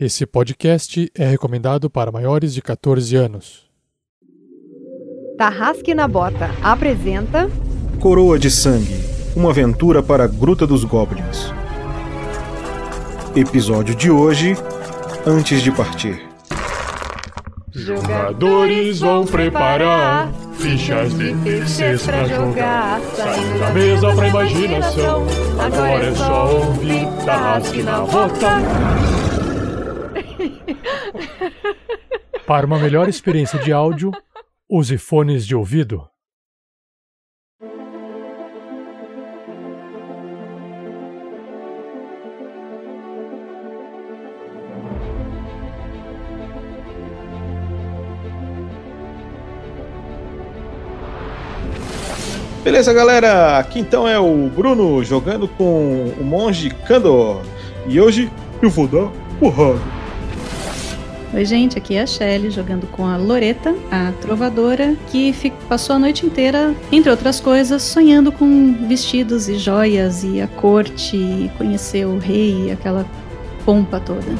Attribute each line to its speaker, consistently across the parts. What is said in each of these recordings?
Speaker 1: Esse podcast é recomendado para maiores de 14 anos.
Speaker 2: Tarrasque na Bota apresenta
Speaker 3: Coroa de Sangue Uma aventura para a Gruta dos Goblins. Episódio de hoje Antes de partir.
Speaker 4: Jogadores vão preparar fichas de terceiros pra jogar. Saindo da mesa pra imaginação. Agora é só ouvir Tarrasque na Bota.
Speaker 1: Para uma melhor experiência de áudio, use fones de ouvido.
Speaker 3: Beleza, galera? Aqui então é o Bruno jogando com o monge Kandor. E hoje eu vou dar porrada.
Speaker 5: Oi, gente, aqui é a Shelly jogando com a Loreta, a trovadora, que passou a noite inteira, entre outras coisas, sonhando com vestidos e joias e a corte, e conhecer o rei e aquela pompa toda.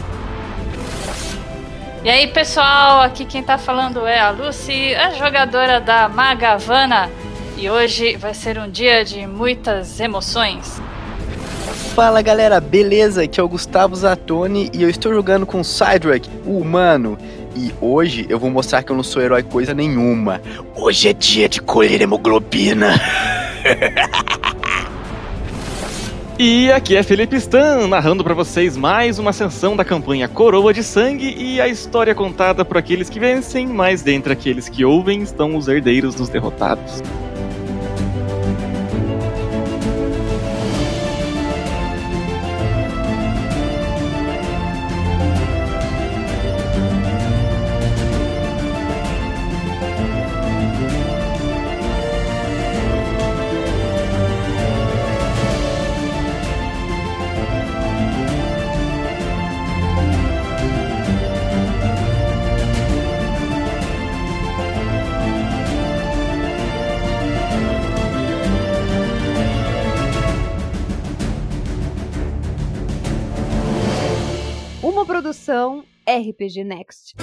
Speaker 6: E aí, pessoal, aqui quem tá falando é a Lucy, a jogadora da Magavana. E hoje vai ser um dia de muitas emoções.
Speaker 7: Fala galera, beleza? Aqui é o Gustavo Zatoni e eu estou jogando com Cydrak, o humano. E hoje eu vou mostrar que eu não sou herói coisa nenhuma. Hoje é dia de colher hemoglobina.
Speaker 8: E aqui é Felipe Stan, narrando pra vocês mais uma ascensão da campanha Coroa de Sangue e a história contada por aqueles que vencem, mas dentre aqueles que ouvem estão os herdeiros dos derrotados.
Speaker 2: RPG Next.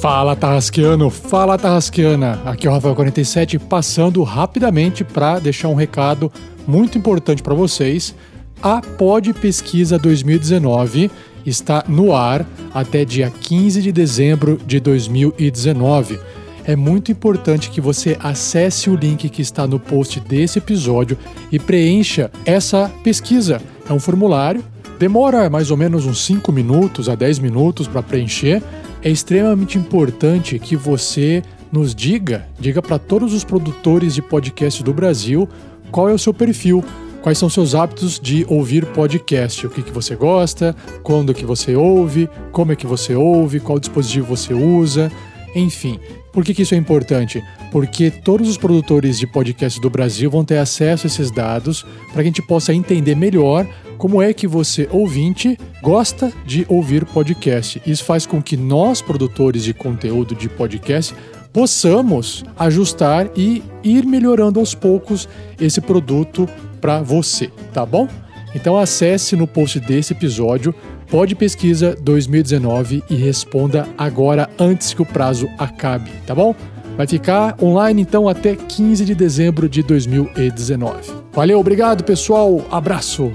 Speaker 1: Fala Tarrasqueano, fala Tarrasqueana. Aqui é o Rafael47 passando rapidamente para deixar um recado muito importante para vocês. A Pod Pesquisa 2019 está no ar até dia 15 de dezembro de 2019. É muito importante que você acesse o link que está no post desse episódio e preencha essa pesquisa. É um formulário, demora mais ou menos uns 5 minutos a 10 minutos para preencher. É extremamente importante que você nos diga, diga para todos os produtores de podcast do Brasil qual é o seu perfil, quais são seus hábitos de ouvir podcast, o que, que você gosta, quando que você ouve, como é que você ouve, qual dispositivo você usa, enfim. Por que, que isso é importante? Porque todos os produtores de podcast do Brasil vão ter acesso a esses dados para que a gente possa entender melhor como é que você, ouvinte, gosta de ouvir podcast. Isso faz com que nós, produtores de conteúdo de podcast, possamos ajustar e ir melhorando aos poucos esse produto para você, tá bom? Então acesse no post desse episódio Pode Pesquisa 2019 e responda agora antes que o prazo acabe, tá bom? Vai ficar online então até 15 de dezembro de 2019. Valeu, obrigado pessoal, abraço!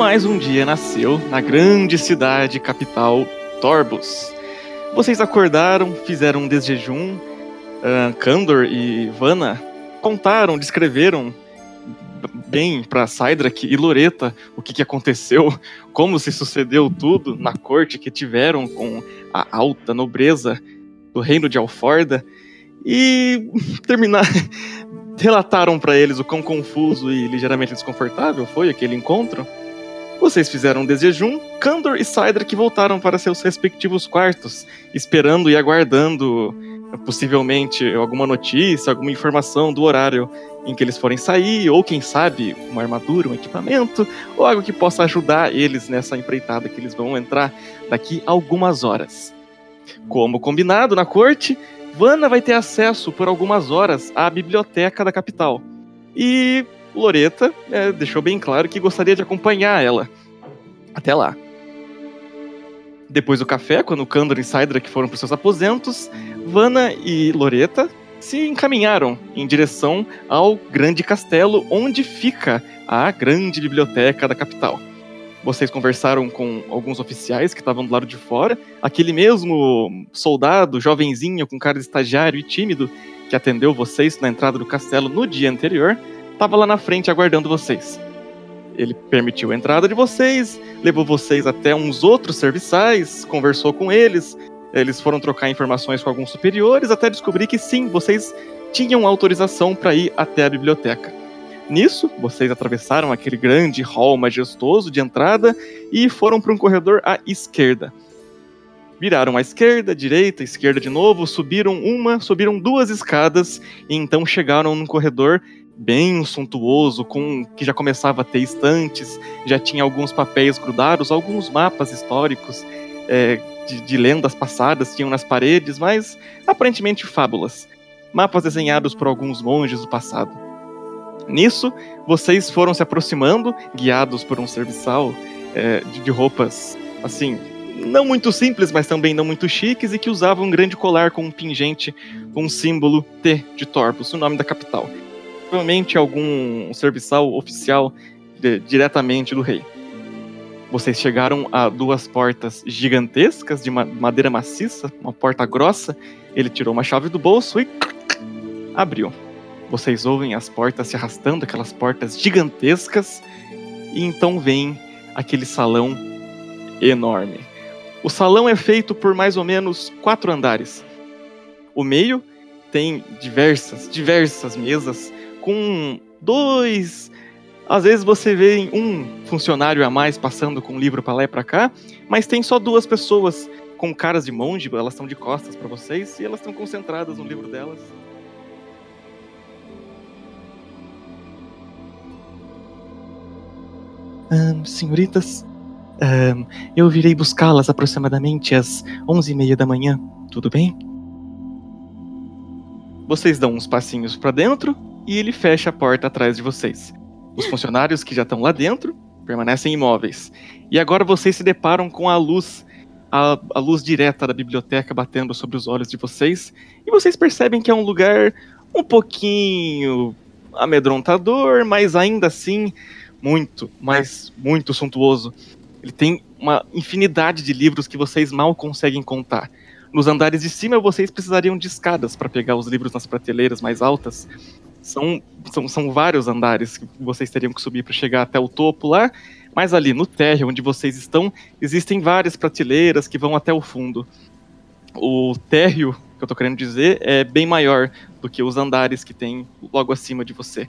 Speaker 8: Mais um dia nasceu na grande cidade capital Torbus. Vocês acordaram, fizeram um desjejum. Uh, Kandor e Vanna contaram, descreveram bem para Cydrak e Loreta o que, que aconteceu, como se sucedeu tudo na corte que tiveram com a alta nobreza do reino de Alforda e terminar relataram para eles o quão confuso e ligeiramente desconfortável foi aquele encontro. Vocês fizeram um desjejum, Kandor e Cydrak voltaram para seus respectivos quartos, esperando e aguardando possivelmente alguma notícia, alguma informação do horário em que eles forem sair, ou quem sabe uma armadura, um equipamento, ou algo que possa ajudar eles nessa empreitada que eles vão entrar daqui algumas horas. Como combinado na corte, Vanna vai ter acesso por algumas horas à biblioteca da capital. E Loreta é, deixou bem claro que gostaria de acompanhar ela. Até lá. Depois do café, quando Kandor e Sidra foram para seus aposentos, Vanna e Loreta se encaminharam em direção ao grande castelo onde fica a grande biblioteca da capital. Vocês conversaram com alguns oficiais que estavam do lado de fora. Aquele mesmo soldado, jovenzinho, com cara de estagiário e tímido, que atendeu vocês na entrada do castelo no dia anterior, estava lá na frente aguardando vocês. Ele permitiu a entrada de vocês, levou vocês até uns outros serviçais, conversou com eles, eles foram trocar informações com alguns superiores até descobrir que sim, vocês tinham autorização para ir até a biblioteca. Nisso, vocês atravessaram aquele grande hall majestoso de entrada e foram para um corredor à esquerda. Viraram à esquerda, direita, esquerda de novo, subiram uma, subiram duas escadas e então chegaram num corredor bem suntuoso, com que já começava a ter estantes, já tinha alguns papéis grudados, alguns mapas históricos é, de, de lendas passadas tinham nas paredes, mas aparentemente fábulas. Mapas desenhados por alguns monges do passado. Nisso, vocês foram se aproximando, guiados por um serviçal é, de, de roupas, assim, não muito simples, mas também não muito chiques, e que usava um grande colar com um pingente com um símbolo T de Torpus, o nome da capital. Provavelmente algum serviçal oficial de, diretamente do rei. Vocês chegaram a duas portas gigantescas de madeira maciça, uma porta grossa. Ele tirou uma chave do bolso e abriu. Vocês ouvem as portas se arrastando, aquelas portas gigantescas, e então vem aquele salão enorme. O salão é feito por mais ou menos quatro andares. O meio tem diversas, diversas mesas com dois às vezes você vê um funcionário a mais passando com um livro para lá e para cá, mas tem só duas pessoas com caras de monge, elas estão de costas para vocês e elas estão concentradas no livro delas. Um, senhoritas, um, eu virei buscá-las aproximadamente às onze e meia da manhã. Tudo bem? Vocês dão uns passinhos para dentro e ele fecha a porta atrás de vocês. Os funcionários que já estão lá dentro permanecem imóveis. E agora vocês se deparam com a luz, a, a, luz direta da biblioteca batendo sobre os olhos de vocês. E vocês percebem que é um lugar um pouquinho amedrontador, mas ainda assim muito, mas muito suntuoso. Ele tem uma infinidade de livros que vocês mal conseguem contar. Nos andares de cima vocês precisariam de escadas para pegar os livros nas prateleiras mais altas. São, são, são vários andares que vocês teriam que subir para chegar até o topo lá, mas ali no térreo onde vocês estão, existem várias prateleiras que vão até o fundo. O térreo, que eu estou querendo dizer, é bem maior do que os andares que tem logo acima de você.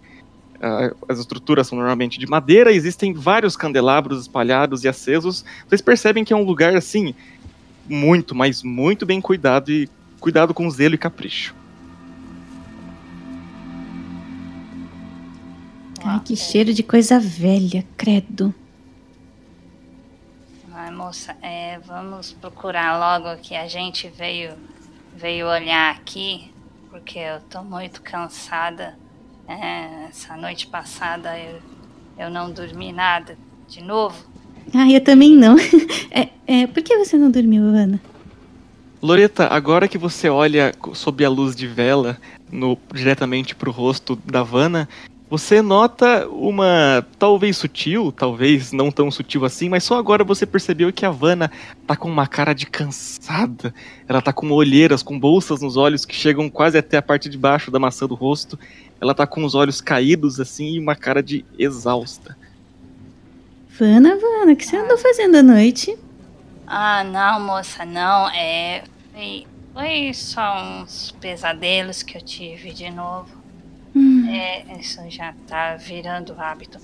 Speaker 8: As estruturas são normalmente de madeira, existem vários candelabros espalhados e acesos. Vocês percebem que é um lugar assim muito, mas muito bem cuidado e cuidado com zelo e capricho.
Speaker 5: Ai, que cheiro de coisa velha, credo.
Speaker 6: Ai, moça, é, vamos procurar logo que a gente veio, veio olhar aqui, porque eu tô muito cansada. É, essa noite passada eu, eu não dormi nada de novo.
Speaker 5: Ah, eu também não. É, é, por que você não dormiu, Ana?
Speaker 8: Loreta, agora que você olha sob a luz de vela no, diretamente pro rosto da Vanna, você nota uma, talvez sutil, talvez não tão sutil assim, mas só agora você percebeu que a Vanna tá com uma cara de cansada. Ela tá com olheiras, com bolsas nos olhos que chegam quase até a parte de baixo da maçã do rosto. Ela tá com os olhos caídos assim e uma cara de exausta.
Speaker 5: Vanna, Vanna, o que você andou fazendo à noite?
Speaker 6: Ah, não, moça, não. É. Foi, foi só uns pesadelos que eu tive de novo. Hum. É, isso já tá virando hábito.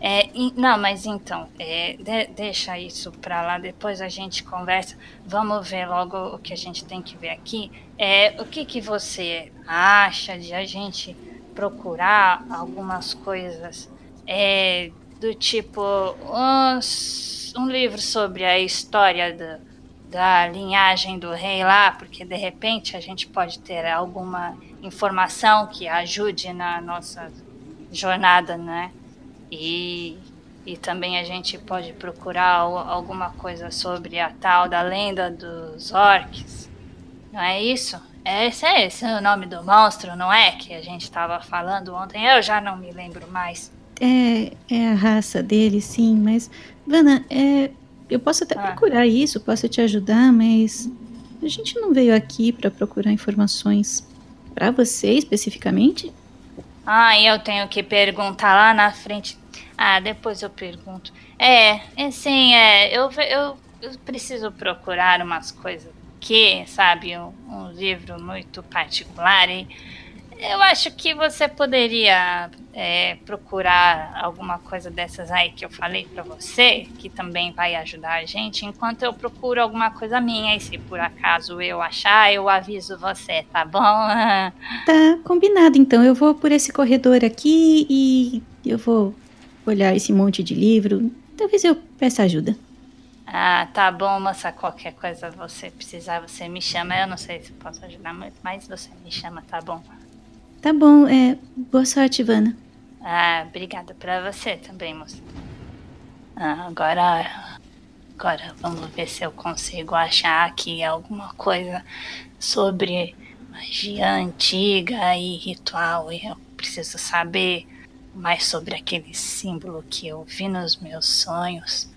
Speaker 6: É, e- não, mas então, é, de- deixa isso pra lá, depois a gente conversa. Vamos ver logo o que a gente tem que ver aqui. É, o que, que você acha de a gente procurar algumas coisas é, do tipo uns- um livro sobre a história do, da linhagem do rei lá, porque de repente a gente pode ter alguma informação que ajude na nossa jornada, né? E, e também a gente pode procurar al- alguma coisa sobre a tal da lenda dos orcs. Não é isso? Esse é esse o nome do monstro, não é? Que a gente estava falando ontem. Eu já não me lembro mais.
Speaker 5: É, é a raça dele, sim, mas. Vana, é, eu posso até
Speaker 6: Ah.
Speaker 5: procurar isso, posso te ajudar, mas. A gente não veio aqui pra procurar informações pra você especificamente?
Speaker 6: Ah, eu tenho que perguntar lá na frente. Ah, depois eu pergunto. É, é sim, é. Eu, eu, eu preciso procurar umas coisas aqui, sabe? Um, um livro muito particular. E eu acho que você poderia é, procurar alguma coisa dessas aí que eu falei pra você, que também vai ajudar a gente, enquanto eu procuro alguma coisa minha. E se por acaso eu achar, eu aviso você, tá bom?
Speaker 5: Tá combinado, então. Eu vou por esse corredor aqui e eu vou olhar esse monte de livro. Talvez eu peça ajuda.
Speaker 6: Ah, tá bom, moça. Qualquer coisa você precisar, você me chama. Eu não sei se posso ajudar muito, mas você me chama, tá bom?
Speaker 5: Tá bom, é. Boa sorte, Ivana.
Speaker 6: Ah, obrigada pra você também, moça. Ah, agora. Agora vamos ver se eu consigo achar aqui alguma coisa sobre magia antiga e ritual. E eu preciso saber mais sobre aquele símbolo que eu vi nos meus sonhos.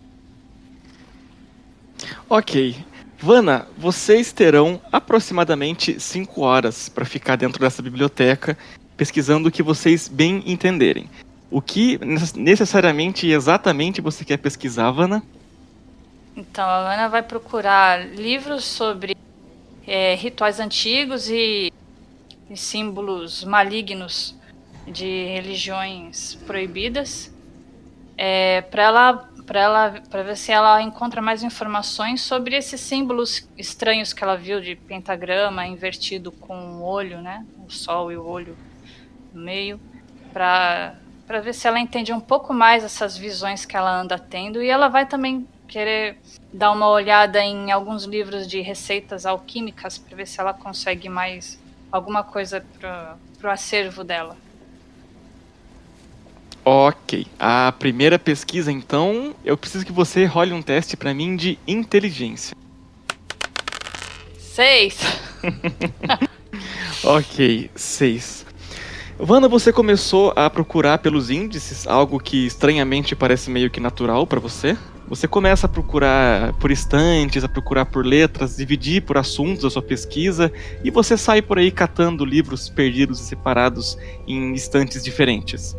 Speaker 8: Ok. Vana, vocês terão aproximadamente 5 horas para ficar dentro dessa biblioteca pesquisando o que vocês bem entenderem. O que necess- necessariamente e exatamente você quer pesquisar, Vana?
Speaker 6: Então, a Ana vai procurar livros sobre é, rituais antigos e, e símbolos malignos de religiões proibidas, é, para ela, para ela, para ver se ela encontra mais informações sobre esses símbolos estranhos que ela viu de pentagrama invertido com o olho, né, o sol e o olho no meio, para para ver se ela entende um pouco mais essas visões que ela anda tendo e ela vai também querer dar uma olhada em alguns livros de receitas alquímicas para ver se ela consegue mais alguma coisa para o acervo dela.
Speaker 8: Ok. A primeira pesquisa, então, eu preciso que você role um teste para mim de inteligência.
Speaker 6: Seis.
Speaker 8: Ok, 6. Wanda, você começou a procurar pelos índices, algo que estranhamente parece meio que natural para você. Você começa a procurar por estantes, a procurar por letras, dividir por assuntos a sua pesquisa, e você sai por aí catando livros perdidos e separados em estantes diferentes.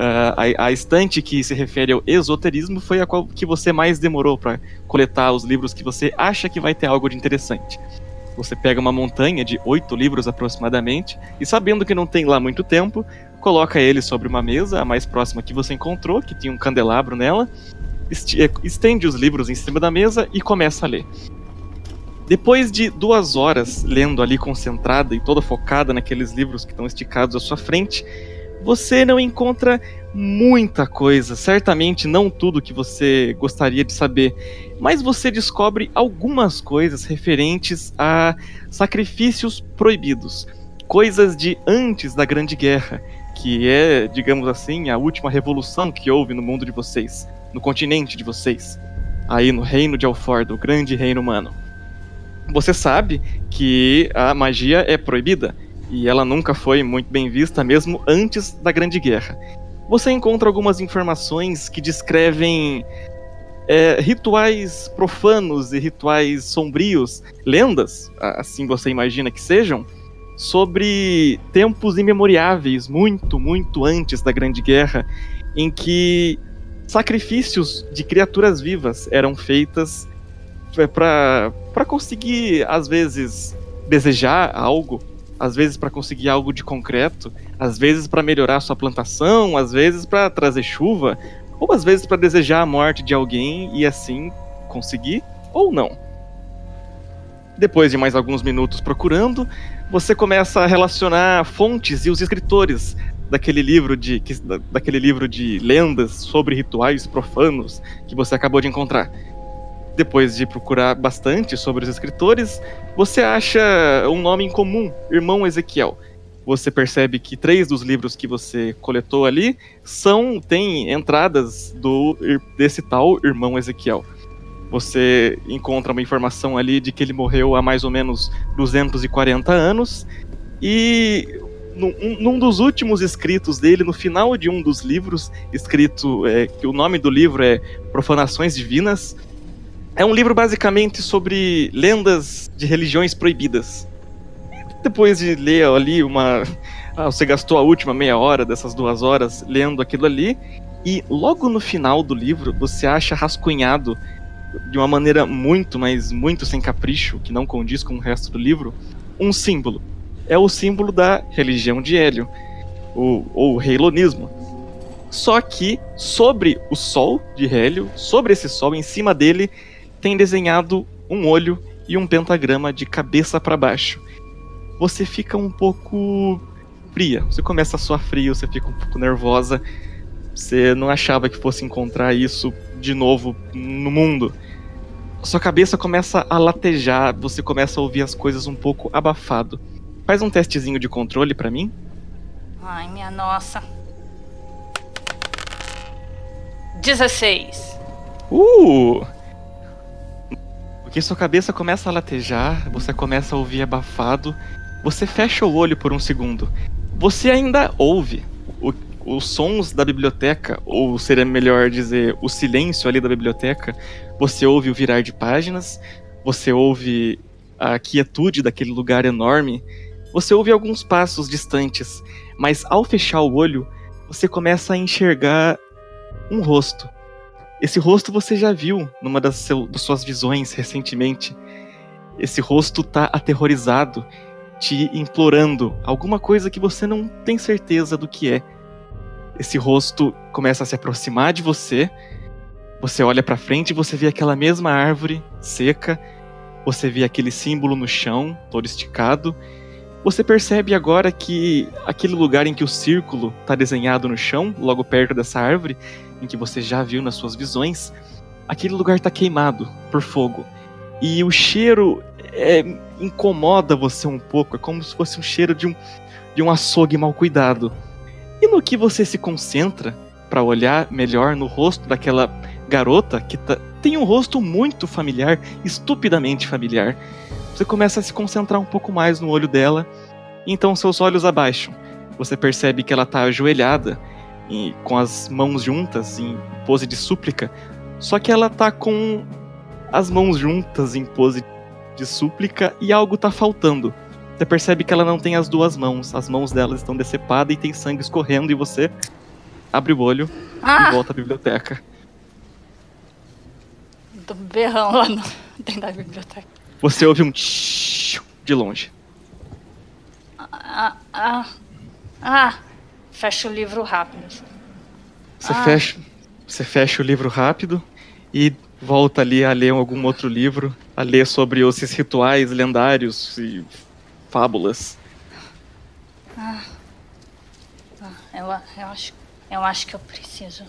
Speaker 8: Ah, a, a estante que se refere ao esoterismo foi a qual que você mais demorou para coletar os livros que você acha que vai ter algo de interessante. Você pega uma montanha de oito livros aproximadamente e, sabendo que não tem lá muito tempo, coloca ele sobre uma mesa, a mais próxima que você encontrou, que tinha um candelabro nela, eh, estende os livros em cima da mesa e começa a ler. Depois de duas horas lendo ali concentrada e toda focada naqueles livros que estão esticados à sua frente, você não encontra muita coisa, certamente não tudo que você gostaria de saber, mas você descobre algumas coisas referentes a sacrifícios proibidos, coisas de antes da Grande Guerra, que é, digamos assim, a última revolução que houve no mundo de vocês, no continente de vocês, aí no reino de Alford, o grande reino humano. Você sabe que a magia é proibida e ela nunca foi muito bem vista mesmo antes da Grande Guerra. Você encontra algumas informações que descrevem é, rituais profanos e rituais sombrios, lendas, assim você imagina que sejam, sobre tempos imemoriáveis, muito, muito antes da Grande Guerra, em que sacrifícios de criaturas vivas eram feitas para conseguir, às vezes, desejar algo, às vezes para conseguir algo de concreto, às vezes para melhorar sua plantação, às vezes para trazer chuva, ou às vezes para desejar a morte de alguém e assim conseguir ou não. Depois de mais alguns minutos procurando, você começa a relacionar fontes e os escritores daquele livro de que, daquele livro de lendas sobre rituais profanos que você acabou de encontrar. Depois de procurar bastante sobre os escritores, você acha um nome em comum, Irmão Ezequiel. Você percebe que três dos livros que você coletou ali são têm entradas do desse tal Irmão Ezequiel. Você encontra uma informação ali de que ele morreu há mais ou menos 240 anos e num, num, dos últimos escritos dele, no final de um dos livros, escrito é, que o nome do livro é Profanações Divinas, é um livro basicamente sobre lendas de religiões proibidas. Depois de ler ali uma. Ah, você gastou a última meia hora dessas duas horas lendo aquilo ali, e logo no final do livro você acha rascunhado de uma maneira muito, mas muito sem capricho, que não condiz com o resto do livro, um símbolo. É o símbolo da religião de Hélio, ou o heilonismo. Só que sobre o sol de Hélio, sobre esse sol, em cima dele, tem desenhado um olho e um pentagrama de cabeça para baixo. Você fica um pouco fria, você começa a suar frio, você fica um pouco nervosa. Você não achava que fosse encontrar isso de novo no mundo. Sua cabeça começa a latejar, você começa a ouvir as coisas um pouco abafado. Faz um testezinho de controle para mim.
Speaker 6: Ai, minha nossa. 16.
Speaker 8: Uh! Porque sua cabeça começa a latejar, você começa a ouvir abafado, você fecha o olho por um segundo. Você ainda ouve o, os sons da biblioteca, ou seria melhor dizer, o silêncio ali da biblioteca. Você ouve o virar de páginas, você ouve a quietude daquele lugar enorme, você ouve alguns passos distantes, mas ao fechar o olho, você começa a enxergar um rosto. Esse rosto você já viu numa das, seu, das suas visões recentemente. Esse rosto tá aterrorizado, te implorando alguma coisa que você não tem certeza do que é. Esse rosto começa a se aproximar de você. Você olha para frente e você vê aquela mesma árvore seca. Você vê aquele símbolo no chão, todo esticado. Você percebe agora que aquele lugar em que o círculo está desenhado no chão, logo perto dessa árvore, em que você já viu nas suas visões, aquele lugar está queimado por fogo. E o cheiro é, incomoda você um pouco, é como se fosse um cheiro de um, de um açougue mal cuidado. E no que você se concentra para olhar melhor no rosto daquela garota que tá, tem um rosto muito familiar, estupidamente familiar, você começa a se concentrar um pouco mais no olho dela, então seus olhos abaixam. Você percebe que ela está ajoelhada e, com as mãos juntas em pose de súplica, só que ela tá com as mãos juntas em pose de súplica e algo tá faltando. Você percebe que ela não tem as duas mãos, as mãos dela estão decepadas e tem sangue escorrendo e você abre o olho ah. e volta à biblioteca.
Speaker 6: Tô berrão lá no... dentro da biblioteca.
Speaker 8: Você ouve um de longe.
Speaker 6: Ah, ah, ah, fecha o livro rápido.
Speaker 8: Você ah. fecha, você fecha o livro rápido e volta ali a ler algum outro livro, a ler sobre esses rituais lendários e fábulas.
Speaker 6: Ah. Eu, eu, acho, eu acho que eu preciso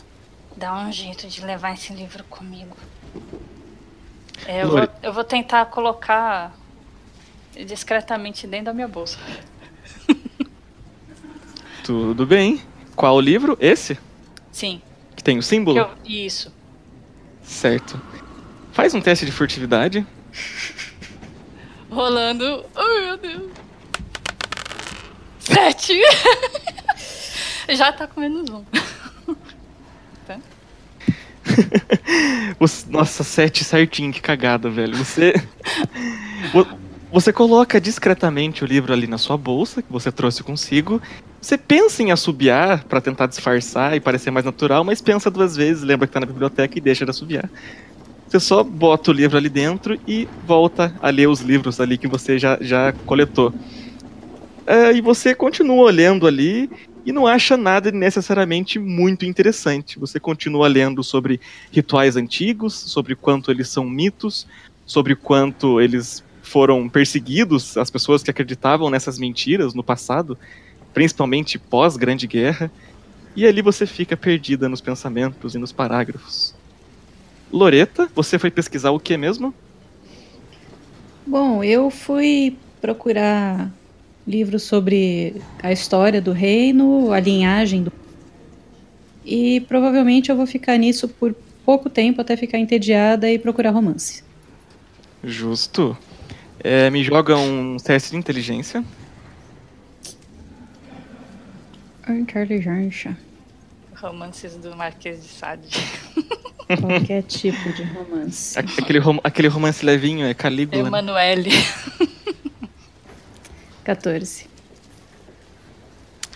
Speaker 6: dar um jeito de levar esse livro comigo. É, eu, vou, eu vou tentar colocar discretamente dentro da minha bolsa.
Speaker 8: Tudo bem. Qual o livro? Esse?
Speaker 6: Sim.
Speaker 8: Que tem o símbolo? Eu...
Speaker 6: Isso.
Speaker 8: Certo. Faz um teste de furtividade.
Speaker 6: Rolando. Ai, meu Deus. Sete! Já tá com menos um. tá?
Speaker 8: Nossa, sete certinho, que cagada, velho. Você. Você coloca discretamente o livro ali na sua bolsa, que você trouxe consigo. Você pensa em assobiar para tentar disfarçar e parecer mais natural, mas pensa duas vezes, lembra que tá na biblioteca e deixa de assobiar. Você só bota o livro ali dentro e volta a ler os livros ali que você já, já coletou. É, e você continua olhando ali e não acha nada necessariamente muito interessante. Você continua lendo sobre rituais antigos, sobre quanto eles são mitos, sobre quanto eles foram perseguidos, as pessoas que acreditavam nessas mentiras no passado, principalmente pós Grande Guerra, e ali você fica perdida nos pensamentos e nos parágrafos. Loreta, você foi pesquisar o que mesmo?
Speaker 5: Bom, eu fui procurar livros sobre a história do reino, a linhagem do. E provavelmente eu vou ficar nisso por pouco tempo até ficar entediada e procurar romance.
Speaker 8: Justo. É, me joga um teste de inteligência.
Speaker 5: Inteligência.
Speaker 6: Romances do Marquês de Sade.
Speaker 5: Qualquer tipo de romance.
Speaker 8: Aquele, rom aquele romance levinho é Calígula. né?
Speaker 6: Emanuele.
Speaker 5: 14.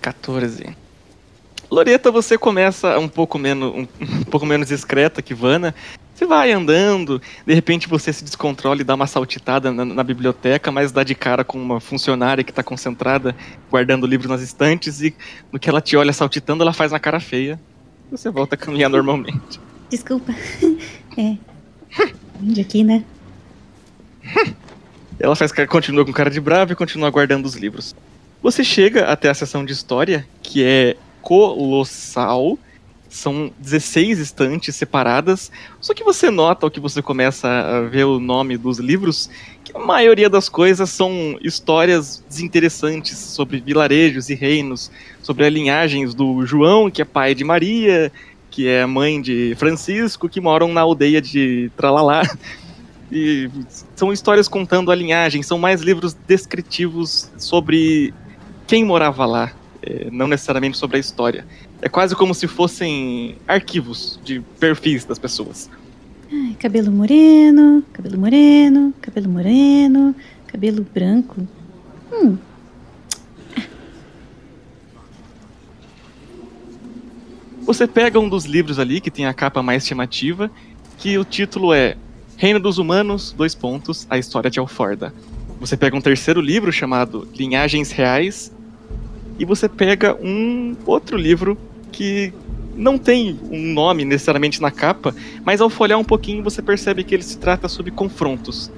Speaker 8: 14. Loreta, você começa um pouco menos um, um pouco menos discreta que Vana. Você vai andando, de repente você se descontrola e dá uma saltitada na, na biblioteca, mas dá de cara com uma funcionária que está concentrada, guardando livros nas estantes, e no que ela te olha saltitando, ela faz uma cara feia. Você volta a caminhar normalmente.
Speaker 5: Desculpa. É. De aqui, né?
Speaker 8: Ela faz continua com cara de bravo e continua guardando os livros. Você chega até a seção de história, que é colossal. São 16 estantes separadas. Só que você nota, ao que você começa a ver o nome dos livros, que a maioria das coisas são histórias desinteressantes sobre vilarejos e reinos, sobre as linhagens do João, que é pai de Maria, que é mãe de Francisco, que moram na aldeia de Tralalá. E são histórias contando a linhagem, são mais livros descritivos sobre quem morava lá, é, não necessariamente sobre a história. É quase como se fossem arquivos de perfis das pessoas.
Speaker 5: Ai, cabelo moreno, cabelo moreno, cabelo moreno, cabelo branco. Hum,
Speaker 8: Você pega um dos livros ali que tem a capa mais chamativa, que o título é Reino dos Humanos, dois pontos, a história de Alforda. Você pega um terceiro livro chamado Linhagens Reais e você pega um outro livro que não tem um nome necessariamente na capa, mas ao folhear um pouquinho você percebe que ele se trata sobre confrontos.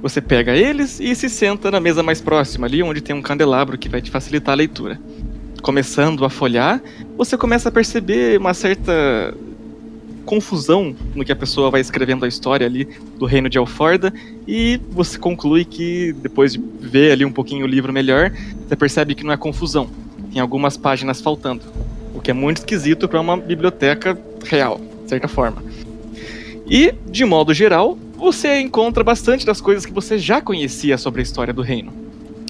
Speaker 8: Você pega eles e se senta na mesa mais próxima, ali onde tem um candelabro que vai te facilitar a leitura. Começando a folhear, você começa a perceber uma certa confusão no que a pessoa vai escrevendo a história ali do reino de Alforda e você conclui que depois de ver ali um pouquinho o livro melhor, você percebe que não é confusão. Tem algumas páginas faltando, o que é muito esquisito para uma biblioteca real, de certa forma. E, de modo geral, você encontra bastante das coisas que você já conhecia sobre a história do reino.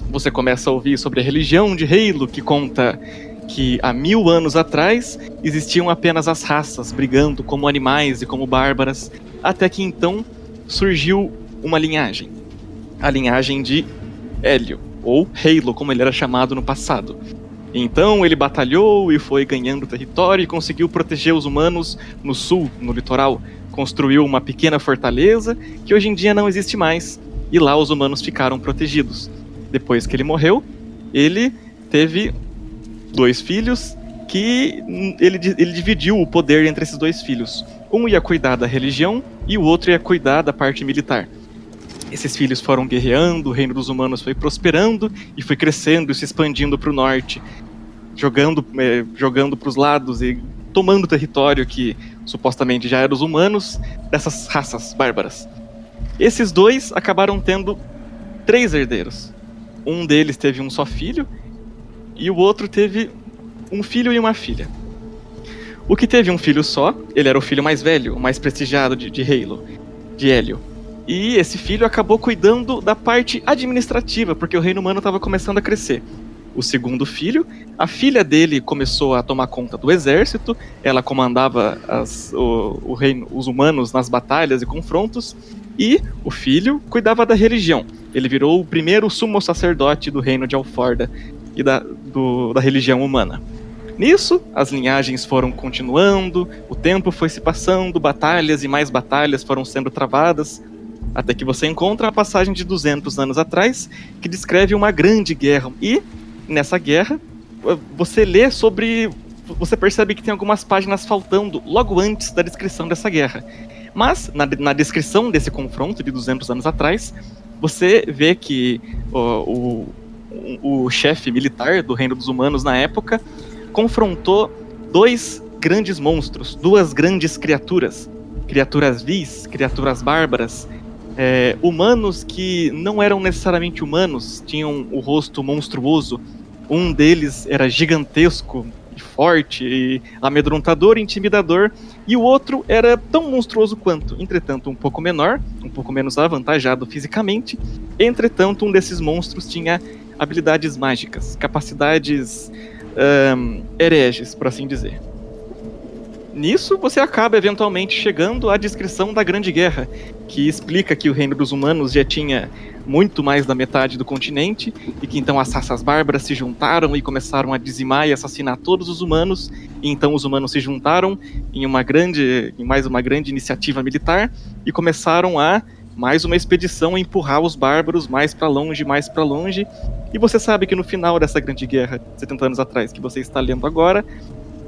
Speaker 8: Você começa a ouvir sobre a religião de Halo, que conta que há mil anos atrás existiam apenas as raças brigando como animais e como bárbaras, até que então surgiu uma linhagem. A linhagem de Hélio, ou Halo, como ele era chamado no passado. Então ele batalhou e foi ganhando território e conseguiu proteger os humanos no sul, no litoral. Construiu uma pequena fortaleza que hoje em dia não existe mais, e lá os humanos ficaram protegidos. Depois que ele morreu, ele teve dois filhos que ele, ele dividiu o poder entre esses dois filhos. Um ia cuidar da religião e o outro ia cuidar da parte militar. Esses filhos foram guerreando, o reino dos humanos foi prosperando e foi crescendo e se expandindo para o norte, jogando eh, jogando para os lados e tomando território que supostamente já era dos humanos dessas raças bárbaras. Esses dois acabaram tendo três herdeiros. Um deles teve um só filho e o outro teve um filho e uma filha. O que teve um filho só, ele era o filho mais velho, o mais prestigiado de, de Halo, de Hélio. E esse filho acabou cuidando da parte administrativa, porque o reino humano estava começando a crescer. O segundo filho, a filha dele começou a tomar conta do exército, ela comandava as- o, o reino, os humanos nas batalhas e confrontos, e o filho cuidava da religião. Ele virou o primeiro sumo sacerdote do reino de Alforda e da, do- da religião humana. Nisso, as linhagens foram continuando, o tempo foi se passando, batalhas e mais batalhas foram sendo travadas, até que você encontra a passagem de 200 anos atrás, que descreve uma grande guerra. E, nessa guerra, você lê sobre. Você percebe que tem algumas páginas faltando logo antes da descrição dessa guerra. Mas, na, na descrição desse confronto de 200 anos atrás, você vê que o, o, o chefe militar do Reino dos Humanos na época confrontou dois grandes monstros, duas grandes criaturas. Criaturas vis, criaturas bárbaras, é, humanos que não eram necessariamente humanos, tinham o rosto monstruoso. Um deles era gigantesco, e forte, e amedrontador e intimidador, e o outro era tão monstruoso quanto, entretanto um pouco menor, um pouco menos avantajado fisicamente. Entretanto, um desses monstros tinha habilidades mágicas, capacidades um, hereges, por assim dizer. Nisso, você acaba eventualmente chegando à descrição da Grande Guerra, que explica que o reino dos humanos já tinha muito mais da metade do continente e que então as raças bárbaras se juntaram e começaram a dizimar e assassinar todos os humanos. E então os humanos se juntaram em uma grande, em mais uma grande iniciativa militar e começaram a mais uma expedição a empurrar os bárbaros mais para longe, mais para longe. E você sabe que no final dessa grande guerra, 70 anos atrás, que você está lendo agora,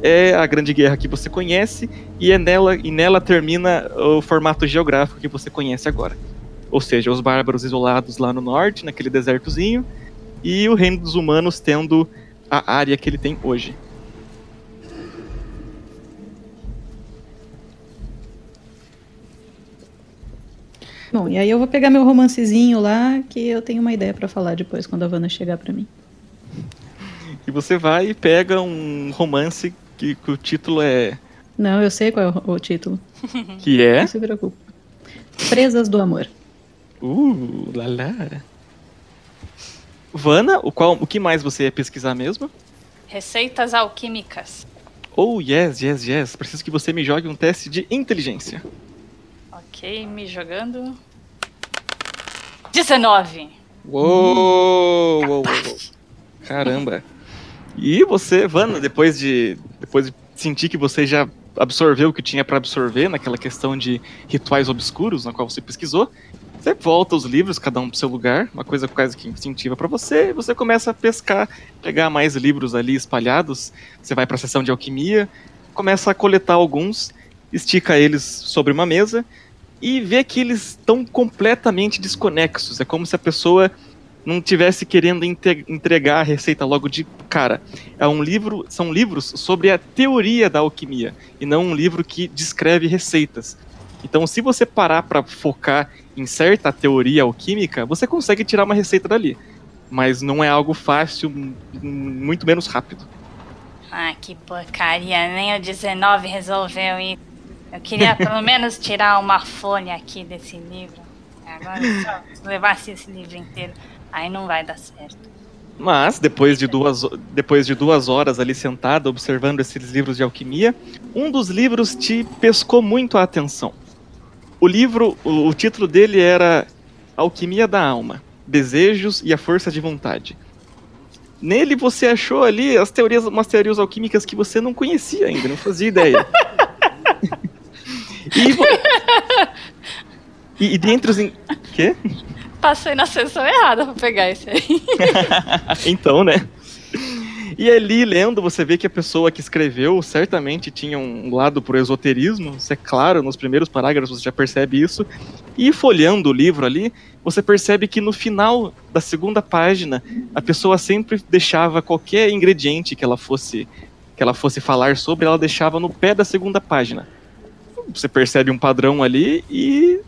Speaker 8: é a Grande Guerra que você conhece e é nela e nela termina o formato geográfico que você conhece agora. Ou seja, os bárbaros isolados lá no norte, naquele desertozinho, e o reino dos humanos tendo a área que ele tem hoje.
Speaker 5: Bom, e aí eu vou pegar meu romancezinho lá, que eu tenho uma ideia para falar depois quando a Vanna chegar para mim.
Speaker 8: E você vai e pega um romance que, que o título é.
Speaker 5: Não, eu sei qual é o, o título.
Speaker 8: Que é?
Speaker 5: Não se preocupe. Presas do Amor.
Speaker 8: Uh, lá lá. Vana, o, qual, o que mais você ia pesquisar mesmo?
Speaker 6: Receitas alquímicas.
Speaker 8: Oh, yes, yes, yes. Preciso que você me jogue um teste de inteligência.
Speaker 6: Ok, me jogando. 19.
Speaker 8: Uou, uou, uou. Caramba. E você, Vana, depois de, depois de sentir que você já absorveu o que tinha para absorver naquela questão de rituais obscuros na qual você pesquisou, você volta os livros, cada um pro seu lugar, uma coisa quase que instintiva para você, e você começa a pescar, pegar mais livros ali espalhados, você vai para a seção de alquimia, começa a coletar alguns, estica eles sobre uma mesa e vê que eles estão completamente desconexos. É como se a pessoa não tivesse querendo entregar a receita logo de cara. É um livro, são livros sobre a teoria da alquimia e não um livro que descreve receitas. Então, se você parar para focar em certa teoria alquímica, você consegue tirar uma receita dali. Mas não é algo fácil, muito menos rápido.
Speaker 6: Ah, que porcaria, nem o 19 resolveu isso. Eu queria pelo menos tirar uma folha aqui desse livro. Agora, se eu levasse esse livro inteiro. Aí não vai dar certo.
Speaker 8: Mas, depois de, duas, depois de duas horas ali sentada observando esses livros de alquimia, um dos livros te pescou muito a atenção. O livro, o, o título dele era Alquimia da Alma, Desejos e a Força de Vontade. Nele você achou ali as teorias, umas teorias alquímicas que você não conhecia ainda, não fazia ideia. e, e, e dentre os. Quê?
Speaker 6: Passei na sessão errada pra pegar esse aí.
Speaker 8: então, né? E ali, lendo, você vê que a pessoa que escreveu certamente tinha um lado pro esoterismo, isso é claro, nos primeiros parágrafos você já percebe isso. E folheando o livro ali, você percebe que no final da segunda página, a pessoa sempre deixava qualquer ingrediente que ela fosse que ela fosse falar sobre, ela deixava no pé da segunda página. Você percebe um padrão ali e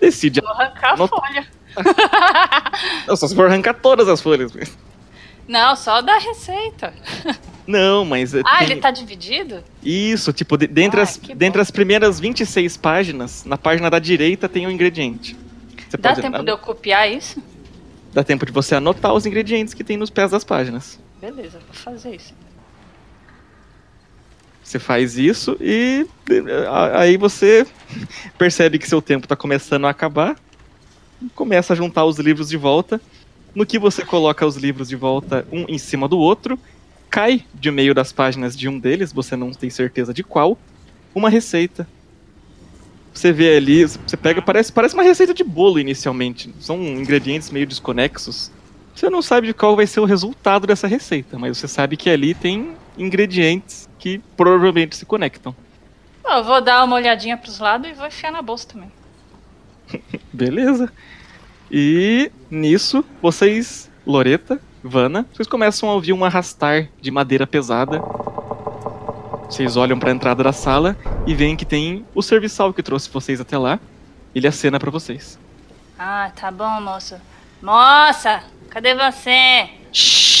Speaker 8: decide.
Speaker 6: Vou arrancar a folha.
Speaker 8: Não, só se for arrancar todas as folhas.
Speaker 6: Não, só da receita.
Speaker 8: Não, mas.
Speaker 6: Ah, tem... ele tá dividido?
Speaker 8: Isso, tipo, de, dentre, as, dentre as primeiras 26 páginas, na página da direita tem o um ingrediente.
Speaker 6: Você Dá tempo de eu copiar isso?
Speaker 8: Dá tempo de você anotar os ingredientes que tem nos pés das páginas.
Speaker 6: Beleza, vou fazer isso.
Speaker 8: Você faz isso e aí você percebe que seu tempo está começando a acabar começa a juntar os livros de volta. No que você coloca os livros de volta um em cima do outro, cai de meio das páginas de um deles, você não tem certeza de qual, uma receita. Você vê ali, você pega, parece, parece uma receita de bolo inicialmente. São ingredientes meio desconexos. Você não sabe de qual vai ser o resultado dessa receita, mas você sabe que ali tem ingredientes que provavelmente se conectam.
Speaker 6: Eu vou dar uma olhadinha pros lados e vou enfiar na bolsa também.
Speaker 8: Beleza. E nisso, vocês, Loreta, Vana, vocês começam a ouvir um arrastar de madeira pesada. Vocês olham para a entrada da sala e veem que tem o serviçal que trouxe vocês até lá. Ele acena para vocês.
Speaker 6: Ah, tá bom, moço. Moça, cadê você?
Speaker 7: Shhh.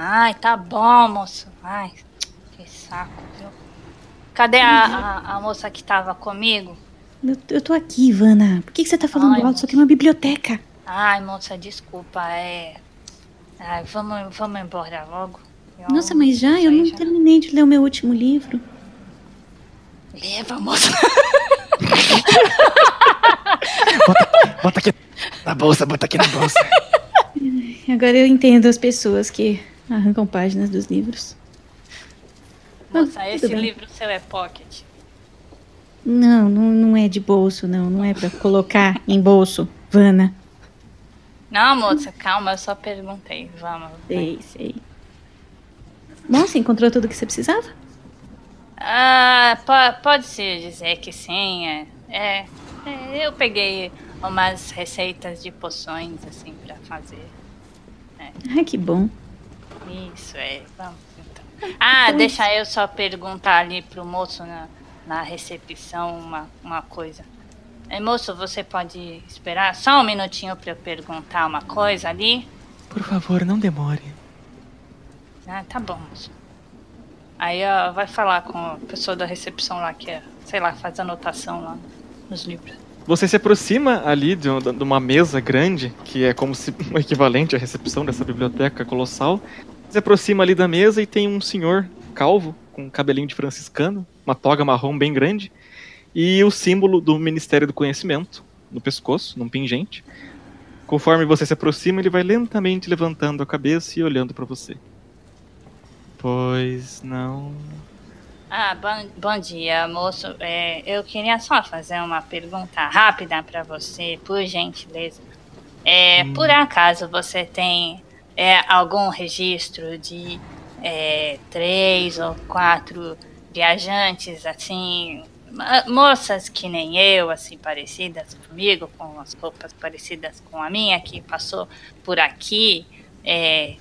Speaker 6: Ai, tá bom, moço. Ai, que saco, viu? Cadê a, a, a moça que tava comigo?
Speaker 5: Eu, eu tô aqui, Ivana. Por que, que você tá falando
Speaker 6: Ai,
Speaker 5: alto? Isso aqui é uma biblioteca.
Speaker 6: Ai, moça, desculpa, é. Ai, vamos, vamos embora logo. Eu
Speaker 5: Nossa, mas já? Eu não
Speaker 6: já.
Speaker 5: terminei de ler o meu último livro.
Speaker 6: Leva, moça.
Speaker 7: Bota aqui na bolsa, bota aqui na bolsa.
Speaker 5: Agora eu entendo as pessoas que arrancam páginas dos livros.
Speaker 6: Moça,
Speaker 5: Ah,
Speaker 6: esse
Speaker 5: bem.
Speaker 6: livro seu é pocket.
Speaker 5: Não, não, não é de bolso, não. Não é pra colocar em bolso, Vana.
Speaker 6: Não, moça, calma, eu só perguntei. Vamos.
Speaker 5: Sei, sei. Bom, você encontrou tudo que você precisava?
Speaker 6: Ah, po- pode-se dizer que sim. É, é, é, eu peguei umas receitas de poções, assim, pra fazer.
Speaker 5: Ai, que bom.
Speaker 6: Isso, é. Vamos, então. Ah, deixa eu só perguntar ali pro moço na, na recepção uma, uma coisa. É, moço, você pode esperar só um minutinho pra eu perguntar uma coisa ali?
Speaker 8: Por favor, não demore.
Speaker 6: Ah, tá bom, moço. Aí ó, vai falar com a pessoa da recepção lá que é, sei lá, faz anotação lá nos livros.
Speaker 8: Você se aproxima ali de, de uma mesa grande, que é como se um equivalente à recepção dessa biblioteca colossal. Se aproxima ali da mesa e tem um senhor calvo, com um cabelinho de franciscano, uma toga marrom bem grande, e o símbolo do Ministério do Conhecimento no pescoço, num pingente. Conforme você se aproxima, ele vai lentamente levantando a cabeça e olhando para você. Pois não.
Speaker 6: Ah, bom, bom dia, moço. É, eu queria só fazer uma pergunta rápida pra você, por gentileza. É, Por acaso você tem é, algum registro de é, três ou quatro viajantes, assim, moças que nem eu, assim, parecidas comigo, com as roupas parecidas com a minha, que passou por aqui, é,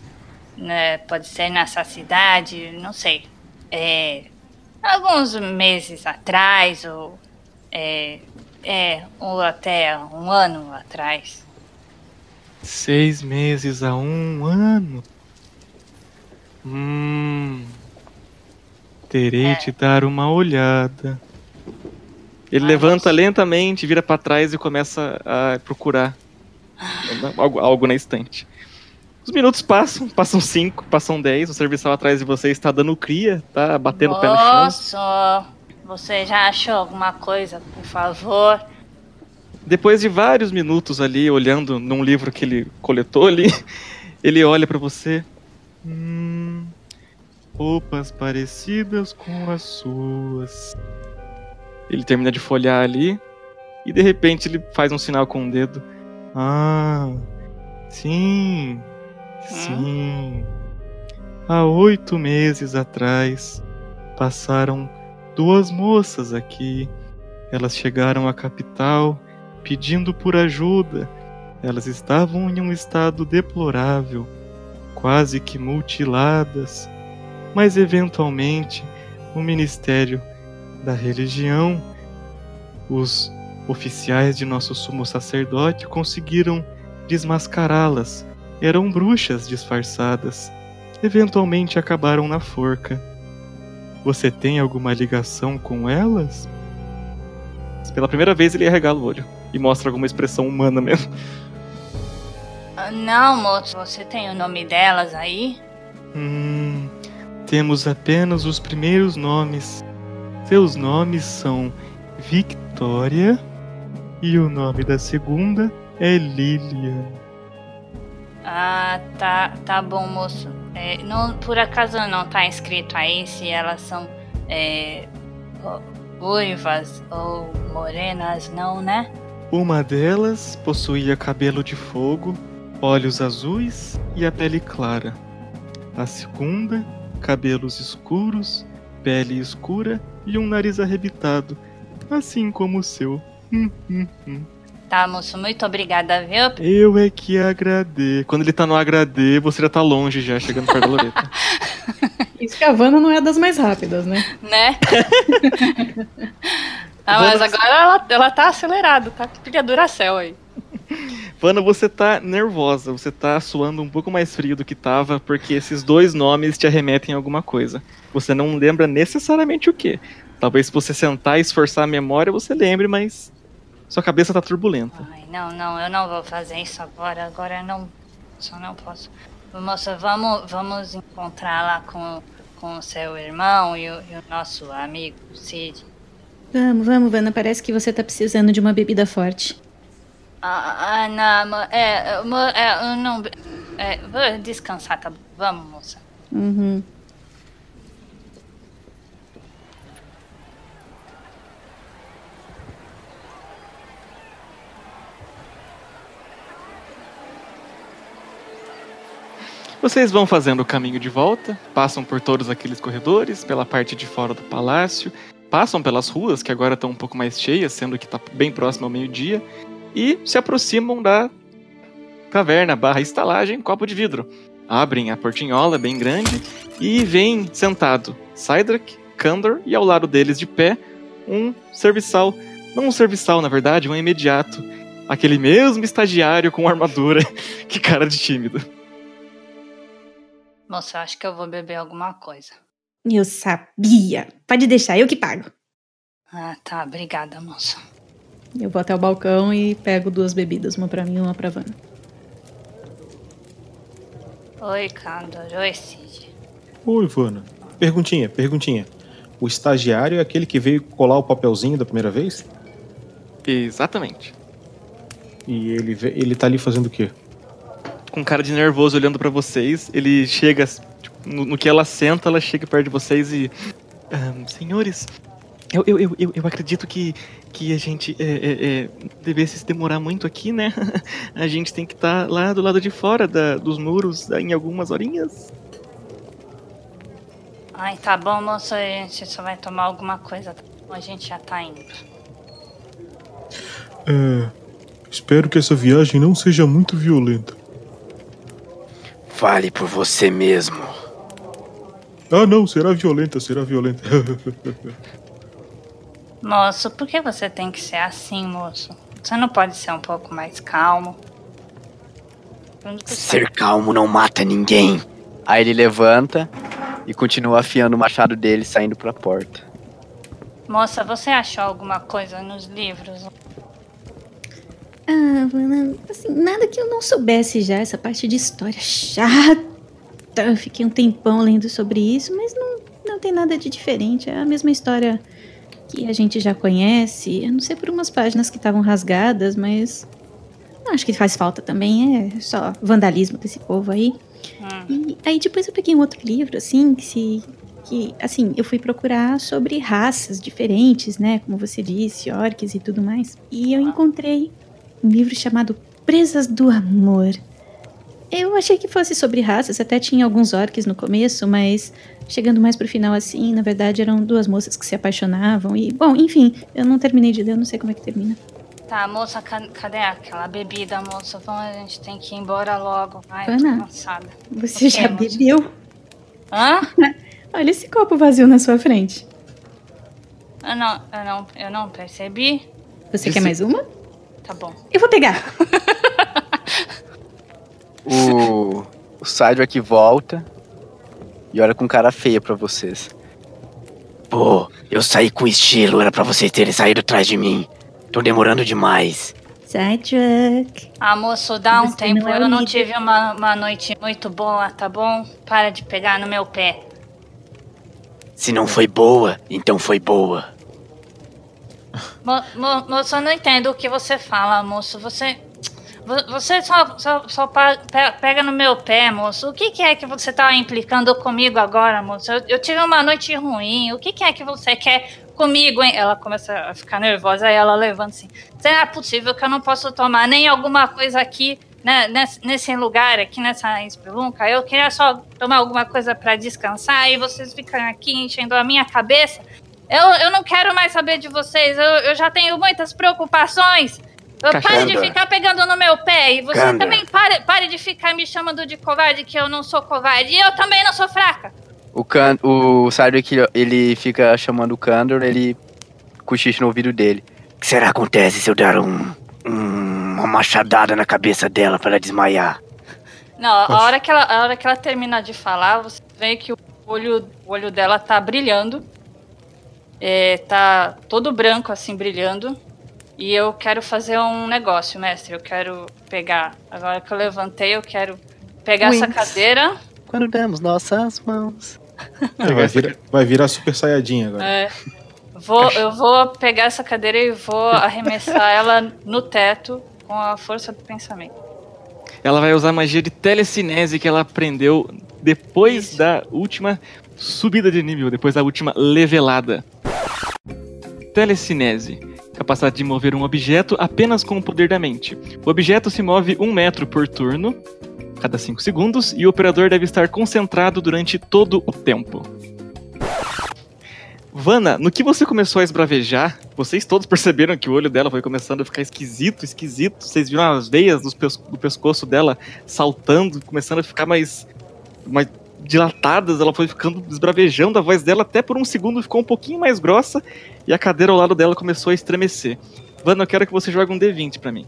Speaker 6: né, pode ser nessa cidade, não sei. É, alguns meses atrás, ou, é, é, ou até um ano atrás.
Speaker 8: Seis meses a um ano? Hum. Terei
Speaker 6: É.
Speaker 8: de dar uma olhada. Ele levanta
Speaker 6: nossa.
Speaker 8: lentamente, vira pra trás e começa a procurar algo, algo na estante. Os minutos passam, passam cinco, passam dez. O serviçal atrás de você está dando cria, tá batendo o pé no chão.
Speaker 6: Moço, você já achou alguma coisa, por favor?
Speaker 8: Depois de vários minutos ali, olhando num livro que ele coletou ali, ele olha pra você. Hum, roupas parecidas com as suas. Ele termina de folhear ali e de repente ele faz um sinal com o dedo. Ah, sim, sim. Há oito meses atrás passaram duas moças aqui. Elas chegaram à capital pedindo por ajuda. Elas estavam em um estado deplorável, quase que mutiladas, mas eventualmente o Ministério da Religião, os oficiais de nosso sumo sacerdote conseguiram desmascará-las. Eram bruxas disfarçadas. Eventualmente acabaram na forca. Você tem alguma ligação com elas? Pela primeira vez ele arregala o olho e mostra alguma expressão humana mesmo.
Speaker 6: Ah, Não, moço, você tem o nome delas aí?
Speaker 8: Hum, temos apenas os primeiros nomes. Seus nomes são Victoria e o nome da segunda é Lilian.
Speaker 6: Ah, tá, tá bom, moço. É, não, por acaso não tá escrito aí se elas são é, ruivas ou morenas, não, né?
Speaker 8: Uma delas possuía cabelo de fogo olhos azuis e a pele clara. A segunda, cabelos escuros, pele escura e um nariz arrebitado, assim como o seu. Hum, hum, hum.
Speaker 6: Tá, moço, muito obrigada, viu?
Speaker 8: Eu é que agradeço. Quando ele tá no agradê, você já tá longe já, chegando perto da Loreta.
Speaker 5: Isso que a Vanna não é das mais rápidas, né?
Speaker 6: Né? ah, mas agora ela, ela tá acelerada, tá? Pilha Duracell aí.
Speaker 8: Vana, você tá nervosa, você tá suando um pouco mais frio do que tava, porque esses dois nomes te arremetem a alguma coisa. Você não lembra necessariamente o que. Talvez se você sentar e esforçar a memória, você lembre, mas sua cabeça tá turbulenta.
Speaker 6: Ai, não, não, eu não vou fazer isso agora. Agora não. Só não posso. Moça, vamos, vamos encontrar lá com, com o seu irmão e o, e o nosso amigo Cid.
Speaker 5: Vamos, vamos, Vanna. Parece que você tá precisando de uma bebida forte.
Speaker 6: Ah, ah não, é, mo- é, eu não. É, vou descansar, tá bom? Vamos, moça.
Speaker 5: Uhum.
Speaker 8: Vocês vão fazendo o caminho de volta, passam por todos aqueles corredores, pela parte de fora do palácio, passam pelas ruas, que agora estão um pouco mais cheias, sendo que está bem próximo ao meio-dia, e se aproximam da caverna barra estalagem Copo de Vidro. Abrem a portinhola bem grande e vem sentado Cydrak, Kandor e ao lado deles de pé um serviçal. Não um serviçal, na verdade, um imediato. Aquele mesmo estagiário com armadura. que cara de tímido.
Speaker 6: Eu acho que eu vou beber alguma coisa.
Speaker 5: Eu sabia. Pode deixar, eu que pago.
Speaker 6: Ah, tá. Obrigada, moça.
Speaker 5: Eu vou até o balcão e pego duas bebidas, uma pra mim e uma pra Vanna.
Speaker 6: Oi, Candor. Oi, Cid.
Speaker 3: Oi, Vana. Perguntinha, perguntinha. O estagiário é aquele que veio colar o papelzinho da primeira vez?
Speaker 8: Exatamente.
Speaker 3: E ele, ele tá ali fazendo o quê?
Speaker 8: com cara de nervoso olhando pra vocês. Ele chega, no, no que ela senta, ela chega perto de vocês e. "Ahn, senhores, eu, eu, eu, eu, eu acredito que, que a gente é, é, é, devesse se demorar muito aqui, né? a gente tem que estar lá do lado de fora da, dos muros em algumas horinhas.
Speaker 6: Ai, tá bom, moça. A gente só vai tomar alguma coisa. tá? A gente já tá indo.
Speaker 3: É. Espero que essa viagem não seja muito violenta.
Speaker 7: Fale por você mesmo.
Speaker 3: Ah, não, será violenta, será violenta.
Speaker 6: Moço, por que você tem que ser assim, moço? Você não pode ser um pouco mais calmo?
Speaker 7: Ser calmo não mata ninguém. Aí ele levanta e continua afiando o machado dele, saindo pra porta.
Speaker 6: Moça, você achou alguma coisa nos livros?
Speaker 5: Ah, assim, nada que eu não soubesse já, essa parte de história chata. Eu fiquei um tempão lendo sobre isso, mas não, não tem nada de diferente. É a mesma história que a gente já conhece. Eu não sei por umas páginas que estavam rasgadas, mas não acho que faz falta também. É só vandalismo desse povo aí.
Speaker 6: Hum.
Speaker 5: E aí depois eu peguei um outro livro, assim, que se. Que, assim, eu fui procurar sobre raças diferentes, né? Como você disse, orques e tudo mais. E eu encontrei um livro chamado Presas do Amor. Eu achei que fosse sobre raças, até tinha alguns orques no começo, mas chegando mais pro final assim, na verdade eram duas moças que se apaixonavam e, bom, enfim, eu não terminei de ler, eu não sei como é que termina.
Speaker 6: Tá, moça, ca- cadê aquela bebida, moça? Vamos, a gente tem que ir embora logo. Ai,
Speaker 5: Ana.
Speaker 6: tô cansada.
Speaker 5: Você já
Speaker 6: moça?
Speaker 5: bebeu?
Speaker 6: Hã?
Speaker 5: Olha esse copo vazio na sua frente.
Speaker 6: Eu não, eu não, eu não percebi.
Speaker 5: Você
Speaker 8: Esse-
Speaker 5: quer mais uma?
Speaker 6: Tá bom.
Speaker 5: Eu vou pegar.
Speaker 7: O, o Sidewalk volta e olha com cara feia pra vocês. Pô, eu saí com estilo, era pra vocês terem saído atrás de mim. Tô demorando demais.
Speaker 5: Sidewalk.
Speaker 6: Ah, moço, dá um
Speaker 5: Você
Speaker 6: tempo.
Speaker 5: não é
Speaker 6: eu não tive uma, uma noite muito boa, tá bom? Para de pegar no meu pé.
Speaker 7: Se não foi boa, então foi boa.
Speaker 6: Mo, mo, moço, eu não entendo o que você fala, moço. Você. Vo- Você só, só, só pega no meu pé, moço. O que, que é que você tá implicando comigo agora, moço? Eu, eu tive uma noite ruim. O que, que é que você quer comigo, hein? Ela começa a ficar nervosa, aí ela levanta assim. Será possível que eu não posso tomar nem alguma coisa aqui, né, nesse, nesse lugar aqui, nessa espelunca. Eu queria só tomar alguma coisa para descansar e vocês ficam aqui enchendo a minha cabeça. Eu, eu não quero mais saber de vocês, eu, eu já tenho muitas preocupações. Eu pare de ficar pegando no meu pé. E você
Speaker 7: Kanda.
Speaker 6: também pare, pare de ficar me chamando de covarde, que eu não sou covarde. E eu também não sou fraca.
Speaker 7: O, Can o Cydric, ele fica chamando o Kandor, ele cochicha no ouvido dele. O que será que acontece se eu dar um, um- uma machadada na cabeça dela para ela desmaiar?
Speaker 6: Não, a hora, que ela, a hora que ela terminar de falar, você vê que o olho, o olho dela tá brilhando. É, tá todo branco, assim, brilhando. E eu quero fazer um negócio, mestre. Eu quero pegar. Agora que eu levantei, eu quero pegar essa
Speaker 7: Wings.
Speaker 6: cadeira.
Speaker 7: Quando damos nossas mãos.
Speaker 3: É, vai, virar, vai virar Super Saiyajin agora.
Speaker 6: é, vou, eu vou pegar essa cadeira e vou arremessar ela no teto com a força do pensamento.
Speaker 8: Ela vai usar a magia de telecinese que ela aprendeu depois
Speaker 6: Isso.
Speaker 8: da última subida de nível, depois da última levelada. Telecinese. Capacidade de mover um objeto apenas com o poder da mente. O objeto se move um metro por turno, cada 5 segundos, e o operador deve estar concentrado durante todo o tempo. Vana, no que você começou a esbravejar, vocês todos perceberam que o olho dela foi começando a ficar esquisito, esquisito. Vocês viram as veias do pescoço dela saltando, começando a ficar mais, mais dilatadas. Ela foi ficando esbravejando, a voz dela até por um segundo ficou um pouquinho mais grossa e a cadeira ao lado dela começou a estremecer. Vana, eu quero que você jogue um D20 pra mim.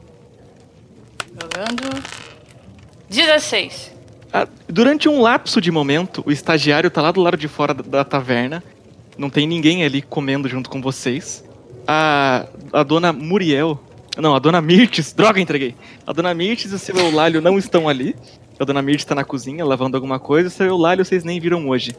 Speaker 6: Jogando. 16.
Speaker 8: Ah, durante um lapso de momento, o estagiário tá lá do lado de fora da, da taverna. Não tem ninguém ali comendo junto com vocês. A, a dona Muriel. Não, a dona Mirtes. Droga, entreguei. A dona Mirtes e o seu Eulálio não estão ali. A dona Mirtes tá na cozinha lavando alguma coisa. O seu Eulálio vocês nem viram hoje.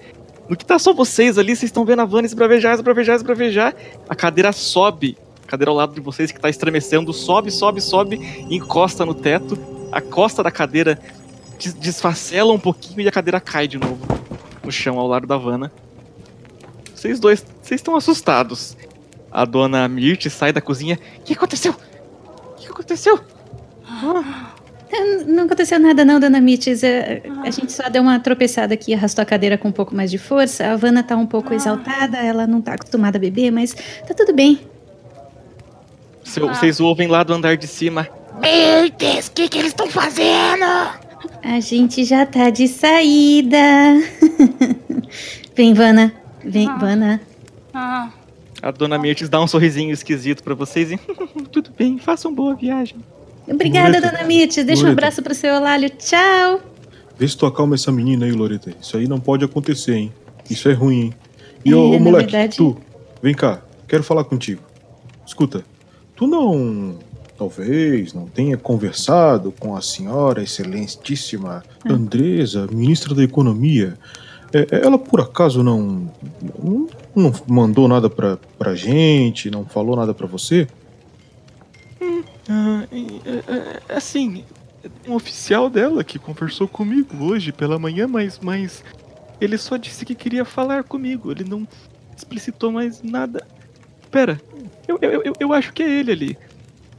Speaker 8: No que tá só vocês ali, vocês estão vendo a Vanna esbravejar, esbravejar, esbravejar. A cadeira sobe. A cadeira ao lado de vocês que tá estremecendo. Sobe, sobe, sobe. E encosta no teto. A costa da cadeira des- desfacela um pouquinho e a cadeira cai de novo no chão ao lado da Vanna. Vocês dois, vocês estão assustados. A dona Mirte sai da cozinha. O que aconteceu? O que aconteceu?
Speaker 5: Não aconteceu nada não, dona Mites. É, A gente só deu uma tropeçada aqui, arrastou a cadeira com um pouco mais de força. A Vanna tá um pouco exaltada, ela não tá acostumada a beber, mas tá tudo bem.
Speaker 8: Seu- Vocês ouvem lá do andar de cima.
Speaker 9: Mirtes, o que, que eles estão fazendo?
Speaker 5: A gente já tá de saída. Vem, Vanna. Vem, Vanna.
Speaker 6: Ah,
Speaker 8: A dona Mirtes dá um sorrisinho esquisito pra vocês e. Tudo bem, façam boa viagem.
Speaker 5: Obrigada,
Speaker 3: Loreta.
Speaker 5: dona Mites. Deixa um abraço pro seu Olálio. Tchau.
Speaker 3: Vê se tu acalma essa menina aí, Loreta. Isso aí não pode acontecer, hein? Isso é ruim, hein? E
Speaker 5: É,
Speaker 3: ô, ô, moleque,
Speaker 5: verdade-
Speaker 3: tu, vem cá, quero falar contigo. Escuta, tu não. Talvez não tenha conversado com a senhora excelentíssima
Speaker 5: Hum.
Speaker 3: Andresa, ministra da Economia. É, ela por acaso não, não. não mandou nada pra, pra gente, não falou nada pra você?
Speaker 8: Ah, e, é, é, assim, um oficial dela que conversou comigo hoje pela manhã, mas, mas ele só disse que queria falar comigo. Ele não explicitou mais nada. Pera, eu, eu, eu, eu acho que é ele ali.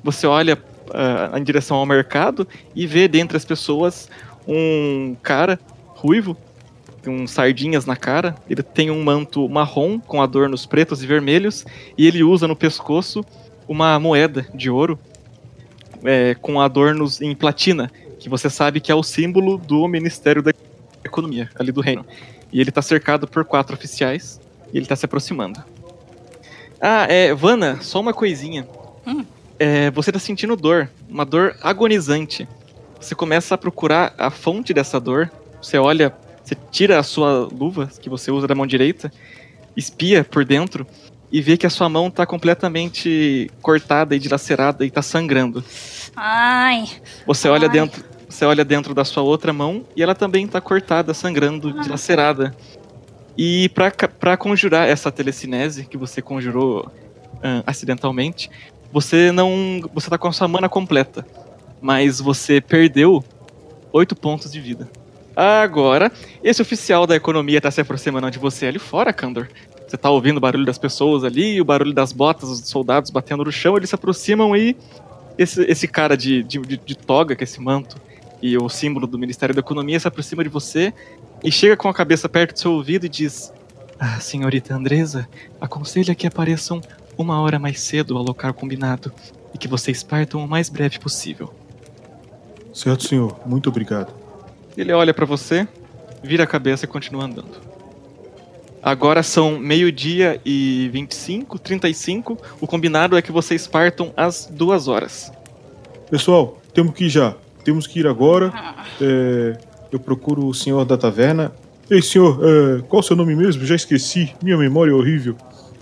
Speaker 8: Você olha ah, em direção ao mercado e vê dentre as pessoas um cara ruivo, com sardinhas na cara. Ele tem um manto marrom com adornos pretos e vermelhos e ele usa no pescoço uma moeda de ouro é, com adornos em platina, que você sabe que é o símbolo do Ministério da Economia, ali do reino. E ele tá cercado por quatro oficiais e ele tá se aproximando. Ah, é, Vanna, só uma coisinha.
Speaker 6: Hum.
Speaker 8: É, você tá sentindo dor, uma dor agonizante. Você começa a procurar a fonte dessa dor. Você olha, você tira a sua luva que você usa da mão direita, espia por dentro e vê que a sua mão tá completamente cortada e dilacerada e tá sangrando.
Speaker 6: ai,
Speaker 8: Você olha
Speaker 6: Ai.
Speaker 8: dentro, você olha dentro da sua outra mão e ela também tá cortada, sangrando, dilacerada. E pra, ca- pra conjurar essa telecinese que você conjurou ah, acidentalmente, você não, você tá com a sua mana completa, mas você perdeu oito pontos de vida. Agora, esse oficial da economia tá se aproximando de você ali fora, Kandor. Você tá ouvindo o barulho das pessoas ali, o barulho das botas dos soldados batendo no chão, eles se aproximam e esse, esse cara de, de, de- toga, com esse manto, e o símbolo do Ministério da Economia se aproxima de você e chega com a cabeça perto do seu ouvido e diz: Ah, senhorita Andresa, aconselha que apareçam uma hora mais cedo ao local combinado e que vocês partam o mais breve possível.
Speaker 3: Certo, senhor. Muito obrigado.
Speaker 8: Ele olha pra você, vira a cabeça e continua andando. Agora são meio-dia e 25, 35. O combinado é que vocês partam às duas horas.
Speaker 3: Pessoal, temos que ir já. Temos que ir agora. É, eu procuro o senhor da taverna. Ei, senhor, é, qual o seu nome mesmo? Já esqueci. Minha memória é horrível.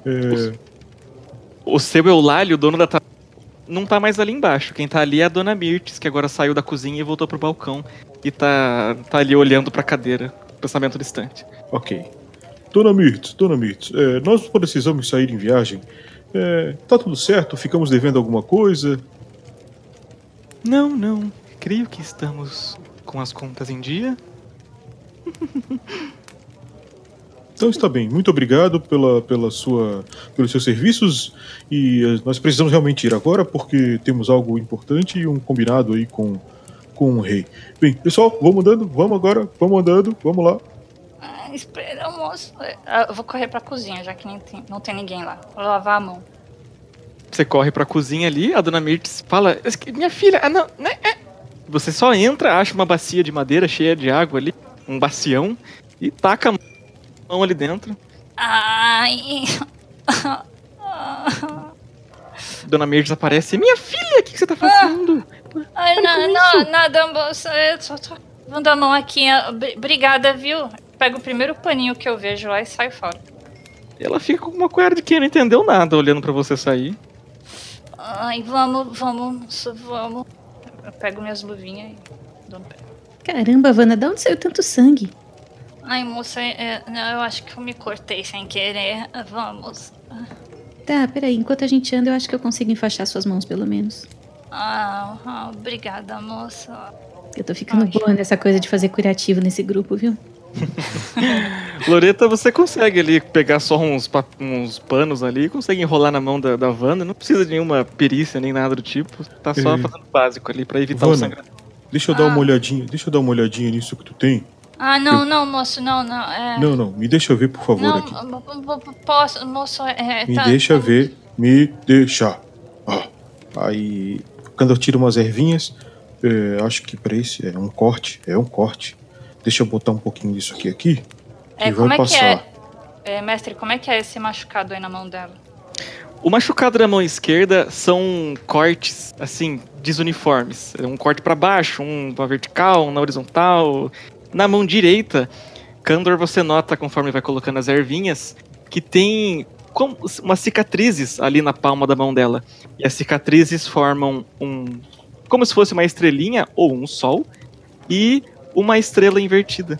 Speaker 3: É,
Speaker 8: O seu Eulálio, o dono da taverna, não tá mais ali embaixo. Quem tá ali é a dona Mirtes, que agora saiu da cozinha e voltou pro balcão. E tá, tá ali olhando pra cadeira, pensamento distante.
Speaker 3: ok. Dona Mirtz, Dona Mirtz, é, nós precisamos sair em viagem. É, tá tudo certo? Ficamos devendo alguma coisa?
Speaker 8: Não, não. Creio que estamos com as contas em dia.
Speaker 3: Então está bem. Muito obrigado pela, pela sua, pelos seus serviços. E eh, nós precisamos realmente ir agora porque temos algo importante e um combinado aí com, com o rei. Bem, pessoal, vamos andando, vamos agora, vamos andando, vamos lá.
Speaker 6: Ah, espera, moço. Ah, Eu vou correr pra cozinha, já que nem tem- não tem ninguém lá. Vou lavar a mão.
Speaker 8: Você corre pra cozinha ali, a dona Mirtz fala: "Es que Minha filha, ah, não, né? é." Você só entra, acha uma bacia de madeira cheia de água ali, um bacião, e taca a mão ali dentro.
Speaker 6: Ai.
Speaker 8: Dona Mirtz aparece: Minha filha, o que, que você tá fazendo?
Speaker 6: Ai, não, nada, moça. Eu só tô lavando a mão aqui. ah, bri- Obrigada, viu? Pego o primeiro paninho que eu vejo lá e saio fora.
Speaker 8: Ela fica com uma cara de quem não entendeu nada olhando pra você sair.
Speaker 6: Ai, vamos, vamos, vamos. Eu pego minhas luvinhas e dou no pé.
Speaker 5: Caramba, Vanna, de onde saiu tanto sangue?
Speaker 6: Ai, moça, é, não, eu acho que eu me cortei sem querer. Vamos.
Speaker 5: Tá, peraí, enquanto a gente anda, eu acho que eu consigo enfaixar suas mãos, pelo menos.
Speaker 6: Ah, ah, obrigada, moça.
Speaker 5: Eu tô ficando
Speaker 6: Ai.
Speaker 5: boa nessa coisa de fazer curativo nesse grupo, viu?
Speaker 8: Loreta, você consegue ali pegar só uns, uns panos ali, consegue enrolar na mão da, da Wanda, não precisa de nenhuma perícia nem nada do tipo, tá só
Speaker 3: É.
Speaker 8: fazendo o básico ali pra evitar o
Speaker 3: Wanda,
Speaker 8: sangramento.
Speaker 3: Deixa eu dar
Speaker 6: Ah.
Speaker 3: uma olhadinha, deixa eu dar uma olhadinha nisso que tu tem.
Speaker 6: Ah, não, não, moço, não, não. É...
Speaker 3: Não, não, me deixa ver, por favor,
Speaker 6: Não,
Speaker 3: aqui.
Speaker 6: posso, moço, é.
Speaker 3: Me
Speaker 6: tá-
Speaker 3: deixa
Speaker 6: tá-
Speaker 3: ver, me deixa. Ah, aí, quando eu tiro umas ervinhas, é, acho que pra esse é um corte, é um corte. Deixa eu botar um pouquinho disso aqui aqui.
Speaker 6: É,
Speaker 3: e
Speaker 6: como
Speaker 3: vai
Speaker 6: é que
Speaker 3: passar.
Speaker 6: é? é? Mestre, como é que é esse machucado aí na mão dela?
Speaker 8: O machucado da mão esquerda são cortes, assim, desuniformes. É um corte pra baixo, um pra vertical, um na horizontal. Na mão direita, Kandor, você nota, conforme vai colocando as ervinhas, que tem como umas cicatrizes ali na palma da mão dela. E as cicatrizes formam um. como se fosse uma estrelinha ou um sol, e uma estrela invertida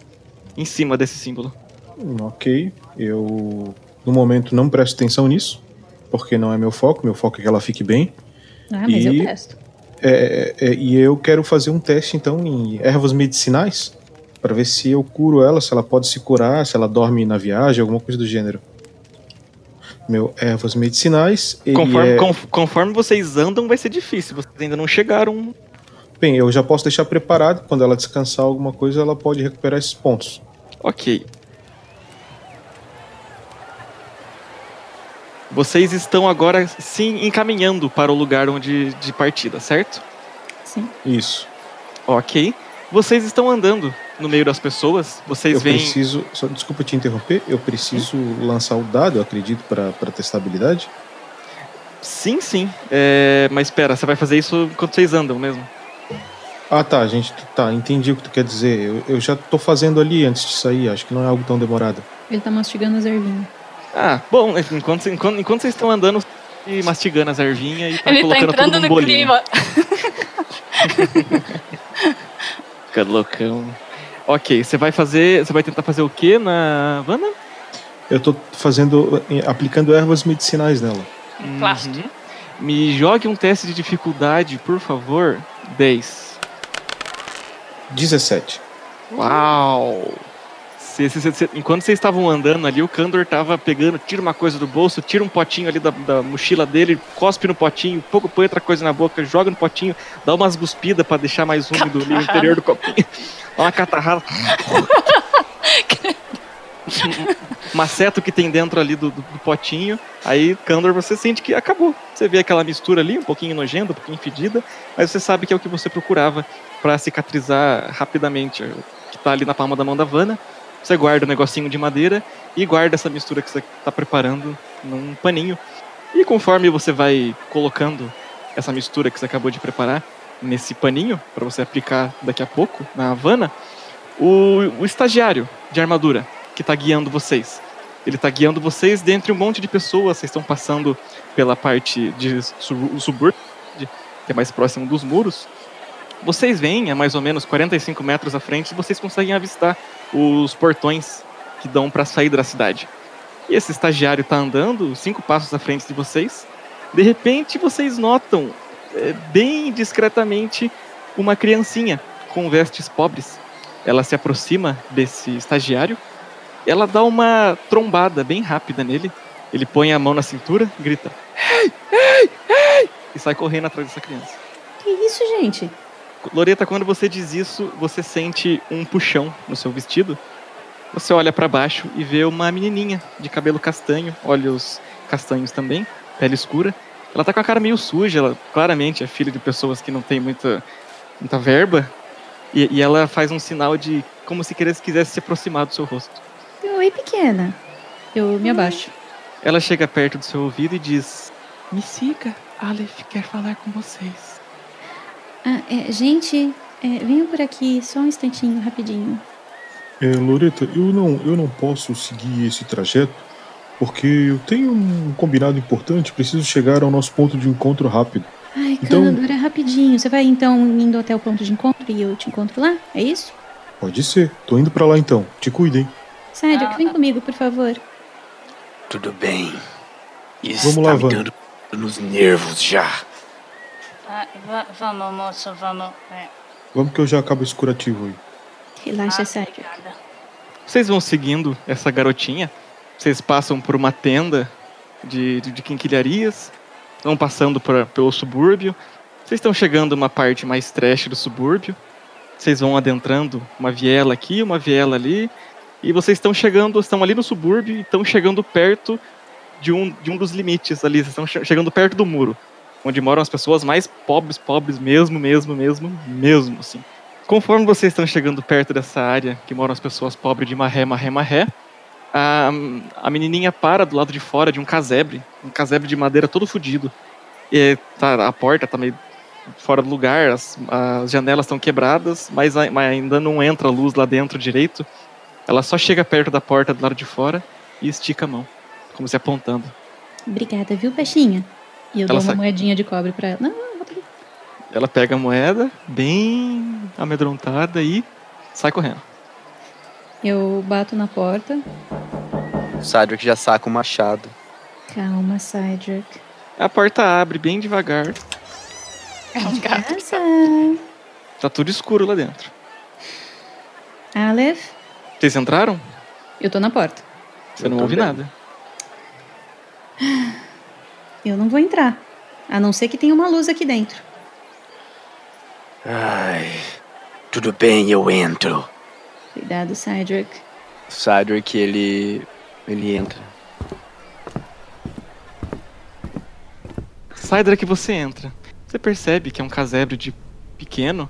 Speaker 8: em cima desse símbolo.
Speaker 3: Hum, ok, eu no momento não presto atenção nisso, porque não é meu foco, meu foco é que ela fique bem.
Speaker 5: Ah, mas
Speaker 3: E-
Speaker 5: eu presto.
Speaker 3: É, é, e eu quero fazer um teste então em ervas medicinais para ver se eu curo ela, se ela pode se curar, se ela dorme na viagem, alguma coisa do gênero. Meu ervas medicinais. ele
Speaker 8: Conforme,
Speaker 3: é-
Speaker 8: con- conforme vocês andam, vai ser difícil. Vocês ainda não chegaram
Speaker 3: Bem, eu já posso deixar preparado. Quando ela descansar alguma coisa, ela pode recuperar esses pontos.
Speaker 8: Ok. Vocês estão agora se encaminhando para o lugar onde de partida, certo?
Speaker 5: Sim.
Speaker 3: Isso.
Speaker 8: Ok. Vocês estão andando no meio das pessoas. Vocês
Speaker 3: eu
Speaker 8: veem.
Speaker 3: preciso. Só, desculpa te interromper. Eu preciso lançar o dado, eu acredito, para testar a habilidade.
Speaker 8: Sim, sim. É, Mas espera, você vai fazer isso enquanto vocês andam mesmo.
Speaker 3: Ah, tá, gente. Tá, entendi o que tu quer dizer. Eu, eu já tô fazendo ali antes de sair. Acho que não é algo tão demorado.
Speaker 5: Ele tá mastigando as ervinhas.
Speaker 8: Ah, bom, enquanto, enquanto, enquanto vocês estão andando e mastigando as ervinhas e tá
Speaker 6: Ele tá
Speaker 8: colocando
Speaker 6: entrando
Speaker 8: tudo num
Speaker 6: no
Speaker 8: bolinho.
Speaker 6: clima.
Speaker 8: Fica loucão. Ok, você vai fazer. Você vai tentar fazer o que na Vana?
Speaker 3: Eu tô fazendo. aplicando ervas medicinais nela.
Speaker 6: Plástico.
Speaker 8: Uhum. Me jogue um teste de dificuldade, por favor. 10.
Speaker 3: 17.
Speaker 8: Uau! Cê- cê- cê- enquanto vocês estavam andando ali, o Kandor tava pegando, tira uma coisa do bolso, tira um potinho ali da, da mochila dele, cospe no potinho, pouco põe outra coisa na boca, joga no potinho, dá umas guspidas pra deixar mais úmido ali o interior do copinho. Dá uma catarrada. Maceta o que tem dentro ali do, do- do potinho. Aí, Kandor, você sente que acabou. Você vê aquela mistura ali, um pouquinho nojenta, um pouquinho fedida, mas você sabe que é o que você procurava pra cicatrizar rapidamente, que tá ali na palma da mão da Vanna. Você guarda o negocinho de madeira e guarda essa mistura que você tá preparando num paninho. E conforme você vai colocando essa mistura que você acabou de preparar nesse paninho, para você aplicar daqui a pouco na Havana, o, o estagiário de armadura que tá guiando vocês. Ele tá guiando vocês dentre um monte de pessoas. Vocês estão passando pela parte de subúrbio, que é mais próximo dos muros. Vocês veem a mais ou menos 45 metros à frente, vocês conseguem avistar os portões que dão para saída da cidade. E esse estagiário tá andando cinco passos à frente de vocês. De repente, vocês notam, é, bem discretamente, uma criancinha com vestes pobres. Ela se aproxima desse estagiário. Ela dá uma trombada bem rápida nele. Ele põe a mão na cintura, grita: Ei, ei, ei! E sai correndo atrás dessa criança.
Speaker 5: Que isso, gente?
Speaker 8: Loreta, quando você diz isso, você sente um puxão no seu vestido. Você olha pra baixo e vê uma menininha de cabelo castanho, olhos castanhos também, pele escura. Ela tá com a cara meio suja, ela claramente é filha de pessoas que não tem muita, muita verba. E, e ela faz um sinal de como se quisesse, quisesse se aproximar do seu rosto.
Speaker 5: Oi, pequena. Eu me abaixo.
Speaker 8: Ela chega perto do seu ouvido e diz: Me siga, Aleph quer falar com vocês.
Speaker 5: Ah, é, gente, é, venham por aqui, só um instantinho, rapidinho.
Speaker 3: É, Loreta, eu não, eu não posso seguir esse trajeto porque eu tenho um combinado importante, preciso chegar ao nosso ponto de encontro rápido.
Speaker 5: Ai,
Speaker 3: Então-
Speaker 5: Canador, é rapidinho. Você vai então indo até o ponto de encontro e eu te encontro lá? É isso?
Speaker 3: Pode ser, tô indo pra lá então. Te cuidem.
Speaker 5: Cédric,
Speaker 6: Ah,
Speaker 5: vem comigo, por favor.
Speaker 7: Tudo bem. Isso
Speaker 3: Vamos lá,
Speaker 7: me
Speaker 3: Vanda.
Speaker 7: dando nos nervos já.
Speaker 6: Ah, va- vamos, moço, vamos. É,
Speaker 3: Vamos que eu já acabo esse curativo aí.
Speaker 5: Relaxa,
Speaker 6: ah,
Speaker 5: Cédric.
Speaker 6: obrigada.
Speaker 8: Vocês vão seguindo essa garotinha. Vocês passam por uma tenda de, de, de quinquilharias. Vão passando por, pelo subúrbio. Vocês estão chegando uma parte mais trash do subúrbio. Vocês vão adentrando uma viela aqui, uma viela ali. E vocês estão chegando, estão ali no subúrbio e estão chegando perto de um, de um dos limites ali. Vocês estão che- chegando perto do muro. Onde moram as pessoas mais pobres, pobres mesmo, mesmo, mesmo, mesmo, assim. Conforme vocês estão chegando perto dessa área que moram as pessoas pobres de marré, marré, marré, a, a menininha para do lado de fora de um casebre, um casebre de madeira todo fudido. E tá, a porta tá meio fora do lugar, as, as janelas estão quebradas, mas, mas ainda não entra luz lá dentro direito. Ela só chega perto da porta do lado de fora e estica a mão, como se apontando.
Speaker 5: Obrigada, viu, peixinha? E eu
Speaker 8: Ela
Speaker 5: dou uma moedinha de cobre pra ela. Não, não, bota aqui.
Speaker 8: Ela pega a moeda, bem amedrontada, e sai correndo.
Speaker 5: Eu bato na porta.
Speaker 7: O Cedric já saca o machado.
Speaker 5: Calma, Cedric.
Speaker 8: A porta abre bem devagar,
Speaker 5: Essa.
Speaker 8: tá tudo escuro lá dentro.
Speaker 5: Aleph,
Speaker 8: Vocês entraram?
Speaker 5: eu tô na porta.
Speaker 8: Você
Speaker 7: Eu
Speaker 8: não ouve nada.
Speaker 5: Eu não vou entrar. A não ser que tenha uma luz aqui dentro.
Speaker 7: Ai, tudo bem, eu entro.
Speaker 5: Cuidado, Cedric.
Speaker 7: O Cedric, ele. ele entra.
Speaker 8: Que você entra. Você percebe que é um casebre de pequeno.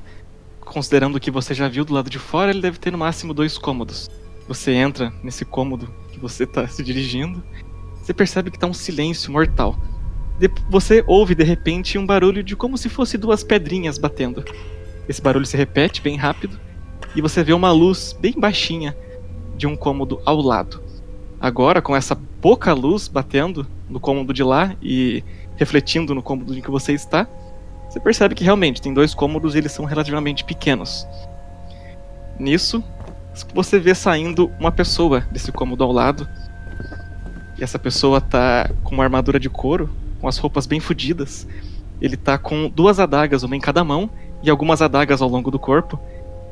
Speaker 8: Considerando o que você já viu do lado de fora, ele deve ter no máximo dois cômodos. Você entra nesse cômodo que você está se dirigindo. Você percebe que tá um silêncio mortal. De- você ouve de repente um barulho de como se fosse duas pedrinhas batendo. Esse barulho se repete bem rápido e você vê uma luz bem baixinha de um cômodo ao lado. Agora, com essa pouca luz batendo no cômodo de lá e refletindo no cômodo em que você está, você percebe que realmente tem dois cômodos e eles são relativamente pequenos. Nisso, você vê saindo uma pessoa desse cômodo ao lado. E essa pessoa tá com uma armadura de couro, com as roupas bem fodidas. Ele tá com duas adagas, uma em cada mão, e algumas adagas ao longo do corpo.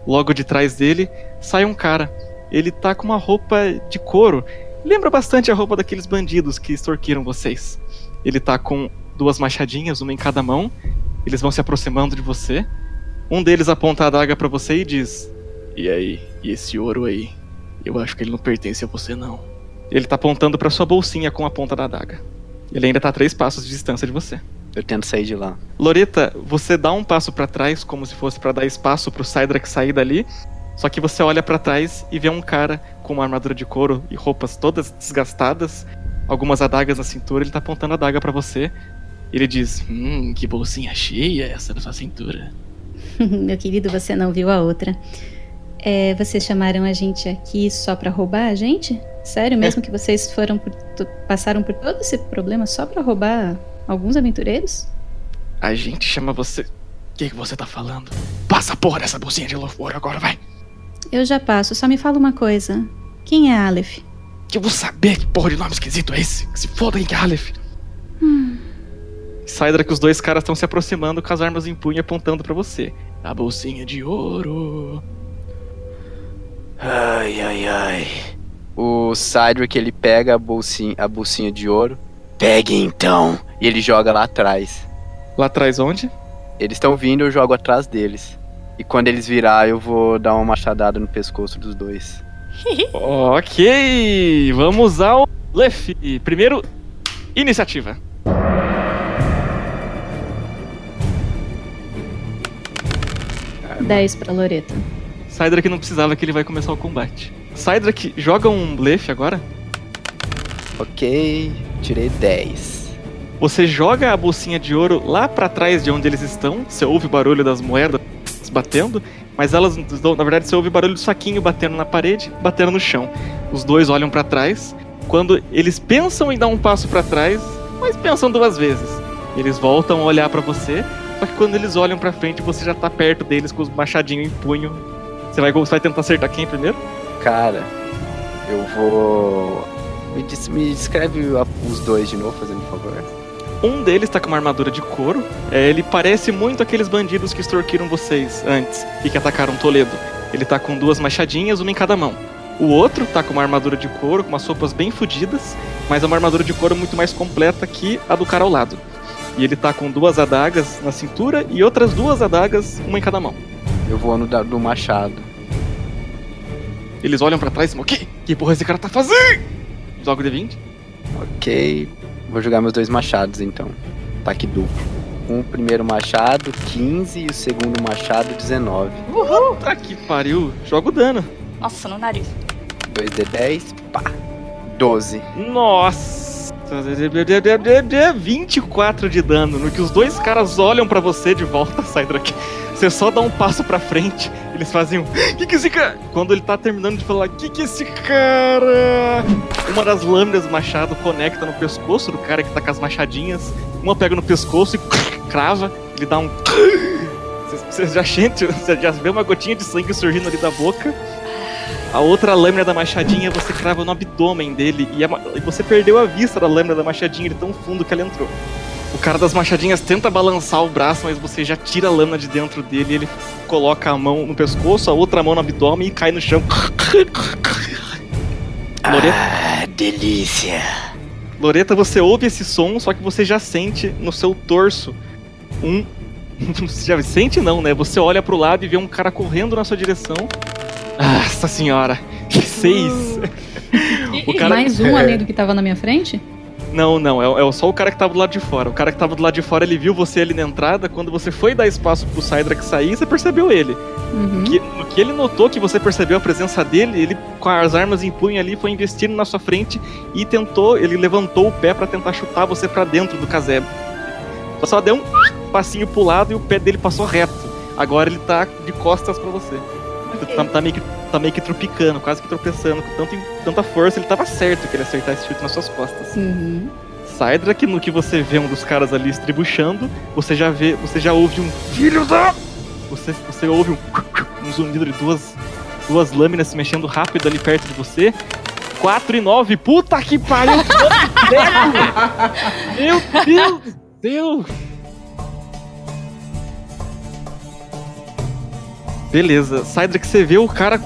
Speaker 8: Logo de trás dele sai um cara ele tá com uma roupa de couro. Lembra bastante a roupa daqueles bandidos que extorquiram vocês. Ele tá com duas machadinhas, uma em cada mão. Eles vão se aproximando de você. Um deles aponta a adaga pra você e diz: E aí, e esse ouro aí? Eu acho que ele não pertence a você, não. Ele tá apontando pra sua bolsinha com a ponta da adaga. Ele ainda tá a três passos de distância de você.
Speaker 7: Eu tento sair de lá.
Speaker 8: Loreta, você dá um passo pra trás, como se fosse pra dar espaço pro Cydrak sair dali. Só que você olha pra trás e vê um cara com uma armadura de couro e roupas todas desgastadas, algumas adagas na cintura. Ele tá apontando a adaga pra você. Ele diz: Hum, que bolsinha cheia essa na sua cintura.
Speaker 5: Meu querido, você não viu a outra. É, vocês chamaram a gente aqui só pra roubar a gente? Sério mesmo que vocês foram por passaram por todo esse problema só pra roubar alguns aventureiros?
Speaker 8: A gente chama você. O que, que você tá falando? Passa a porra dessa bolsinha de louvor agora, vai.
Speaker 5: Eu já passo, só me fala uma coisa. Quem é Aleph?
Speaker 8: Que eu vou saber que porra de nome esquisito é esse. Que se foda, hein, que é Aleph. Saidra que os dois caras estão se aproximando com as armas em punho apontando pra você. A bolsinha de ouro.
Speaker 7: Ai, ai, ai. O Cydric, ele pega a bolsinha, a bolsinha de ouro. Pegue então. E ele joga lá atrás.
Speaker 8: Lá atrás onde?
Speaker 7: Eles estão vindo, eu jogo atrás deles. E quando eles virar, eu vou dar uma machadada no pescoço dos dois.
Speaker 8: Ok, vamos ao Lef. Primeiro, iniciativa.
Speaker 5: Dez pra Loreta.
Speaker 8: Cydrak não precisava que ele vai começar o combate. Cydrak joga um blefe agora.
Speaker 7: Ok, tirei 10.
Speaker 8: Você joga a bolsinha de ouro lá pra trás de onde eles estão. Você ouve o barulho das moedas batendo, mas elas, na verdade, você ouve o barulho do saquinho batendo na parede, batendo no chão. Os dois olham pra trás. Quando eles pensam em dar um passo pra trás, mas pensam duas vezes. Eles voltam a olhar pra você, só que quando eles olham pra frente, você já tá perto deles com os machadinhos em punho. Você vai, você vai tentar acertar quem primeiro?
Speaker 7: Cara, eu vou. Me, me descreve os dois de novo, fazendo um favor.
Speaker 8: Um deles tá com uma armadura de couro. É, ele parece muito aqueles bandidos que extorquiram vocês antes e que atacaram Toledo. Ele tá com duas machadinhas, uma em cada mão. O outro tá com uma armadura de couro, com umas roupas bem fodidas, mas é uma armadura de couro muito mais completa que a do cara ao lado. E ele tá com duas adagas na cintura e outras duas adagas, uma em cada mão.
Speaker 7: Eu vou no da- do machado.
Speaker 8: Eles olham pra trás e falam: O quê? Que porra esse cara tá fazendo? Joga o D20.
Speaker 7: Ok, vou jogar meus dois machados então. Ataque duplo. Um primeiro machado, 15, e o segundo machado, 19.
Speaker 8: Tá que pariu. Joga o dano.
Speaker 6: Nossa, no nariz.
Speaker 7: 2d10, pá. 12.
Speaker 8: Nossa! 24 de dano. No que os dois caras olham pra você de volta, Cydrak. Você só dá um passo pra frente, eles fazem um. Que que esse cara. Quando ele tá terminando de falar, que que esse cara. Uma das lâminas do machado conecta no pescoço do cara que tá com as machadinhas. Uma pega no pescoço e crava. Ele dá um. Você já sente, você já vê uma gotinha de sangue surgindo ali da boca. A outra lâmina da machadinha você crava no abdômen dele e, a e você perdeu a vista da lâmina da machadinha de tão fundo que ela entrou. O cara das machadinhas tenta balançar o braço, mas você já tira a lâmina de dentro dele e ele coloca a mão no pescoço, a outra mão no abdômen e cai no chão. Loreta,
Speaker 7: Ah, delícia.
Speaker 8: Loreta, você ouve esse som, só que você já sente no seu torso um. Você já sente não, né? Você olha pro lado e vê um cara correndo na sua direção. Nossa senhora! Que seis! O cara-
Speaker 5: Mais um além do que tava na minha frente?
Speaker 8: Não, não, é, é só o cara que tava do lado de fora. O cara que tava do lado de fora, ele viu você ali na entrada. Quando você foi dar espaço pro Cydrak sair, você percebeu ele.
Speaker 5: Uhum.
Speaker 8: Que, no que ele notou que você percebeu a presença dele, ele com as armas em punho ali foi investindo na sua frente e tentou, ele levantou o pé pra tentar chutar você pra dentro do casebre. Só deu um passinho pro lado e o pé dele passou reto. Agora ele tá de costas pra você. Tá, tá meio que, tá meio que tropicando, quase que tropeçando, com tanto, tanta força, ele tava certo que ele acertar esse chute nas suas costas.
Speaker 5: Uhum.
Speaker 8: Cydrak, no que você vê um dos caras ali estribuchando, você já vê, você já ouve um filho da. Você, você ouve um, um zumbido de duas, duas lâminas se mexendo rápido ali perto de você. 4 e 9, puta que pariu! Meu Deus! Deus! Beleza, Cydrak, você vê o cara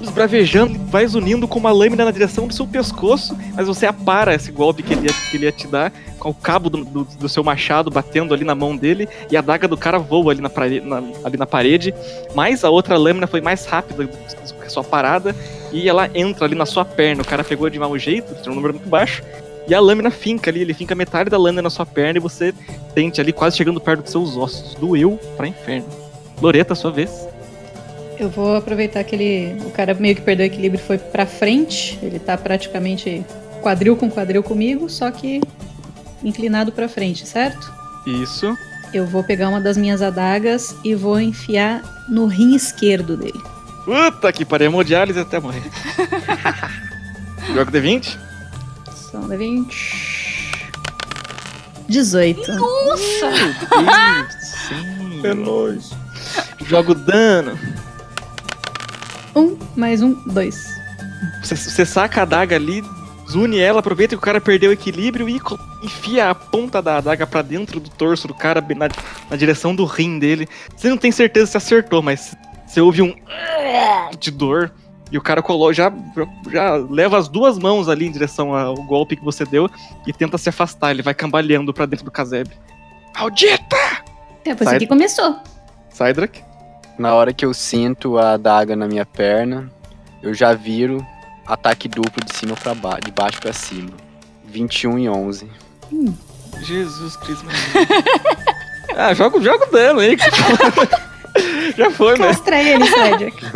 Speaker 8: esbravejando, vai unindo com uma lâmina na direção do seu pescoço, mas você apara esse golpe que ele ia, que ele ia te dar com o cabo do, do, do seu machado batendo ali na mão dele e a daga do cara voa ali na, na- ali na parede, mas a outra lâmina foi mais rápida do que a sua parada e ela entra ali na sua perna. O cara pegou de mau jeito, tirou um número muito baixo, e a lâmina finca ali, ele finca metade da lâmina na sua perna e você sente ali quase chegando perto dos seus ossos. Doeu pra inferno. Loreta, sua vez.
Speaker 5: Eu vou aproveitar que ele, o cara meio que perdeu o equilíbrio e foi pra frente. Ele tá praticamente quadril com quadril comigo, só que inclinado pra frente, certo?
Speaker 8: Isso.
Speaker 5: Eu vou pegar uma das minhas adagas e vou enfiar no rim esquerdo dele.
Speaker 8: Puta que pariu, hemodiálise até morrer. Joga D20?
Speaker 5: São da 20. 18.
Speaker 6: Nossa!
Speaker 8: Sim.
Speaker 3: É nóis.
Speaker 8: Joga o dano.
Speaker 5: Um, mais um, dois.
Speaker 8: Você, você saca a adaga ali, une ela, aproveita que o cara perdeu o equilíbrio e enfia a ponta da adaga pra dentro do torso do cara, na, na direção do rim dele. Você não tem certeza se acertou, mas você ouve um de dor e o cara colo já, já leva as duas mãos ali em direção ao golpe que você deu e tenta se afastar. Ele vai cambaleando pra dentro do casebre. Maldita!
Speaker 5: É, foi assim que começou.
Speaker 8: Cydrak?
Speaker 7: Na hora que eu sinto a adaga na minha perna, eu já viro ataque duplo de cima para baixo, de baixo para cima. 21 e 11.
Speaker 8: Jesus Cristo. Ah, joga, joga o dano aí. Já foi, né?
Speaker 5: Castra ele, Cedric.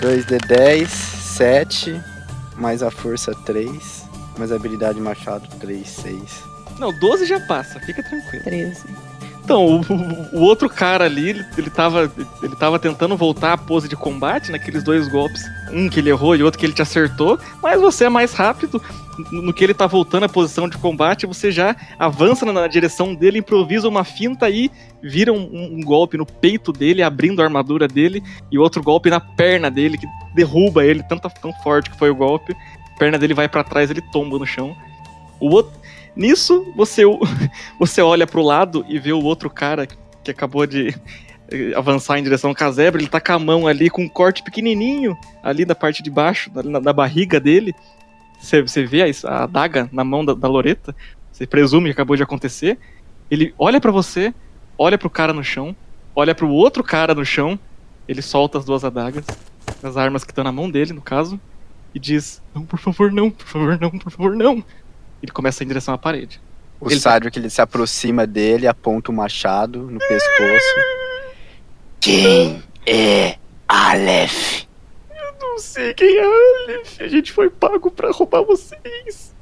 Speaker 7: 2d10, 7, mais a força 3, mais a habilidade machado 3, 6.
Speaker 8: Não, 12 já passa, fica tranquilo.
Speaker 5: 13.
Speaker 8: Então, o, o- outro cara ali, ele, ele, tava, ele tava tentando voltar à pose de combate naqueles dois golpes. Um que ele errou e outro que ele te acertou. Mas você é mais rápido. No que ele tá voltando à posição de combate, você já avança na, direção dele, improvisa uma finta e vira um, um- golpe no peito dele, abrindo a armadura dele. E outro golpe na perna dele, que derruba ele, tanto, tão forte que foi o golpe. A perna dele vai pra trás, ele tomba no chão. O outro... Nisso, você, você olha pro lado e vê o outro cara que acabou de eh, avançar em direção ao casebre, ele tá com a mão ali com um corte pequenininho ali na parte de baixo, na, na barriga dele. Você, você vê a, adaga na mão da, da Loreta, você presume que acabou de acontecer. Ele olha pra você, olha pro cara no chão, olha pro outro cara no chão, ele solta as duas adagas, as armas que estão na mão dele, no caso, e diz: Não, por favor, não, por favor, não, por favor, não. Ele começa em direção à parede.
Speaker 7: O
Speaker 8: Ele-
Speaker 7: Cedric ele se aproxima dele, aponta o machado no pescoço. Quem é Aleph?
Speaker 8: Não sei quem é Aleph. A gente foi pago pra roubar vocês.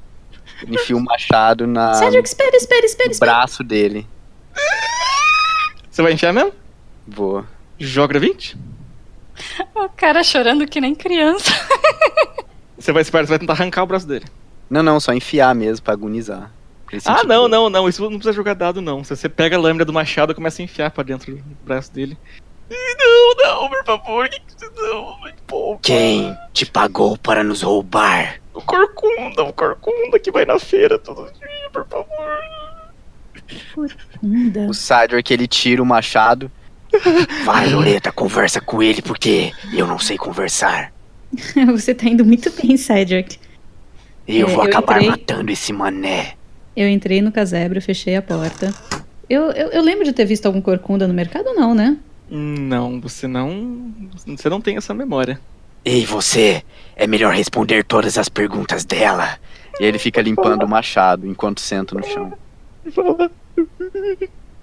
Speaker 7: Ele enfia o machado na,
Speaker 5: Cedric, espera, espera, espera,
Speaker 7: no
Speaker 5: espera.
Speaker 7: braço dele.
Speaker 8: Você vai enfiar mesmo?
Speaker 7: Vou.
Speaker 8: Joga 20.
Speaker 6: O cara chorando que nem criança.
Speaker 8: Você vai, você vai tentar arrancar o braço dele.
Speaker 7: Não, não, só enfiar mesmo pra agonizar.
Speaker 8: Ah,
Speaker 7: sentir
Speaker 8: não, não, não. Isso não precisa jogar dado, não. Se você pega a lâmina do machado e começa a enfiar pra dentro do braço dele. Não, não, por favor. que que- Não.
Speaker 9: Quem te pagou para nos roubar?
Speaker 8: O corcunda, o corcunda que vai na feira todo dia, por favor.
Speaker 5: Unda.
Speaker 7: O Cedric ele tira o machado.
Speaker 9: Vai, Loreta, conversa com ele porque eu não sei conversar.
Speaker 5: Você tá indo muito bem, Cedric.
Speaker 9: Eu
Speaker 5: É,
Speaker 9: vou
Speaker 5: eu
Speaker 9: acabar
Speaker 5: entrei-
Speaker 9: matando esse mané.
Speaker 5: Eu entrei no casebre, eu fechei a porta. Eu, eu, eu lembro de ter visto algum corcunda no mercado, não, né?
Speaker 8: Não, você não. Você não tem essa memória.
Speaker 9: Ei, você, é melhor responder todas as perguntas dela.
Speaker 7: E ele fica limpando o machado enquanto senta no chão.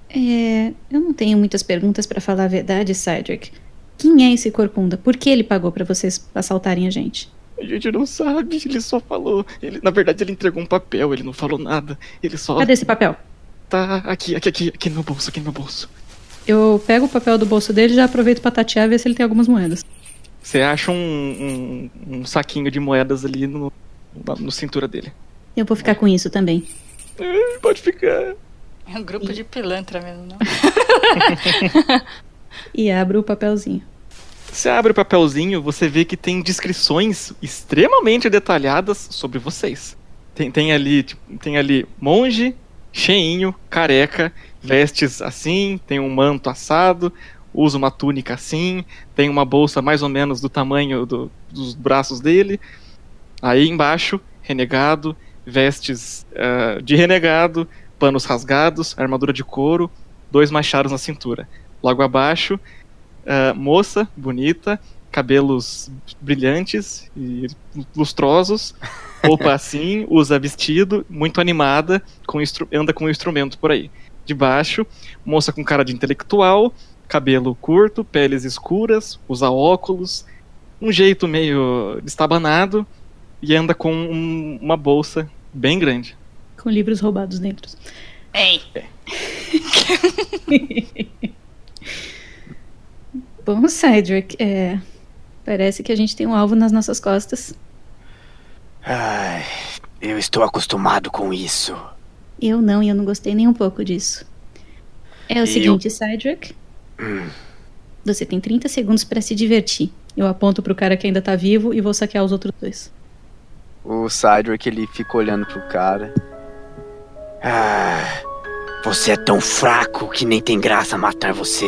Speaker 5: É, eu não tenho muitas perguntas pra falar a verdade, Cedric. Quem é esse corcunda? Por que ele pagou pra vocês assaltarem a gente?
Speaker 8: A gente não sabe, ele só falou. Ele, na verdade, ele entregou um papel, ele não falou nada. Ele só
Speaker 5: Cadê esse papel?
Speaker 8: tá aqui, aqui, aqui, aqui no meu bolso, aqui no meu bolso.
Speaker 5: Eu pego o papel do bolso dele e já aproveito pra tatear e ver se ele tem algumas moedas.
Speaker 8: Você acha um, um, um saquinho de moedas ali no, na- no cintura dele.
Speaker 5: Eu vou ficar com isso também.
Speaker 8: Eh, Pode ficar.
Speaker 6: É um grupo de pilantra mesmo, não?
Speaker 5: E abro o papelzinho.
Speaker 8: Você abre o papelzinho, você vê que tem descrições extremamente detalhadas sobre vocês. Tem, tem ali, tipo, tem ali monge, cheinho, careca, vestes assim, tem um manto assado, usa uma túnica assim, tem uma bolsa mais ou menos do tamanho do- dos braços dele. Aí embaixo, renegado, vestes ah, de renegado, panos rasgados, armadura de couro, dois machados na cintura. Logo abaixo, ah, moça, bonita, cabelos brilhantes e lustrosos, roupa assim, usa vestido, muito animada, com anda com um instrumento por aí. De baixo, moça com cara de intelectual, cabelo curto, peles escuras, usa óculos, um jeito meio destabanado e anda com um- uma bolsa bem grande.
Speaker 5: Com livros roubados dentro.
Speaker 6: Ei,
Speaker 5: Bom, Cedric, é, parece que a gente tem um alvo nas nossas costas.
Speaker 9: Ai, eu estou acostumado com isso.
Speaker 5: Eu não, e eu não gostei nem um pouco disso. É o
Speaker 9: Eu-
Speaker 5: seguinte, Cedric.
Speaker 9: Hum.
Speaker 5: Você tem 30 segundos pra se divertir. Eu aponto pro cara que ainda tá vivo e vou saquear os outros dois.
Speaker 7: O Cydric, ele fica olhando pro cara.
Speaker 9: Ah, você é tão fraco que nem tem graça matar você.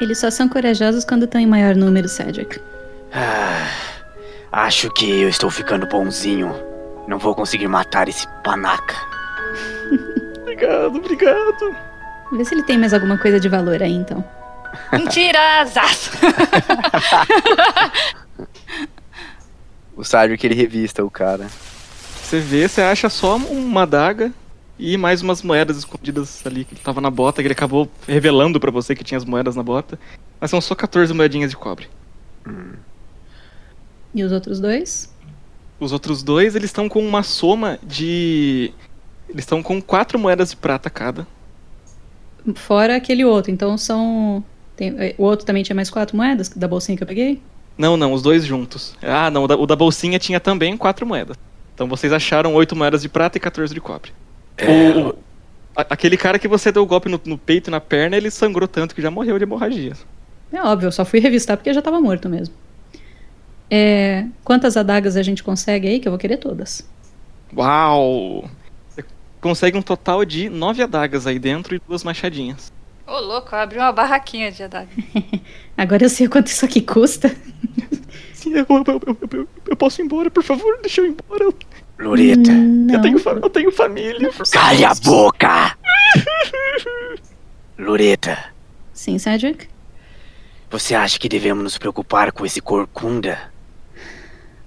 Speaker 5: Eles só são corajosos quando estão em maior número, Cedric.
Speaker 9: Ah, acho que eu estou ficando bonzinho. Não vou conseguir matar esse panaca.
Speaker 8: Obrigado, obrigado.
Speaker 5: Vê se ele tem mais alguma coisa de valor aí, então.
Speaker 6: mentira.
Speaker 7: O Cydric, ele revista o cara.
Speaker 8: Você vê, você acha só uma adaga e mais umas moedas escondidas ali que tava na bota, que ele acabou revelando pra você que tinha as moedas na bota. Mas são só 14 moedinhas de cobre.
Speaker 5: E os outros dois?
Speaker 8: Os outros dois, eles estão com uma soma de. Eles estão com quatro moedas de prata cada.
Speaker 5: Fora aquele outro, então são. tem- eh, o outro também tinha mais quatro moedas da bolsinha que eu peguei?
Speaker 8: Não, não, os dois juntos. Ah, não, o da, o da bolsinha tinha também quatro moedas. Então vocês acharam oito moedas de prata e 14 de cobre. O, o- aquele cara que você deu o golpe no, no peito e na perna, ele sangrou tanto que já morreu de hemorragia.
Speaker 5: É óbvio, eu só fui revistar porque já tava morto mesmo. É, quantas adagas a gente consegue aí? Que eu vou querer todas.
Speaker 8: Uau! Você consegue um total de nove adagas aí dentro e duas machadinhas.
Speaker 6: Ô, louco, eu abri uma barraquinha de adaga.
Speaker 5: Agora eu sei quanto isso aqui custa.
Speaker 8: Sim, eu, eu- eu- eu posso ir embora, por favor, deixa eu ir embora. Eu,
Speaker 9: Loreta,
Speaker 5: Não.
Speaker 8: eu tenho, eu tenho família.
Speaker 9: cale a boca! Loreta,
Speaker 5: Sim, Cedric?
Speaker 9: você acha que devemos nos preocupar com esse corcunda?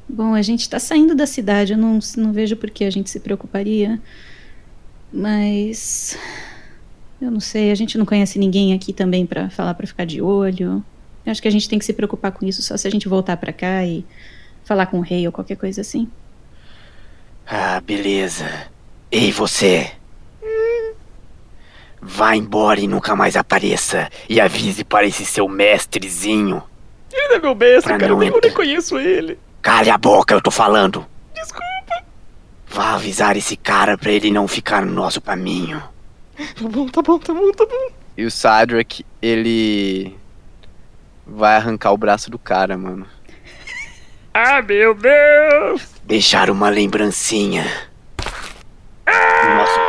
Speaker 5: Bom, a gente tá saindo da cidade, eu não, não vejo por que a gente se preocuparia. Mas. Eu não sei, a gente não conhece ninguém aqui também pra falar pra ficar de olho. Eu acho que a gente tem que se preocupar com isso só se a gente voltar pra cá e falar com o rei ou qualquer coisa assim.
Speaker 9: Ah, beleza. Ei, você! Vá embora e nunca mais apareça. E avise para esse seu mestrezinho.
Speaker 8: Ele não é meu mestre,
Speaker 9: Pra
Speaker 8: cara, eu
Speaker 9: não
Speaker 8: nem, eu
Speaker 9: entrar.
Speaker 8: nem conheço ele.
Speaker 9: Cale a boca, eu tô falando.
Speaker 8: Desculpa.
Speaker 9: Vá avisar esse cara pra ele não ficar no nosso caminho.
Speaker 8: Tá bom, tá bom, tá bom, tá bom.
Speaker 7: E o Cydric, ele. Vai arrancar o braço do cara, mano.
Speaker 8: Ah, meu Deus!
Speaker 9: Deixar uma lembrancinha. No nosso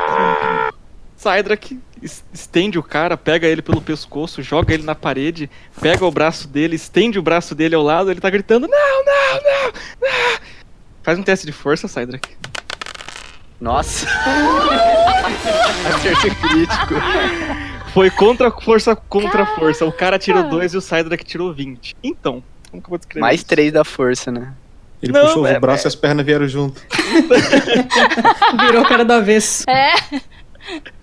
Speaker 8: es- estende o cara, pega ele pelo pescoço, joga ele na parede, pega o braço dele, estende o braço dele ao lado, ele tá gritando: Não, não, não, não! Faz um teste de força, Cydrak.
Speaker 7: Nossa! Acerto crítico.
Speaker 8: Foi contra força contra força. O cara tirou
Speaker 5: Caraca.
Speaker 8: 2 e o Cydrak tirou 20. Então, como que eu vou descrever?
Speaker 7: Mais
Speaker 8: isso?
Speaker 7: três da força, né?
Speaker 3: Ele
Speaker 8: Não,
Speaker 3: puxou
Speaker 8: é-
Speaker 3: os braços e as pernas vieram junto.
Speaker 5: Virou o cara do avesso.
Speaker 6: É,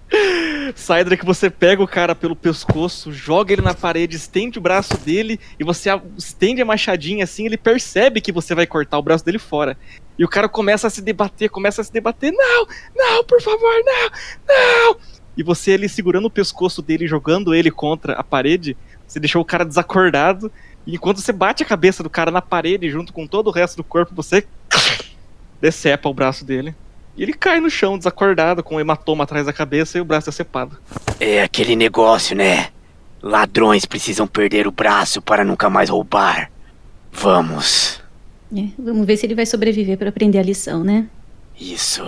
Speaker 8: Cydrak, você pega o cara pelo pescoço, joga ele na parede, estende o braço dele e você estende a machadinha assim, ele percebe que você vai cortar o braço dele fora. E o cara começa a se debater, começa a se debater. Não, não, por favor, não, não. E você ele segurando o pescoço dele, jogando ele contra a parede, você deixou o cara desacordado. E enquanto você bate a cabeça do cara na parede junto com todo o resto do corpo, você decepa o braço dele. E ele cai no chão desacordado, com um hematoma atrás da cabeça e o braço decepado.
Speaker 9: É aquele negócio, né? Ladrões precisam perder o braço para nunca mais roubar. Vamos.
Speaker 5: É, vamos ver se ele vai sobreviver pra aprender a lição, né?
Speaker 9: Isso.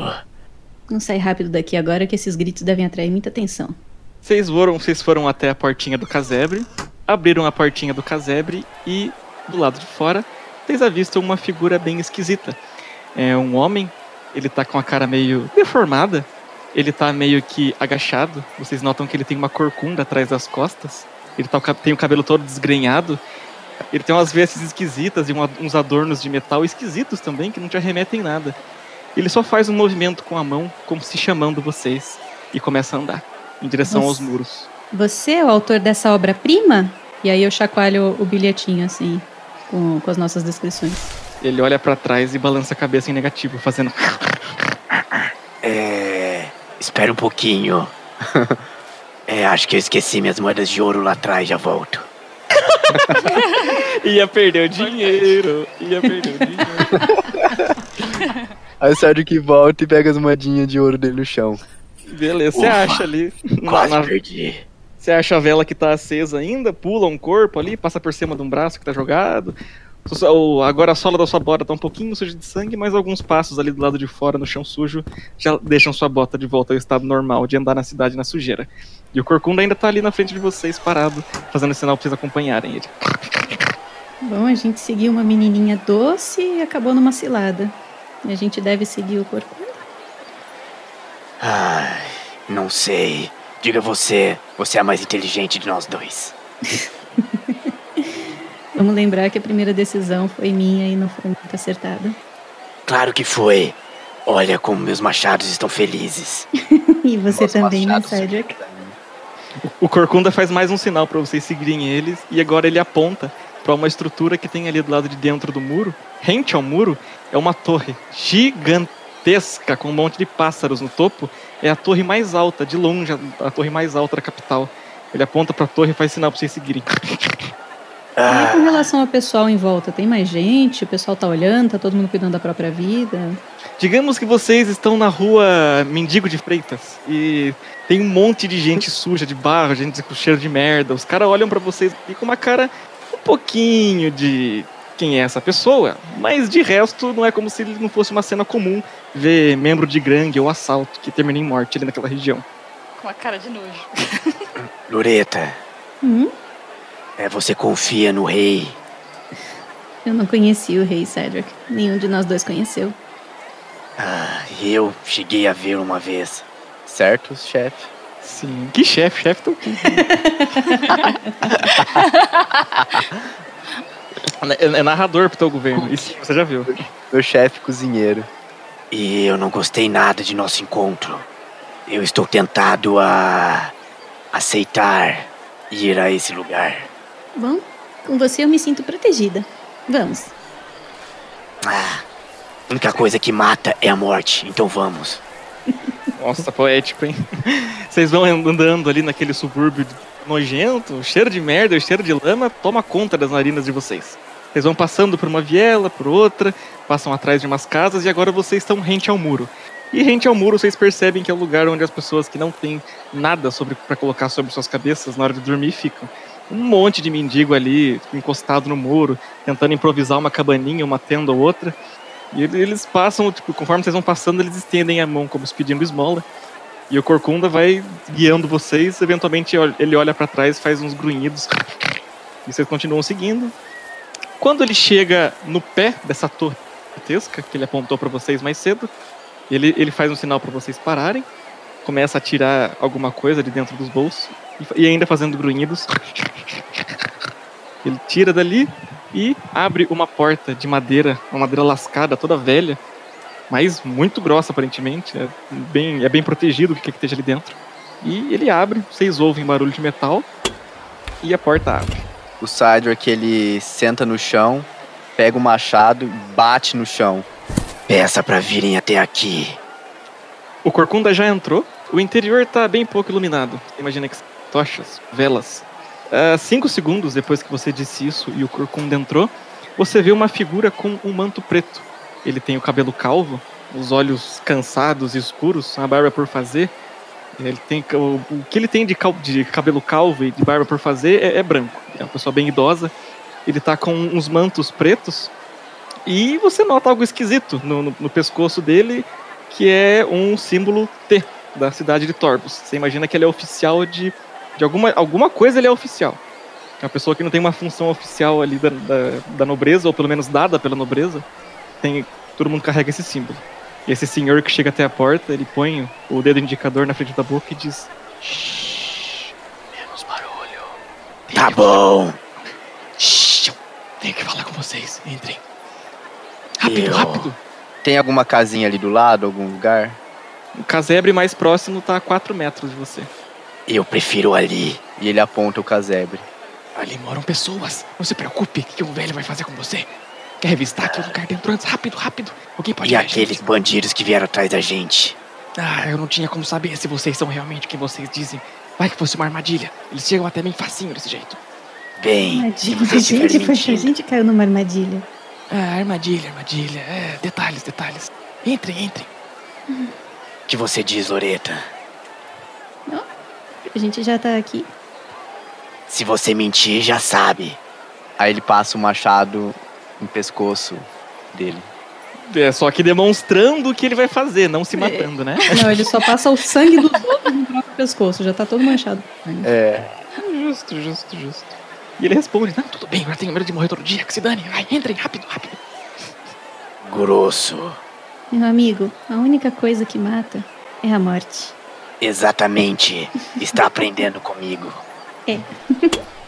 Speaker 5: Vamos sair rápido daqui agora que esses gritos devem atrair muita atenção.
Speaker 8: Vocês foram, vocês foram até a portinha do casebre, abriram a portinha do casebre e do lado de fora vocês avistam uma figura bem esquisita. É um homem, ele tá com a cara meio deformada, ele tá meio que agachado. Vocês notam que ele tem uma corcunda atrás das costas. Ele tá, tem o cabelo todo desgrenhado. Ele tem umas vestes esquisitas e uns adornos de metal esquisitos também, que não te arremetem nada. Ele só faz um movimento com a mão, como se chamando vocês, e começa a andar em direção
Speaker 5: Você-
Speaker 8: aos muros.
Speaker 5: Você é o autor dessa obra-prima? E aí eu chacoalho o bilhetinho, assim, com, com as nossas descrições.
Speaker 8: Ele olha pra trás e balança a cabeça em negativo, fazendo.
Speaker 9: É. Espera um pouquinho. é, acho que eu esqueci minhas moedas de ouro lá atrás, já volto.
Speaker 8: ia perder o dinheiro, ia perder o dinheiro.
Speaker 7: Aí o Cedric volta e pega as moedinhas de ouro dele no chão.
Speaker 8: Beleza, você
Speaker 9: Ufa,
Speaker 8: acha ali. na-
Speaker 9: Quase
Speaker 8: na-
Speaker 9: perdi.
Speaker 8: Você acha a vela que tá acesa ainda, pula um corpo ali, passa por cima de um braço que tá jogado. Agora a sola da sua bota tá um pouquinho suja de sangue, mas alguns passos ali do lado de fora, no chão sujo, já deixam sua bota de volta ao estado normal de andar na cidade na sujeira. E o Corcunda ainda tá ali na frente de vocês, parado, fazendo sinal pra vocês acompanharem ele.
Speaker 5: Bom, a gente seguiu uma menininha doce e acabou numa cilada. E a gente deve seguir o corpo.
Speaker 9: Ai, não sei. Diga você, você é a mais inteligente de nós dois.
Speaker 5: Vamos lembrar que a primeira decisão foi minha e não foi muito acertada.
Speaker 9: Claro que foi. Olha como meus machados estão felizes.
Speaker 5: E você
Speaker 7: Nossa,
Speaker 5: também, né, Cedric?
Speaker 8: O Corcunda faz mais um sinal pra vocês seguirem eles, e agora ele aponta pra uma estrutura que tem ali do lado de dentro do muro. Rente ao muro é uma torre gigantesca com um monte de pássaros no topo. É a torre mais alta, de longe, a- a torre mais alta da capital. Ele aponta pra torre e faz sinal pra vocês seguirem.
Speaker 5: E com
Speaker 9: Ah,
Speaker 5: relação ao pessoal em volta, tem mais gente? O pessoal tá olhando, tá todo mundo cuidando da própria vida?
Speaker 8: Digamos que vocês estão na rua Mendigo de Freitas e tem um monte de gente suja, de barro, gente com cheiro de merda. Os caras olham pra vocês e com uma cara um pouquinho de quem é essa pessoa, mas de resto não é como se não fosse uma cena comum ver membro de gangue ou assalto que termina em morte ali naquela região.
Speaker 6: Com a cara de nojo.
Speaker 9: Loreta,
Speaker 5: Hum?
Speaker 9: é, você confia no rei?
Speaker 5: Eu não conheci o rei Cedric. Nenhum de nós dois conheceu.
Speaker 9: Ah, eu cheguei a ver uma vez.
Speaker 7: Certo, chefe?
Speaker 8: Sim. Que chefe, chefe tô aqui. é, é narrador pro teu governo. Isso você já viu.
Speaker 7: Meu chefe cozinheiro.
Speaker 9: E eu não gostei nada de nosso encontro. Eu estou tentado a aceitar ir a esse lugar.
Speaker 5: Bom, com você eu me sinto protegida. Vamos.
Speaker 9: Ah, a única coisa que mata é a morte, então vamos.
Speaker 8: Nossa, poético, hein? Vocês vão andando ali naquele subúrbio nojento, o cheiro de merda, o cheiro de lama toma conta das narinas de vocês. Vocês vão passando por uma viela, por outra, passam atrás de umas casas e agora vocês estão rente ao muro. E rente ao muro vocês percebem que é o lugar onde as pessoas que não têm nada sobre para colocar sobre suas cabeças na hora de dormir ficam. Um monte de mendigo ali, encostado no muro, tentando improvisar uma cabaninha, uma tenda ou outra. E ele- eles passam, tipo, conforme vocês vão passando, eles estendem a mão como se pedindo esmola. E o Corcunda vai guiando vocês, eventualmente ele olha pra trás, faz uns grunhidos. E vocês continuam seguindo. Quando ele chega no pé dessa torre gigantesca que ele apontou pra vocês mais cedo, ele, ele faz um sinal pra vocês pararem, começa a tirar alguma coisa de dentro dos bolsos e, e ainda fazendo grunhidos. Ele tira dali e abre uma porta de madeira, uma madeira lascada, toda velha, mas muito grossa aparentemente, é bem, é bem protegido o que quer que esteja ali dentro. E ele abre, vocês ouvem barulho de metal e a porta abre.
Speaker 7: O Cydrak, ele senta no chão, pega o machado e bate no chão.
Speaker 9: Peça pra virem até aqui.
Speaker 8: O Corcunda já entrou, o interior tá bem pouco iluminado. Imagina que tochas, velas. Ah, cinco segundos depois que você disse isso e o Corcunda entrou, você vê uma figura com um manto preto. Ele tem o cabelo calvo, os olhos cansados e escuros, a barba por fazer. Ele tem o, o que ele tem de, cal- de cabelo calvo e de barba por fazer é, é branco. É uma pessoa bem idosa. Ele tá com uns mantos pretos e você nota algo esquisito no, no- no pescoço dele, que é um símbolo T da cidade de Torbos. Você imagina que ele é oficial de, de alguma, alguma coisa, ele é oficial. É uma pessoa que não tem uma função oficial ali da, da, da nobreza, ou pelo menos dada pela nobreza. Tem, todo mundo carrega esse símbolo. E esse senhor que chega até a porta, ele põe o dedo indicador na frente da boca e diz:
Speaker 9: Menos barulho. Tá bom.
Speaker 10: Shhh, tenho que falar com vocês. Entrem. Rápido,
Speaker 9: Eu-
Speaker 10: rápido.
Speaker 7: Tem alguma casinha ali do lado, algum lugar?
Speaker 8: O casebre mais próximo tá a 4 metros de você.
Speaker 9: Eu prefiro ali.
Speaker 7: E ele aponta o casebre.
Speaker 10: Ali moram pessoas. Não se preocupe. O que o velho vai fazer com você? Quer revistar aqui o lugar dentro antes? Rápido, rápido. Alguém pode
Speaker 9: E
Speaker 10: ir,
Speaker 9: aqueles
Speaker 10: gente?
Speaker 9: bandidos que vieram atrás da gente.
Speaker 10: Ah, eu não tinha como saber se vocês são realmente quem vocês dizem. Vai que fosse uma armadilha. Eles chegam até bem facinho desse jeito.
Speaker 9: Bem, se
Speaker 5: Armadilha.
Speaker 9: estiver
Speaker 5: gente, foi, a gente caiu numa armadilha.
Speaker 10: Ah, armadilha, armadilha. É, detalhes, detalhes. Entrem, entrem.
Speaker 9: o que você diz, Loreta?
Speaker 5: A gente já tá aqui.
Speaker 9: Se você mentir, já sabe.
Speaker 7: Aí ele passa o machado no pescoço dele.
Speaker 8: É só que demonstrando o que ele vai fazer, não se matando, né?
Speaker 5: Não, ele só passa o sangue dos outros no próprio pescoço. Já tá todo manchado.
Speaker 7: É.
Speaker 8: Justo, justo, justo. E ele responde: Não,
Speaker 10: Tudo bem, eu tenho medo de morrer todo dia. Que se dane. Vai, entrem, rápido, rápido.
Speaker 9: Grosso.
Speaker 5: Meu amigo, a única coisa que mata é a morte.
Speaker 9: Exatamente. Está aprendendo comigo.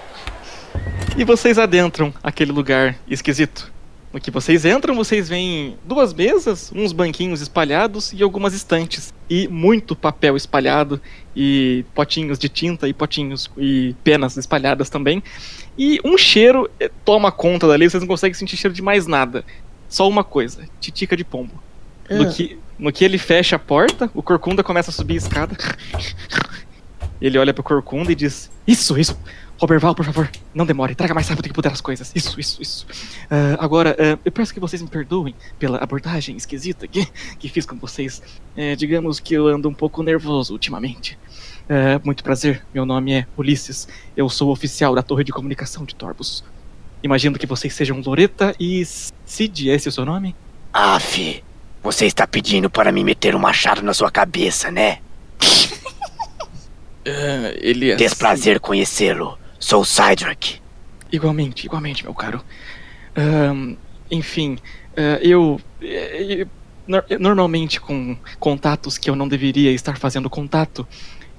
Speaker 8: E vocês adentram aquele lugar esquisito. No que vocês entram, vocês veem duas mesas, uns banquinhos espalhados e algumas estantes. E muito papel espalhado, e potinhos de tinta, e potinhos e penas espalhadas também. E um cheiro eh, toma conta dali, vocês não conseguem sentir cheiro de mais nada. Só uma coisa: titica de pombo. No que, no que ele fecha a porta, o corcunda começa a subir a escada. Ele olha pro corcunda e diz: Isso, isso. Roberval, por favor, não demore, traga mais rápido que puder as coisas. Isso, isso, isso. Ah, agora, ah, eu peço que vocês me perdoem pela abordagem esquisita que, que fiz com vocês. Eh, digamos que eu ando um pouco nervoso ultimamente. Ah, muito prazer, meu nome é Ulisses. Eu sou oficial da Torre de Comunicação de Torbos. Imagino que vocês sejam Loreta e Cid, esse é o seu nome?
Speaker 9: Aff, você está pedindo para me meter um machado na sua cabeça, né?
Speaker 8: Ah, ele é.
Speaker 9: Desprazer conhecê-lo. Sou Cydrak.
Speaker 8: Igualmente, igualmente, meu caro. Ahn, enfim, ah, eu, eh, eh, nor- Normalmente, com contatos que eu não deveria estar fazendo contato,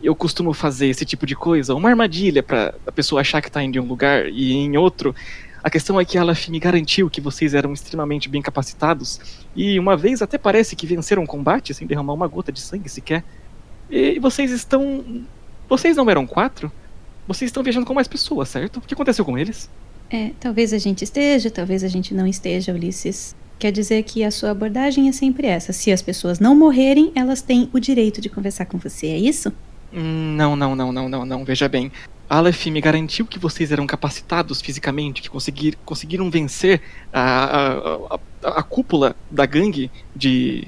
Speaker 8: eu costumo fazer esse tipo de coisa, uma armadilha para a pessoa achar que está indo em um lugar e em outro. A questão é que ela me garantiu que vocês eram extremamente bem capacitados e uma vez até parece que venceram um combate sem derramar uma gota de sangue sequer. E vocês estão. Vocês não eram quatro? Vocês estão viajando com mais pessoas, certo? O que aconteceu com eles?
Speaker 5: É, talvez a gente esteja, talvez a gente não esteja, Ulisses. Quer dizer que a sua abordagem é sempre essa. Se as pessoas não morrerem, elas têm o direito de conversar com você, é isso?
Speaker 8: Hum, Não, não, não, não, não, não. Veja bem. Aleph me garantiu que vocês eram capacitados fisicamente, que conseguir, conseguiram vencer a, a, a, a cúpula da gangue de,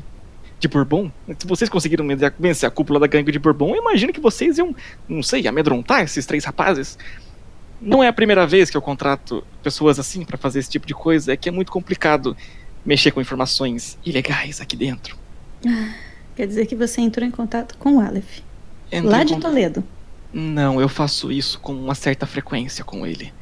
Speaker 8: de Bourbon. Se vocês conseguiram vencer a cúpula da gangue de Bourbon, eu imagino que vocês iam, não sei, amedrontar esses três rapazes. Não é a primeira vez que eu contrato pessoas assim para fazer esse tipo de coisa, é que é muito complicado mexer com informações ilegais aqui dentro.
Speaker 5: Quer dizer que você entrou em contato com o Aleph.
Speaker 8: Entrei
Speaker 5: Lá de
Speaker 8: contato-
Speaker 5: Toledo.
Speaker 8: Não, eu faço isso com uma certa frequência com ele.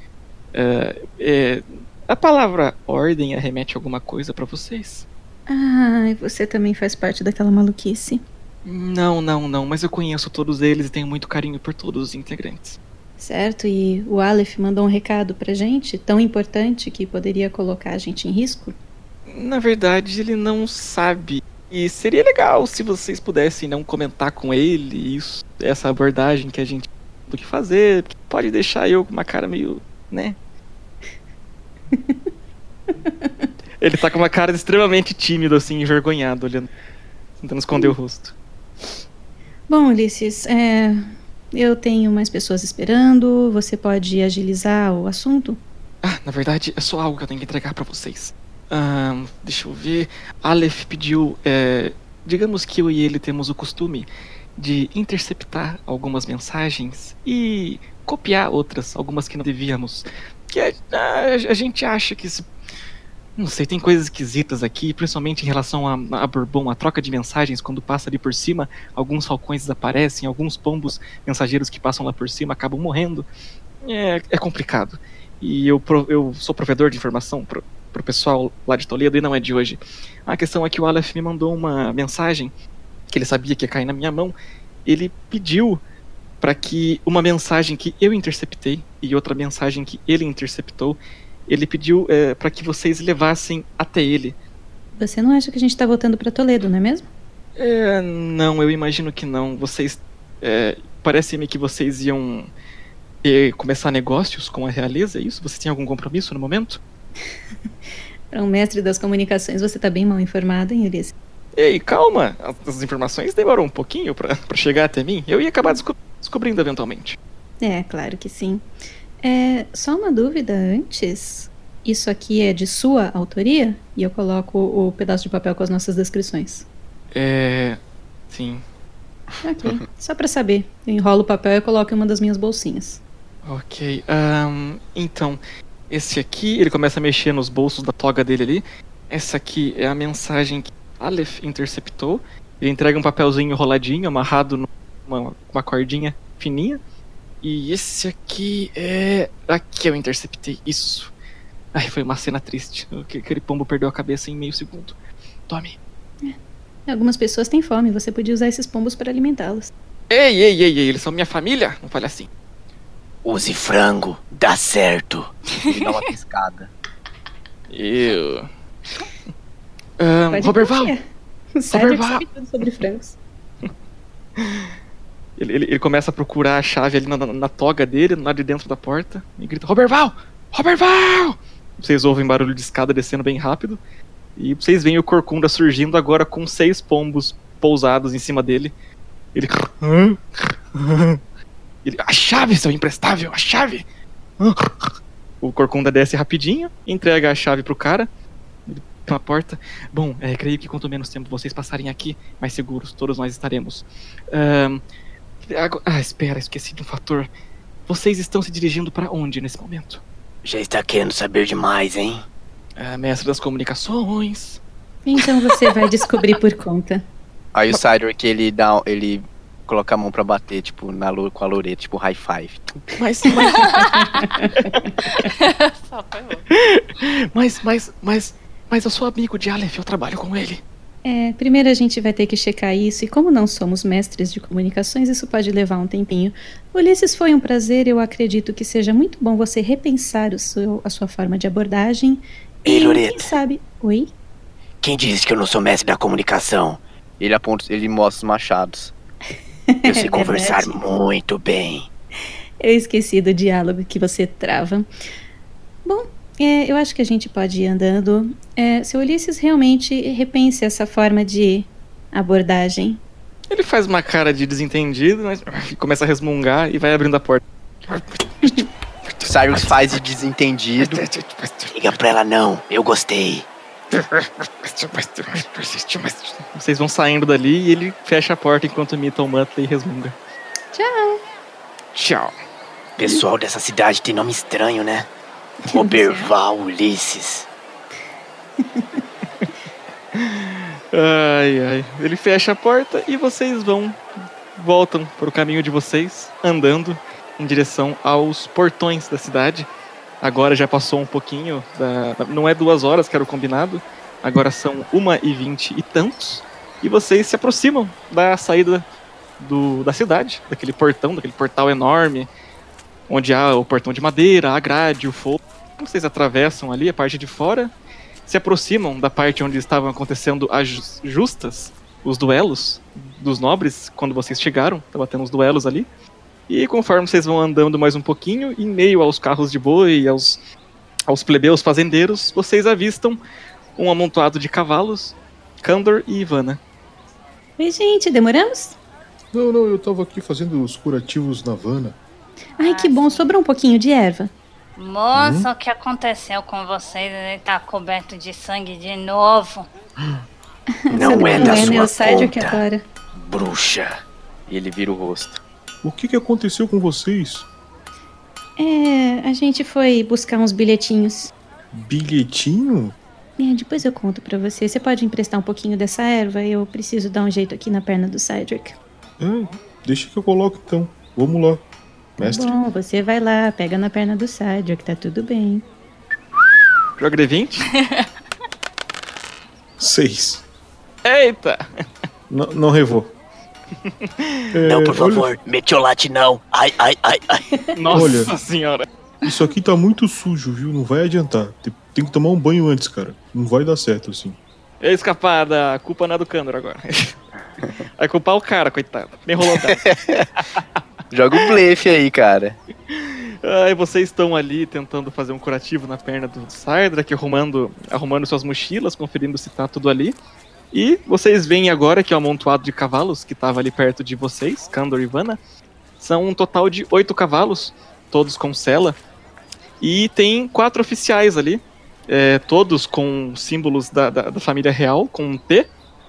Speaker 8: É, é, a palavra ordem arremete alguma coisa pra vocês?
Speaker 5: Ah, e você também faz parte daquela maluquice.
Speaker 8: Não, não, não, mas eu conheço todos eles e tenho muito carinho por todos os integrantes.
Speaker 5: Certo, e o Aleph mandou um recado pra gente, tão importante que poderia colocar a gente em risco?
Speaker 8: Na verdade, ele não sabe. E seria legal se vocês pudessem não comentar com ele isso, essa abordagem que a gente do que fazer, porque pode deixar eu com uma cara meio, né? ele tá com uma cara extremamente tímido, assim, envergonhado, olhando, tentando esconder o rosto.
Speaker 5: Bom, Ulisses, é, eu tenho mais pessoas esperando, você pode agilizar o assunto?
Speaker 8: Ah, na verdade, é só algo que eu tenho que entregar pra vocês. Ahn, deixa eu ver. Aleph pediu. é, digamos que eu e ele temos o costume de interceptar algumas mensagens e copiar outras, algumas que não devíamos. Que a, a- a gente acha que se. Não sei, tem coisas esquisitas aqui, principalmente em relação a, a Bourbon, a troca de mensagens quando passa ali por cima, alguns falcões desaparecem, alguns pombos mensageiros que passam lá por cima acabam morrendo. É, é complicado. E eu, eu sou provedor de informação pro, pro pessoal lá de Toledo e não é de hoje. A questão é que o Aleph me mandou uma mensagem que ele sabia que ia cair na minha mão. Ele pediu para que uma mensagem que eu interceptei e outra mensagem que ele interceptou, ele pediu é, para que vocês levassem até ele.
Speaker 5: Você não acha que a gente tá voltando pra Toledo, não é mesmo?
Speaker 8: É, não, eu imagino que não. Vocês. É, Parece-me que vocês iam é, começar negócios com a realeza, é isso? Você tem algum compromisso no momento?
Speaker 5: Para um mestre das comunicações, você tá bem mal informado, hein, Ulisses?
Speaker 8: Ei, calma! As informações demoram um pouquinho pra chegar até mim. Eu ia acabar desco- descobrindo eventualmente.
Speaker 5: É, claro que sim. É, só uma dúvida antes. Isso aqui é de sua autoria? E eu coloco o pedaço de papel com as nossas descrições.
Speaker 8: É. Sim.
Speaker 5: Ok, só pra saber. Eu enrolo o papel e coloco em uma das minhas bolsinhas.
Speaker 8: Ok. ahn, então, esse aqui, ele começa a mexer nos bolsos da toga dele ali. Essa aqui é a mensagem que Aleph interceptou. Ele entrega um papelzinho enroladinho, amarrado numa uma cordinha fininha. E esse aqui é. Aqui eu interceptei. Isso. Ai, foi uma cena triste. Aquele pombo perdeu a cabeça em meio segundo. Tome.
Speaker 5: Algumas pessoas têm fome, você podia usar esses pombos para alimentá-los.
Speaker 8: Ei, ei, ei, ei, eles são minha família? Não fale assim.
Speaker 9: Use frango, dá certo.
Speaker 7: Ele dá uma piscada.
Speaker 8: Eu.
Speaker 5: Pode
Speaker 8: Roberval! Roberval!
Speaker 5: sobre frangos.
Speaker 8: Ele, ele, ele começa a procurar a chave ali na, na, na toga dele, lá de dentro da porta, e grita: Roberval! Roberval! Vocês ouvem barulho de escada descendo bem rápido, e vocês veem o Corcunda surgindo agora com seis pombos pousados em cima dele. Ele. ele a chave, seu imprestável, a chave! O Corcunda desce rapidinho, entrega a chave pro cara. Ele na porta. Bom, é, creio que quanto menos tempo vocês passarem aqui, mais seguros todos nós estaremos. Ago- ah, espera, esqueci de um fator. Vocês estão se dirigindo para onde nesse momento?
Speaker 9: Já está querendo saber demais, hein?
Speaker 8: Ah, mestre das comunicações.
Speaker 5: Então você vai descobrir por conta.
Speaker 7: Aí o Cydric, ele dá. ele coloca a mão pra bater, tipo, na, com a Loreta, tipo high five.
Speaker 8: Mas, mas,
Speaker 6: Só foi bom.
Speaker 8: mas, mas, mas, mas eu sou amigo de Aleph, eu trabalho com ele.
Speaker 5: É, primeiro a gente vai ter que checar isso, e como não somos mestres de comunicações, isso pode levar um tempinho. Ulisses, foi um prazer, eu acredito que seja muito bom você repensar o seu, a sua forma de abordagem.
Speaker 9: Ei,
Speaker 5: e,
Speaker 9: Loreta.
Speaker 5: quem sabe... Oi?
Speaker 9: Quem disse que eu não sou mestre da comunicação?
Speaker 7: Ele aponta, ele mostra os machados.
Speaker 9: Eu sei
Speaker 5: É
Speaker 9: conversar muito bem.
Speaker 5: Eu esqueci do diálogo que você trava. Bom, é, eu acho que a gente pode ir andando. É, se o Ulisses realmente repense essa forma de abordagem.
Speaker 8: Ele faz uma cara de desentendido, mas começa a resmungar e vai abrindo a porta.
Speaker 7: O Cyrus faz de desentendido.
Speaker 9: Liga pra ela não, eu gostei.
Speaker 8: Vocês vão saindo dali e ele fecha a porta enquanto imita o Muttley e resmunga.
Speaker 5: Tchau!
Speaker 8: Tchau.
Speaker 9: Pessoal dessa cidade tem nome estranho, né? Roberval Ulisses.
Speaker 8: Ai, ai. Ele fecha a porta e vocês vão. Voltam pro caminho de vocês, andando em direção aos portões da cidade. Agora já passou um pouquinho, da, não é duas horas que era o combinado, agora são uma e vinte e tantos. E vocês se aproximam da saída do, da cidade, daquele portão, daquele portal enorme, onde há o portão de madeira, a grade, o fogo. Vocês atravessam ali a parte de fora, se aproximam da parte onde estavam acontecendo as jus- justas, os duelos dos nobres, quando vocês chegaram, estava tendo os duelos ali. E conforme vocês vão andando mais um pouquinho, em meio aos carros de boi e aos, aos plebeus fazendeiros, vocês avistam um amontoado de cavalos, Kandor e Ivana.
Speaker 5: Oi, gente, demoramos?
Speaker 3: Não, não, eu tava aqui fazendo os curativos na Vana.
Speaker 5: Ai, que bom, sobrou um pouquinho de erva.
Speaker 6: Moço, o que aconteceu com vocês? Ele tá coberto de sangue de novo.
Speaker 9: Não é da
Speaker 5: é
Speaker 9: sua conta.
Speaker 5: agora?
Speaker 9: Bruxa.
Speaker 7: E ele vira o rosto.
Speaker 3: O que, que aconteceu com vocês?
Speaker 5: É, a gente foi buscar uns bilhetinhos.
Speaker 3: Bilhetinho?
Speaker 5: É, depois eu conto pra você. Você pode emprestar um pouquinho dessa erva? Eu preciso dar um jeito aqui na perna do Cedric.
Speaker 3: É, deixa que eu coloco então. Vamos lá, mestre.
Speaker 5: Bom, você vai lá, pega na perna do Cedric, tá tudo bem.
Speaker 8: Joga D20.
Speaker 3: Seis.
Speaker 8: Eita!
Speaker 3: Não, não revou. É,
Speaker 9: não, por
Speaker 3: olha,
Speaker 9: favor, metiolate não. Ai, ai, ai, ai.
Speaker 8: Nossa
Speaker 3: Olha.
Speaker 8: senhora.
Speaker 3: Isso aqui tá muito sujo, viu? Não vai adiantar. Tem, que tomar um banho antes, cara. Não vai dar certo assim.
Speaker 8: É escapada, a culpa não é do Candor agora. Vai culpar o cara, coitado. Nem rolou.
Speaker 7: Joga o blefe aí, cara.
Speaker 8: Aí vocês estão ali tentando fazer um curativo na perna do Sardrak, arrumando, arrumando suas mochilas, conferindo se tá tudo ali. E vocês veem agora que o amontoado de cavalos que tava ali perto de vocês, Kandor e Vanna, são um total de oito cavalos, todos com sela. E tem quatro oficiais ali, é, todos com símbolos da, da, da família real, com um T,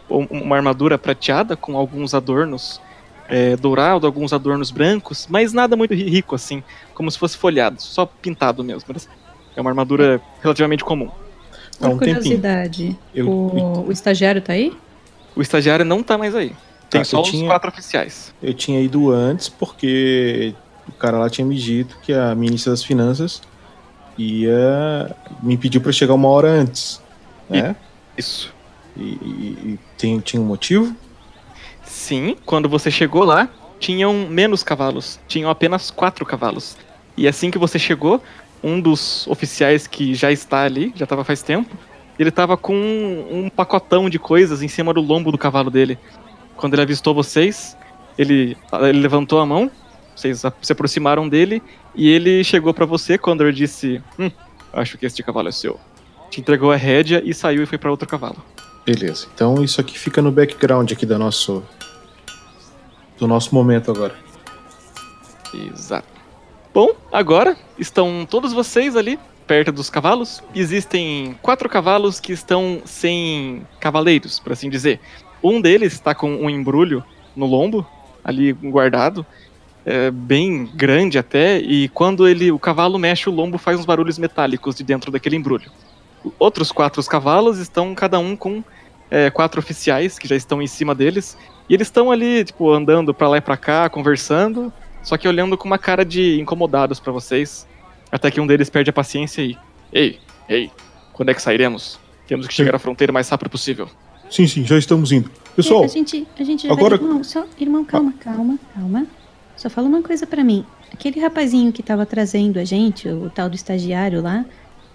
Speaker 8: um- uma armadura prateada com alguns adornos é, dourado, alguns adornos brancos, mas nada muito ri- rico assim, como se fosse folhado, só pintado mesmo. mas É uma armadura relativamente comum.
Speaker 3: Há um
Speaker 5: curiosidade,
Speaker 3: Eu-
Speaker 5: o, o estagiário tá aí?
Speaker 8: O estagiário não tá mais aí. Tem
Speaker 3: Ah,
Speaker 8: só os
Speaker 3: tinha-
Speaker 8: quatro oficiais.
Speaker 3: Eu tinha ido antes porque o cara lá tinha me dito que a ministra das Finanças ia me pediu pra chegar uma hora antes, né?
Speaker 8: Isso.
Speaker 3: E, e- e tem, tinha um motivo?
Speaker 8: Sim, quando você chegou lá, tinham menos cavalos. Tinham apenas quatro cavalos. E assim que você chegou, um dos oficiais que já está ali, já estava faz tempo, ele estava com um, um pacotão de coisas em cima do lombo do cavalo dele. Quando ele avistou vocês, ele, ele levantou a mão, vocês se aproximaram dele, e ele chegou para você quando ele disse: Hum, acho que este cavalo é seu. Te entregou a rédea e saiu e foi para outro cavalo.
Speaker 3: Beleza. Então isso aqui fica no background aqui da nosso do nosso momento agora.
Speaker 8: Exato. Bom, agora estão todos vocês ali, perto dos cavalos. Existem quatro cavalos que estão sem cavaleiros, por assim dizer. Um deles está com um embrulho no lombo, ali guardado, é, bem grande até, e quando ele o cavalo mexe, o lombo faz uns barulhos metálicos de dentro daquele embrulho. Outros quatro cavalos estão cada um com é, quatro oficiais que já estão em cima deles, e eles estão ali, tipo, andando pra lá e pra cá, conversando, só que olhando com uma cara de incomodados pra vocês. Até que um deles perde a paciência e. Ei, ei, quando é que sairemos? Temos que chegar à fronteira o mais rápido possível.
Speaker 3: Sim, sim, já estamos indo. Pessoal,
Speaker 5: É, a gente, a gente já
Speaker 3: agora-
Speaker 5: vai. Irmão, só, irmão, calma, calma, calma. Só fala uma coisa pra mim. Aquele rapazinho que tava trazendo a gente, o tal do estagiário lá,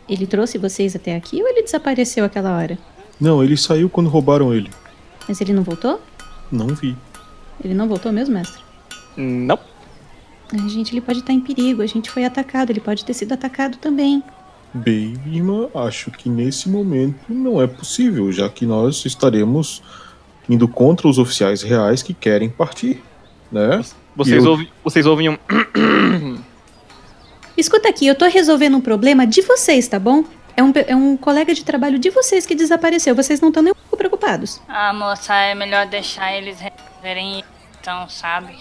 Speaker 5: ele trouxe vocês até aqui ou ele desapareceu aquela hora?
Speaker 3: não, ele saiu quando roubaram ele.
Speaker 5: Mas ele não voltou?
Speaker 3: Não vi.
Speaker 5: Ele não voltou mesmo, mestre?
Speaker 8: Não.
Speaker 5: Ai, gente, ele pode estar em perigo. A gente foi atacado, ele pode ter sido atacado também.
Speaker 3: Bem, irmã, acho que nesse momento não é possível, já que nós estaremos indo contra os oficiais reais que querem partir, né?
Speaker 8: Vocês,
Speaker 3: eu-
Speaker 8: ouvem, vocês ouvem um.
Speaker 5: Escuta aqui, eu tô resolvendo um problema de vocês, tá bom? É um, é um colega de trabalho de vocês que desapareceu. Vocês não estão nem preocupados.
Speaker 6: Ah, moça, é melhor deixar eles resolverem então, sabe?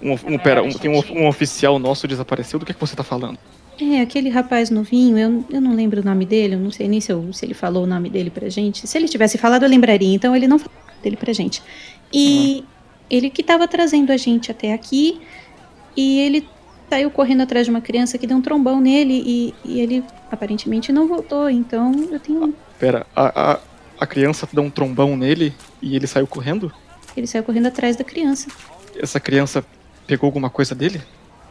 Speaker 8: um, um- pera, um- tem um, um oficial nosso desapareceu. Do que, é que você tá falando?
Speaker 5: É, aquele rapaz novinho, eu, eu não lembro o nome dele, eu não sei nem se, eu- se ele falou o nome dele pra gente. Se ele tivesse falado, eu lembraria, então ele não falou o nome dele pra gente. E ele que tava trazendo a gente até aqui, e ele saiu correndo atrás de uma criança que deu um trombão nele, e, e ele aparentemente não voltou, então eu tenho.
Speaker 8: Pera, a, a, a criança deu um trombão nele e ele saiu correndo?
Speaker 5: Ele saiu correndo atrás da criança.
Speaker 8: Essa criança pegou alguma coisa dele?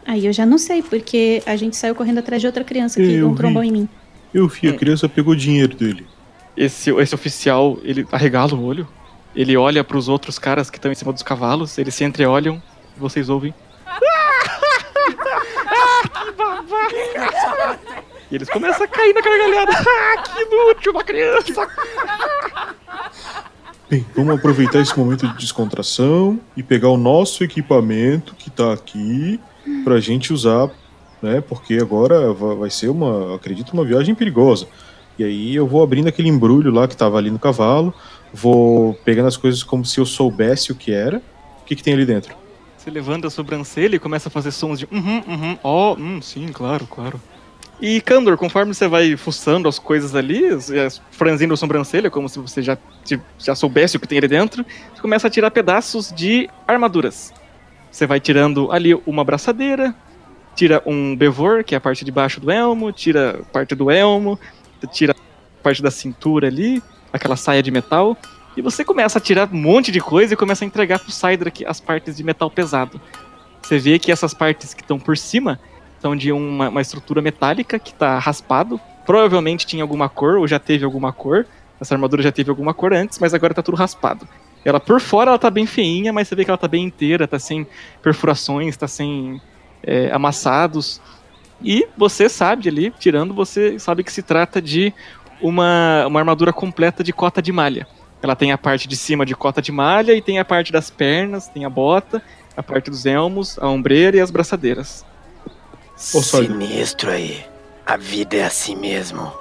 Speaker 5: Aí eu já não sei, porque a gente saiu correndo atrás de outra criança que
Speaker 3: Eu
Speaker 5: deu um
Speaker 3: vi.
Speaker 5: trombão em mim.
Speaker 3: Eu vi, a criança pegou dinheiro dele.
Speaker 8: Esse, esse oficial, ele arregala o olho, ele olha pros outros caras que estão em cima dos cavalos, eles se entreolham, e vocês ouvem. que babaca! E eles começam a cair na gargalhada. Ah, que inútil, uma criança!
Speaker 3: Bem, vamos aproveitar esse momento de descontração e pegar o nosso equipamento que tá aqui pra gente usar, né? Porque agora va- vai ser uma, acredito, uma viagem perigosa. E aí eu vou abrindo aquele embrulho lá que tava ali no cavalo, vou pegando as coisas como se eu soubesse o que era. O que, que tem ali dentro?
Speaker 8: Você levanta a sobrancelha e começa a fazer sons de uhum, uhum, ó, hum, sim, claro, claro. E Candor, conforme você vai fuçando as coisas ali, franzindo a sobrancelha, como se você já, já soubesse o que tem ali dentro, você começa a tirar pedaços de armaduras. Você vai tirando ali uma braçadeira, tira um bevor, que é a parte de baixo do elmo, tira parte do elmo, tira parte da cintura ali, aquela saia de metal, e você começa a tirar um monte de coisa e começa a entregar pro Cydrak as partes de metal pesado. Você vê que essas partes que estão por cima são de uma, uma estrutura metálica que tá raspado. Provavelmente tinha alguma cor, ou já teve alguma cor. Essa armadura já teve alguma cor antes, mas agora tá tudo raspado. Ela por fora ela tá bem feinha, mas você vê que ela tá bem inteira, tá sem perfurações, tá sem é, amassados. E você sabe ali, tirando, você sabe que se trata de uma, uma armadura completa de cota de malha. Ela tem a parte de cima de cota de malha e tem a parte das pernas, tem a bota, a parte dos elmos, a ombreira e as braçadeiras.
Speaker 9: Sinistro aí. A vida é assim mesmo.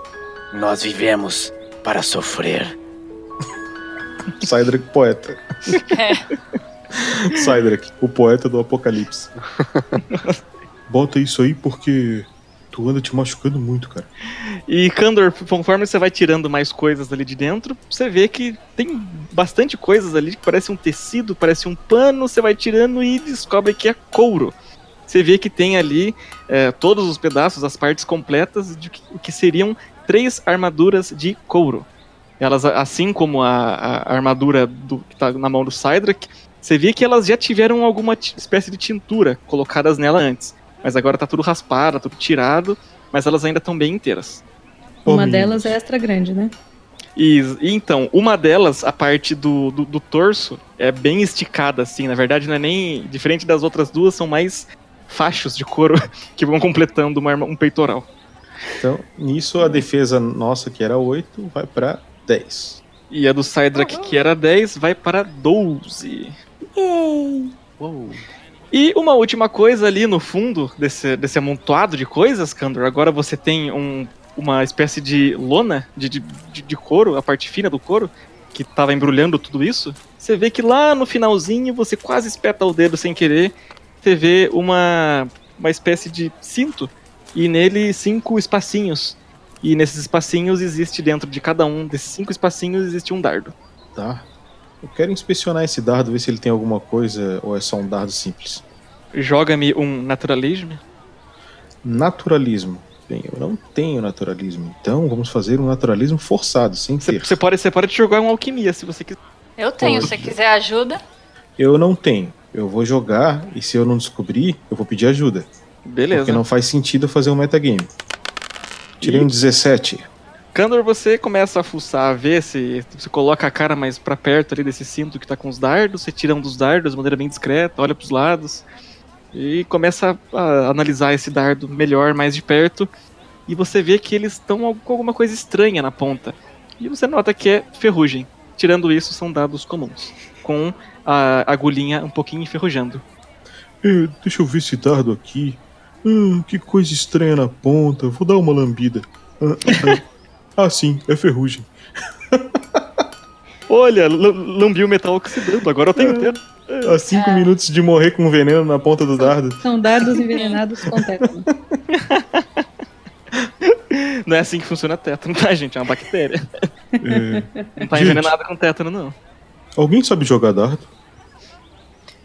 Speaker 9: Nós vivemos para sofrer.
Speaker 3: Cydrak, poeta. Cydrak, o poeta do apocalipse. Bota isso aí porque tu anda te machucando muito, cara.
Speaker 8: E Kandor, conforme você vai tirando mais coisas ali de dentro, você vê que tem bastante coisas ali que parece um tecido, parece um pano, você vai tirando e descobre que é couro. Você vê que tem ali é, todos os pedaços, as partes completas de que, o que seriam três armaduras de couro. Elas, assim como a, a armadura do, que está na mão do Cydrak, você vê que elas já tiveram alguma espécie de tintura colocadas nela antes. Mas agora tá tudo raspado, tudo tirado, mas elas ainda estão bem inteiras.
Speaker 5: Uma delas é extra grande, né?
Speaker 8: E, e então, uma delas, a parte do, do, do torso, é bem esticada, assim. Na verdade, não é nem. Diferente das outras duas, são mais fachos de couro que vão completando uma arma- um peitoral.
Speaker 3: Então, nisso a defesa nossa, que era 8, vai pra 10.
Speaker 8: E a do Cydrak, que era 10, vai para 12. Uou. E uma última coisa ali no fundo desse, desse amontoado de coisas, Kandor. Agora você tem um, uma espécie de lona de, de, de- de couro, a parte fina do couro, que estava embrulhando tudo isso. Você vê que lá no finalzinho você quase espeta o dedo sem querer. Você vê uma, uma espécie de cinto e nele cinco espacinhos. E nesses espacinhos existe dentro de cada um desses cinco espacinhos existe um dardo.
Speaker 3: Tá? Eu quero inspecionar esse dardo, ver se ele tem alguma coisa ou é só um dardo simples.
Speaker 8: Joga-me um naturalismo.
Speaker 3: Naturalismo. Bem, eu não tenho naturalismo, então vamos fazer um naturalismo forçado, sem
Speaker 8: Você
Speaker 3: ter.
Speaker 8: você pode, você pode jogar um alquimia se você quiser.
Speaker 6: Eu tenho, se você quiser ajuda.
Speaker 3: Eu não tenho. Eu vou jogar e se eu não descobrir, eu vou pedir ajuda.
Speaker 8: Beleza.
Speaker 3: Porque não faz sentido fazer um metagame. Tirei um 17.
Speaker 8: Kandor, você começa a fuçar, a ver se você coloca a cara mais pra perto ali desse cinto que tá com os dardos, você tira um dos dardos de maneira bem discreta, olha pros lados e começa a analisar esse dardo melhor, mais de perto, e você vê que eles estão com alguma coisa estranha na ponta. E você nota que é ferrugem. Tirando isso, são dados comuns, com a agulhinha um pouquinho enferrujando.
Speaker 3: É, deixa eu ver esse dardo aqui. Ah, que coisa estranha na ponta. Vou dar uma lambida. Ah, ah, ah, sim, é ferrugem.
Speaker 8: Olha, lambi o metal oxidando, agora eu tenho tempo.
Speaker 3: Há cinco minutos de morrer com veneno na ponta do dardo.
Speaker 5: São dardos envenenados com tétano.
Speaker 8: Não é assim que funciona tétano, tá, gente? É uma bactéria.
Speaker 3: É,
Speaker 8: Não tá
Speaker 3: Gente.
Speaker 8: envenenado com tétano, não.
Speaker 3: Alguém sabe jogar dardo?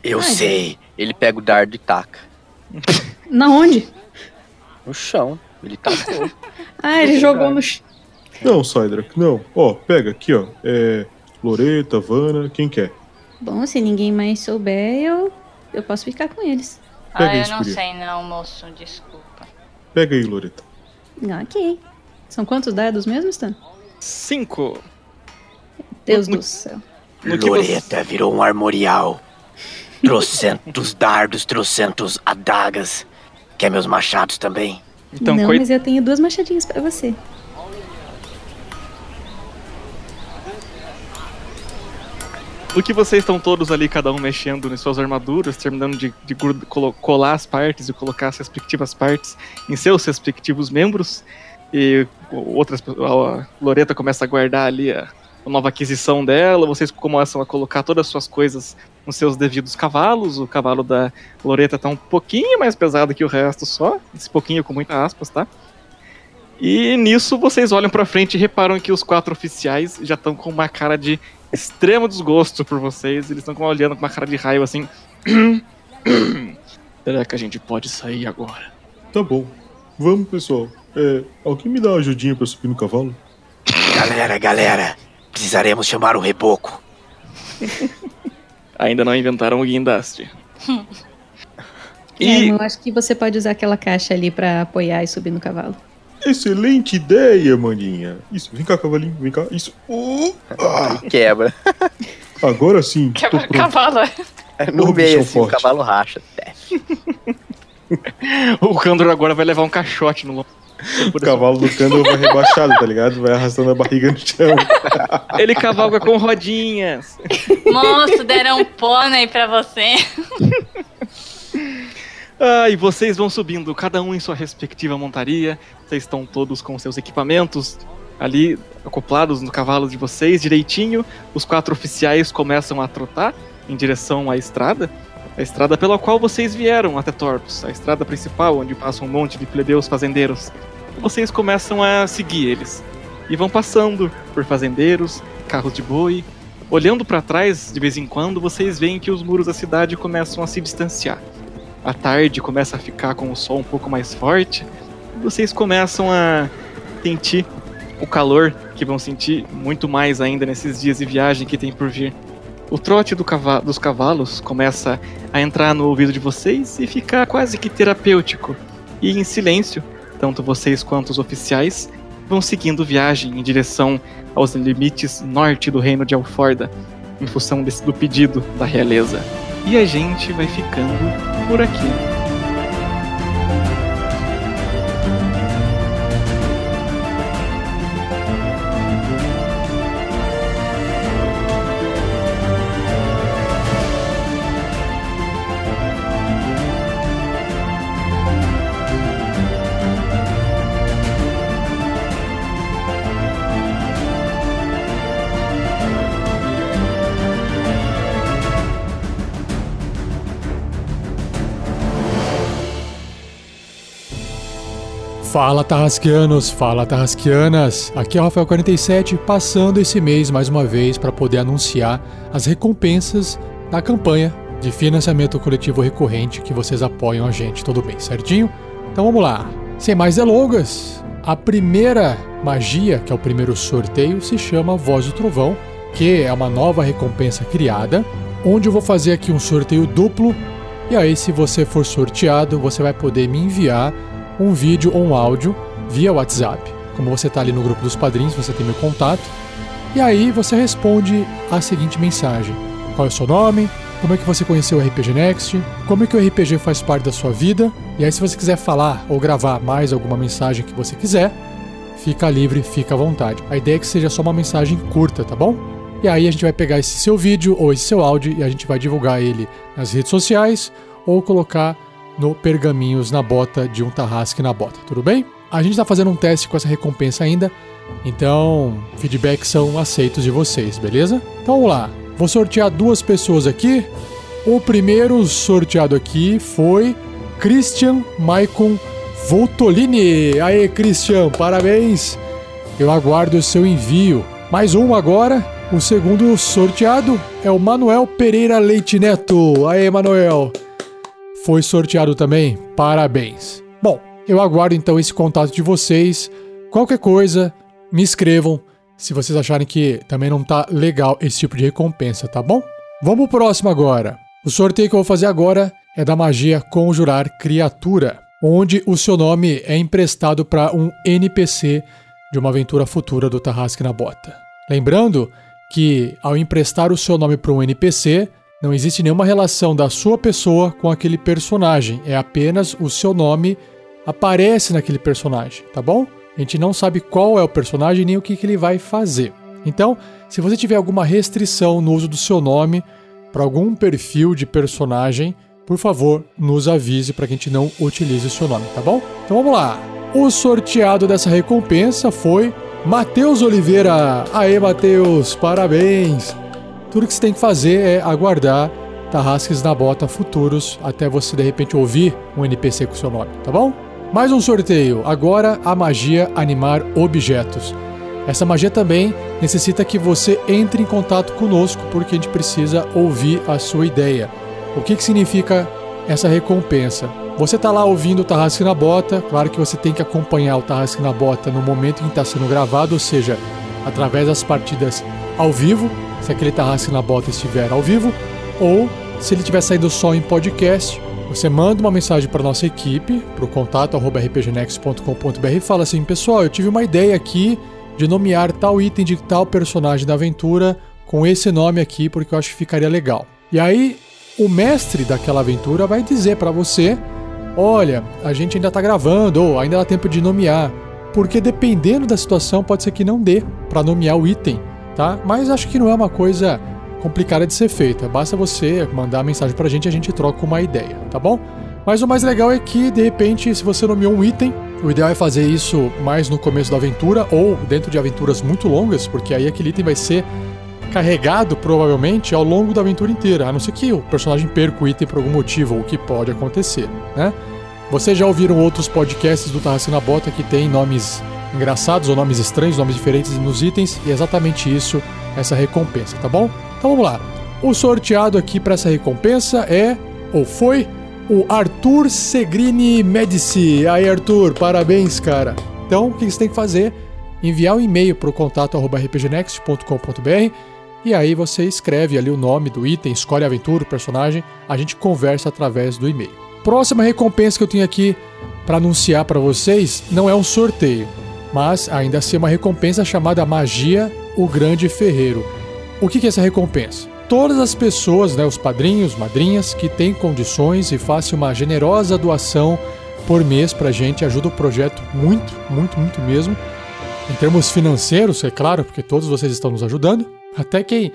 Speaker 9: Eu
Speaker 5: Ai,
Speaker 9: sei.
Speaker 7: Ele pega o dardo e taca.
Speaker 5: Na onde?
Speaker 7: No chão. Ele tacou.
Speaker 5: Ah, ele jogou no chão.
Speaker 3: Não, Cydrak, não. Ó, pega aqui, ó. É. Loreta, Vana, quem quer?
Speaker 5: Bom, se ninguém mais souber, eu, eu posso ficar com eles.
Speaker 3: Pega
Speaker 6: ah, eu
Speaker 3: isso,
Speaker 6: não sei não, moço, desculpa.
Speaker 3: Pega aí, Loreta.
Speaker 5: Ok. São quantos dardos mesmo, Stan?
Speaker 8: Cinco.
Speaker 5: Deus
Speaker 8: No-
Speaker 5: do céu.
Speaker 8: No que você...
Speaker 9: Loreta virou um armorial. Trocentos dardos, trocentos adagas. Quer meus machados também?
Speaker 8: Então,
Speaker 5: não,
Speaker 8: coi-
Speaker 5: mas eu tenho duas machadinhas pra você.
Speaker 8: o que vocês estão todos ali, cada um mexendo nas suas armaduras, terminando de, de colar as partes e colocar as respectivas partes em seus respectivos membros. E outras a Loreta começa a guardar ali a nova aquisição dela. Vocês começam a colocar todas as suas coisas nos seus devidos cavalos. O cavalo da Loreta tá um pouquinho mais pesado que o resto só. Esse pouquinho com muitas aspas, tá? E nisso vocês olham pra frente e reparam que os quatro oficiais já estão com uma cara de extremo desgosto por vocês. Eles estão olhando com uma cara de raiva assim. Será que a gente pode sair agora?
Speaker 3: Tá bom. Vamos, pessoal. É, alguém me dá uma ajudinha pra subir no cavalo?
Speaker 9: Galera, galera, precisaremos chamar o reboco.
Speaker 8: Ainda não inventaram o guindaste.
Speaker 5: É, eu acho que você pode usar aquela caixa ali pra apoiar e subir no cavalo.
Speaker 3: Excelente ideia, maninha. Isso, vem cá, cavalinho, vem cá. Isso. Oh, ah,
Speaker 7: Quebra.
Speaker 3: agora sim.
Speaker 6: Quebra o cavalo.
Speaker 7: No
Speaker 3: Ô,
Speaker 7: meio, assim, o cavalo racha.
Speaker 8: O Kandor agora vai levar um caixote no lombo.
Speaker 3: O cavalo do Candor vai rebaixado, tá ligado? Vai arrastando a barriga no chão.
Speaker 8: Ele cavalga com rodinhas.
Speaker 6: Moço, deram um pônei pra você.
Speaker 8: Ah, e vocês vão subindo, cada um em sua respectiva montaria. Vocês estão todos com seus equipamentos ali acoplados no cavalo de vocês, direitinho. Os quatro oficiais começam a trotar em direção à estrada. A estrada pela qual vocês vieram até Torpos, a estrada principal, onde passa um monte de plebeus fazendeiros. Vocês começam a seguir eles. E vão passando por fazendeiros, carros de boi. Olhando para trás, de vez em quando, vocês veem que os muros da cidade começam a se distanciar. A tarde começa a ficar com o sol um pouco mais forte. E vocês começam a sentir o calor que vão sentir muito mais ainda nesses dias de viagem que tem por vir. O trote do dos cavalos começa a entrar no ouvido de vocês e ficar quase que terapêutico. E em silêncio, tanto vocês quanto os oficiais vão seguindo viagem em direção aos limites norte do reino de Alforda, em função desse, do pedido da realeza. E a gente vai ficando por aqui.
Speaker 1: Fala Tarrasqueanos, fala Tarrasqueanas. Aqui é o Rafael47 passando esse mês mais uma vez para poder anunciar as recompensas da campanha de financiamento coletivo recorrente que vocês apoiam a gente todo mês, certinho? Então vamos lá. Sem mais delongas, a primeira magia, que é o primeiro sorteio, se chama Voz do Trovão, que é uma nova recompensa criada, onde eu vou fazer aqui um sorteio duplo. E aí, se você for sorteado, você vai poder me enviar um vídeo ou um áudio via WhatsApp. Como você está ali no grupo dos padrinhos, você tem meu contato. E aí você responde a seguinte mensagem: Qual é o seu nome? Como é que você conheceu o RPG Next? Como é que o RPG faz parte da sua vida? E aí, se você quiser falar ou gravar mais alguma mensagem que você quiser, fica livre, fica à vontade. A ideia é que seja só uma mensagem curta, tá bom? E aí a gente vai pegar esse seu vídeo ou esse seu áudio e a gente vai divulgar ele nas redes sociais ou colocar no Pergaminhos na Bota de um Tarrasque na Bota, tudo bem? A gente está fazendo um teste com essa recompensa ainda, então feedbacks são aceitos de vocês, beleza? Então vamos lá, vou sortear duas pessoas aqui. O primeiro sorteado aqui foi Christian Maicon Voltolini. Aê, Christian, parabéns! Eu aguardo o seu envio. Mais um agora. O segundo sorteado é o Manuel Pereira Leite Neto. Aê, Manuel! Foi sorteado também. Parabéns. Bom, eu aguardo então esse contato de vocês. Qualquer coisa, me escrevam se vocês acharem que também não tá legal esse tipo de recompensa, tá bom? Vamos pro próximo agora. O sorteio que eu vou fazer agora é da magia Conjurar Criatura, onde o seu nome é emprestado para um NPC de uma aventura futura do Tarrasque na Bota. Lembrando que ao emprestar o seu nome para um NPC, não existe nenhuma relação da sua pessoa com aquele personagem, é apenas o seu nome aparece naquele personagem, tá bom? A gente não sabe qual é o personagem nem o que, que ele vai fazer. Então, se você tiver alguma restrição no uso do seu nome para algum perfil de personagem, por favor, nos avise para que a gente não utilize o seu nome, tá bom? Então vamos lá. O sorteado dessa recompensa foi Matheus Oliveira. Aê, Matheus, parabéns! Tudo que você tem que fazer é aguardar Tarrasques na Bota futuros até você de repente ouvir um NPC com seu nome, tá bom? Mais um sorteio. Agora a magia animar objetos. Essa magia também necessita que você entre em contato conosco, porque a gente precisa ouvir a sua ideia. O que, que significa essa recompensa? Você está lá ouvindo o Tarrasque na Bota, claro que você tem que acompanhar o Tarrasque na Bota no momento em que está sendo gravado, ou seja, através das partidas ao vivo, se aquele Tarrasque na Bota estiver ao vivo, ou se ele estiver saindo só em podcast, você manda uma mensagem para nossa equipe, para o contato rpgnext.com.br e fala assim: pessoal, eu tive uma ideia aqui de nomear tal item de tal personagem da aventura com esse nome aqui, porque eu acho que ficaria legal. E aí, o mestre daquela aventura vai dizer para você: olha, a gente ainda está gravando, ou ainda dá tempo de nomear. Porque dependendo da situação, pode ser que não dê para nomear o item, tá? Mas acho que não é uma coisa complicada de ser feita. Basta você mandar mensagem pra gente e a gente troca uma ideia, tá bom? Mas o mais legal é que, de repente, se você nomeou um item, o ideal é fazer isso mais no começo da aventura ou dentro de aventuras muito longas, porque aí aquele item vai ser carregado provavelmente ao longo da aventura inteira, a não ser que o personagem perca o item por algum motivo, o que pode acontecer, né? Vocês já ouviram outros podcasts do Tarrasque na Bota que tem nomes engraçados ou nomes estranhos, nomes diferentes nos itens, e é exatamente isso, essa recompensa, tá bom? Então vamos lá. O sorteado aqui para essa recompensa é, ou foi, o Arthur Segrini Medici. Aí, Arthur, parabéns, cara. Então, o que você tem que fazer? Enviar um e-mail para o contato rpgnext.com.br e aí você escreve ali o nome do item, escolhe a aventura, o personagem, a gente conversa através do e-mail. Próxima recompensa que eu tenho aqui para anunciar para vocês não é um sorteio, mas ainda assim é uma recompensa chamada Magia o Grande Ferreiro. O que é essa recompensa? Todas as pessoas, né, os padrinhos, madrinhas, que têm condições e façam uma generosa doação por mês pra gente, ajuda o projeto muito, muito, muito mesmo. Em termos financeiros, é claro, porque todos vocês estão nos ajudando. Até quem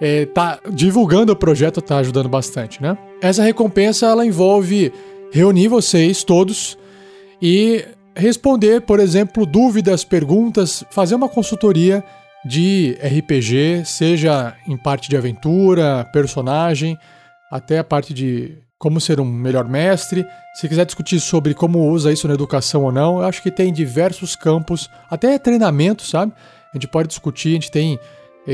Speaker 1: é, tá divulgando o projeto tá ajudando bastante, né? Essa recompensa ela envolve reunir vocês todos e responder, por exemplo, dúvidas, perguntas, fazer uma consultoria de RPG, seja em parte de aventura, personagem, até a parte de como ser um melhor mestre. Se quiser discutir sobre como usa isso na educação ou não, eu acho que tem diversos campos, até treinamento, sabe? A gente pode discutir, a gente tem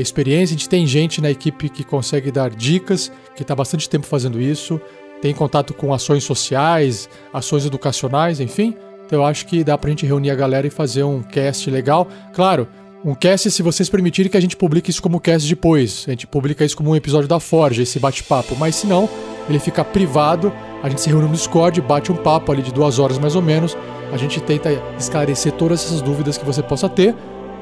Speaker 1: experiência, a gente tem gente na equipe que consegue dar dicas, que está bastante tempo fazendo isso, tem contato com ações sociais, ações educacionais, enfim. Então eu acho que dá pra gente reunir a galera e fazer um cast legal. Claro, um cast, se vocês permitirem que a gente publique isso como cast depois. A gente publica isso como um episódio da Forja, esse bate-papo. Mas se não, ele fica privado. A gente se reúne no Discord, bate um papo ali de duas horas mais ou menos. A gente tenta esclarecer todas essas dúvidas que você possa ter.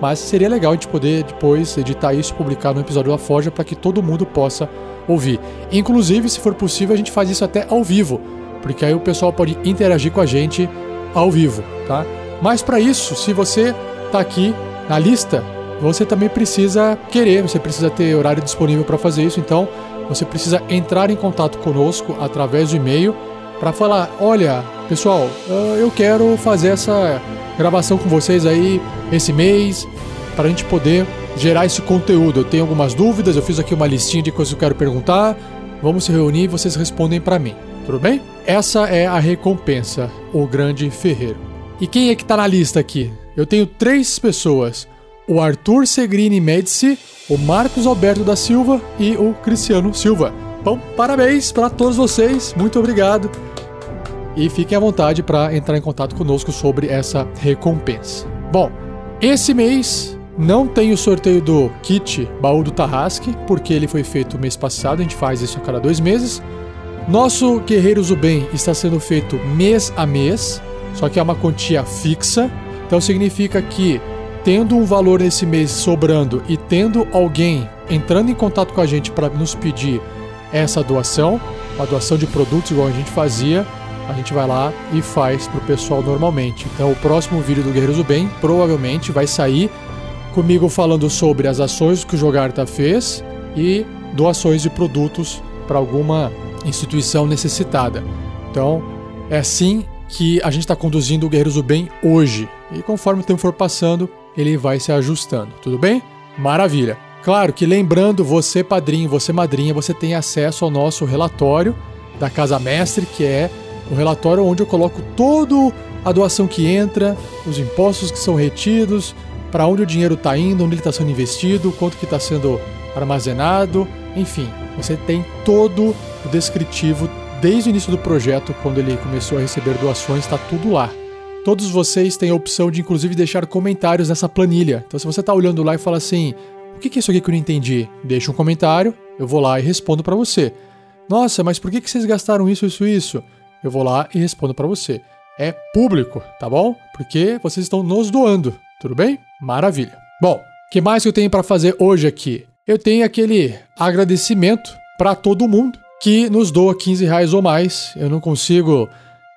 Speaker 1: Mas seria legal a gente poder depois editar isso e publicar no episódio da Forja para que todo mundo possa ouvir. Inclusive, se for possível, a gente faz isso até ao vivo, porque aí o pessoal pode interagir com a gente ao vivo, tá? Mas para isso, se você tá aqui na lista, você também precisa querer, você precisa ter horário disponível para fazer isso. Então, você precisa entrar em contato conosco através do e-mail para falar: olha, pessoal, ah, eu quero fazer essa gravação com vocês aí esse mês para a gente poder gerar esse conteúdo. Eu tenho algumas dúvidas, eu fiz aqui uma listinha de coisas que eu quero perguntar. Vamos se reunir e vocês respondem para mim. Tudo bem? Essa é a recompensa, o grande ferreiro. E quem é que tá na lista aqui? Eu tenho três pessoas: o Arthur Segrini Medici, o Marcos Alberto da Silva e o Cristiano Silva. Bom, parabéns para todos vocês, muito obrigado. E fiquem à vontade para entrar em contato conosco sobre essa recompensa. Bom, esse mês não tem o sorteio do kit Baú do Tarrasque, porque ele foi feito mês passado, a gente faz isso a cada dois meses. Nosso Guerreiros do Bem está sendo feito mês a mês, só que é uma quantia fixa. Então significa que, tendo um valor nesse mês sobrando e tendo alguém entrando em contato com a gente para nos pedir essa doação, a doação de produtos igual a gente fazia, a gente vai lá e faz pro pessoal normalmente. Então o próximo vídeo do Guerreiros do Bem provavelmente vai sair comigo falando sobre as ações que o Jogarta fez e doações de produtos para alguma instituição necessitada. Então é assim que a gente está conduzindo o Guerreiros do Bem hoje. E conforme o tempo for passando, ele vai se ajustando. Tudo bem? Maravilha! Claro que lembrando, você padrinho, você madrinha, você tem acesso ao nosso relatório da Casa Mestre, que é o relatório onde eu coloco todo a doação que entra, os impostos que são retidos, para onde o dinheiro está indo, onde ele está sendo investido, quanto que está sendo armazenado, enfim, você tem todo o descritivo desde o início do projeto, quando ele começou a receber doações, está tudo lá. Todos vocês têm a opção de inclusive deixar comentários nessa planilha. Então se você está olhando lá e fala assim, o que é isso aqui que eu não entendi? Deixa um comentário, eu vou lá e respondo para você. Nossa, mas por que vocês gastaram isso, isso, isso? Eu vou lá e respondo para você. É público, tá bom? Porque vocês estão nos doando, tudo bem? Maravilha. Bom, o que mais que eu tenho para fazer hoje aqui? Eu tenho aquele agradecimento para todo mundo que nos doa 15 reais ou mais. Eu não consigo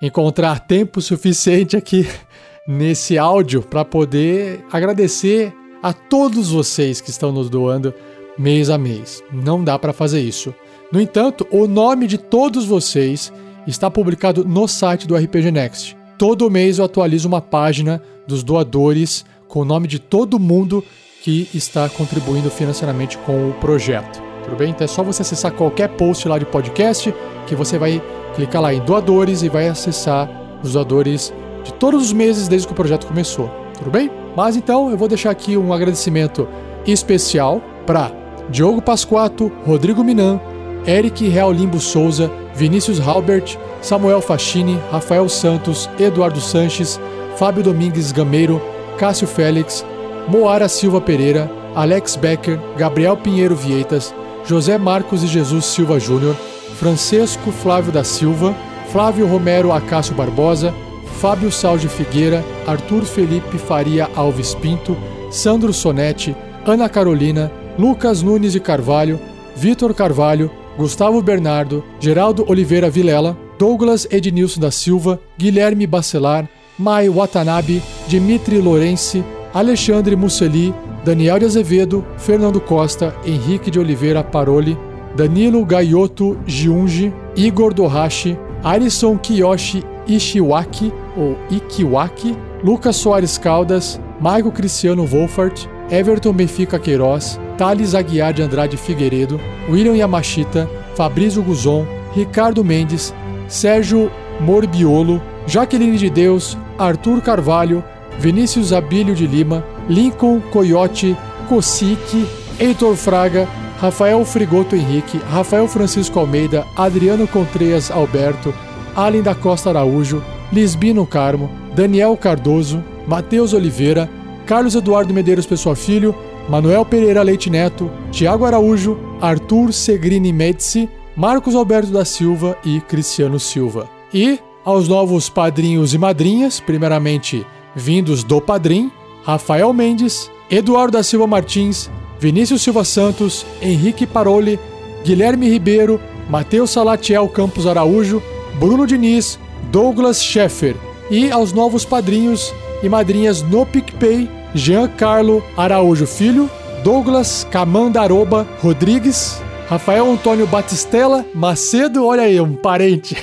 Speaker 1: encontrar tempo suficiente aqui nesse áudio para poder agradecer a todos vocês que estão nos doando mês a mês. Não dá para fazer isso. No entanto, o nome de todos vocês está publicado no site do RPG Next. Todo mês eu atualizo uma página dos doadores com o nome de todo mundo que está contribuindo financeiramente com o projeto. Tudo bem? Então é só você acessar qualquer post lá de podcast que você vai clicar lá em doadores e vai acessar os doadores de todos os meses desde que o projeto começou. Tudo bem? Mas então eu vou deixar aqui um agradecimento especial para Diogo Pasquato, Rodrigo Minan, Eric Real Limbo Souza, Vinícius Halbert, Samuel Fachini, Rafael Santos, Eduardo Sanches, Fábio Domingues Gameiro, Cássio Félix, Moara Silva Pereira, Alex Becker, Gabriel Pinheiro Vieitas, José Marcos e Jesus Silva Júnior, Francisco Flávio da Silva, Flávio Romero Acácio Barbosa, Fábio Salge Figueira, Arthur Felipe Faria Alves Pinto, Sandro Sonetti, Ana Carolina, Lucas Nunes de Carvalho, Vitor Carvalho, Gustavo Bernardo, Geraldo Oliveira Vilela, Douglas Ednilson da Silva, Guilherme Bacelar, Mai Watanabe, Dimitri Lourenci, Alexandre Musseli, Daniel de Azevedo, Fernando Costa, Henrique de Oliveira Paroli, Danilo Gaioto Giungi, Igor Dohashi, Arison Kiyoshi Ishiwaki, ou Ikiwaki, Lucas Soares Caldas, Maico Cristiano Wolfart, Everton Benfica Queiroz, Thales Aguiar de Andrade Figueiredo, William Yamashita, Fabrício Guzon, Ricardo Mendes, Sérgio Morbiolo, Jaqueline de Deus, Arthur Carvalho, Vinícius Abílio de Lima, Lincoln Coyote, Cosique, Heitor Fraga, Rafael Frigoto Henrique, Rafael Francisco Almeida, Adriano Contreias Alberto, Allen da Costa Araújo, Lisbino Carmo, Daniel Cardoso, Matheus Oliveira, Carlos Eduardo Medeiros Pessoa Filho, Manuel Pereira Leite Neto, Tiago Araújo, Arthur Segrini Medici, Marcos Alberto da Silva e Cristiano Silva. E aos novos padrinhos e madrinhas, primeiramente vindos do Padrim, Rafael Mendes, Eduardo da Silva Martins, Vinícius Silva Santos, Henrique Paroli, Guilherme Ribeiro, Matheus Salatiel Campos Araújo, Bruno Diniz, Douglas Scheffer e aos novos padrinhos e madrinhas no PicPay, Jean Carlo Araújo Filho, Douglas Camandaroba Rodrigues, Rafael Antônio Batistella Macedo, olha aí, um parente.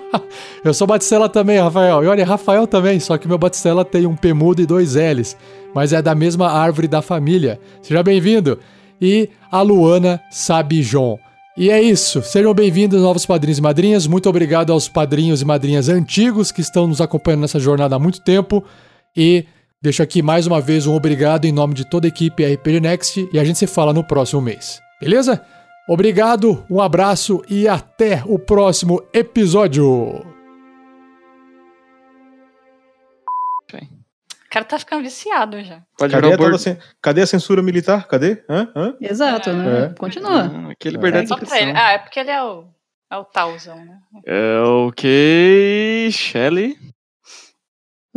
Speaker 1: Eu sou Batistella também, Rafael. E olha, Rafael também, só que meu Batistella tem um P mudo e dois L's, mas é da mesma árvore da família. Seja bem-vindo. E a Luana Sabijon. E é isso. Sejam bem-vindos, novos padrinhos e madrinhas. Muito obrigado aos padrinhos e madrinhas antigos que estão nos acompanhando nessa jornada há muito tempo. E deixo aqui mais uma vez um obrigado em nome de toda a equipe RPG Next e a gente se fala no próximo mês. Beleza? Obrigado, um abraço e até o próximo episódio.
Speaker 6: O cara tá ficando viciado já.
Speaker 8: Pode
Speaker 3: Cadê
Speaker 8: virar
Speaker 3: a, cen- cadê a censura militar? Cadê? Hã? Hã?
Speaker 5: Exato, né?
Speaker 3: É.
Speaker 5: Continua.
Speaker 8: Ah, Aqui é liberdade de
Speaker 6: pra ele.
Speaker 8: expressão.
Speaker 6: Ah, é porque ele é o, é o Tauzão, né?
Speaker 8: É, ok, Shelly.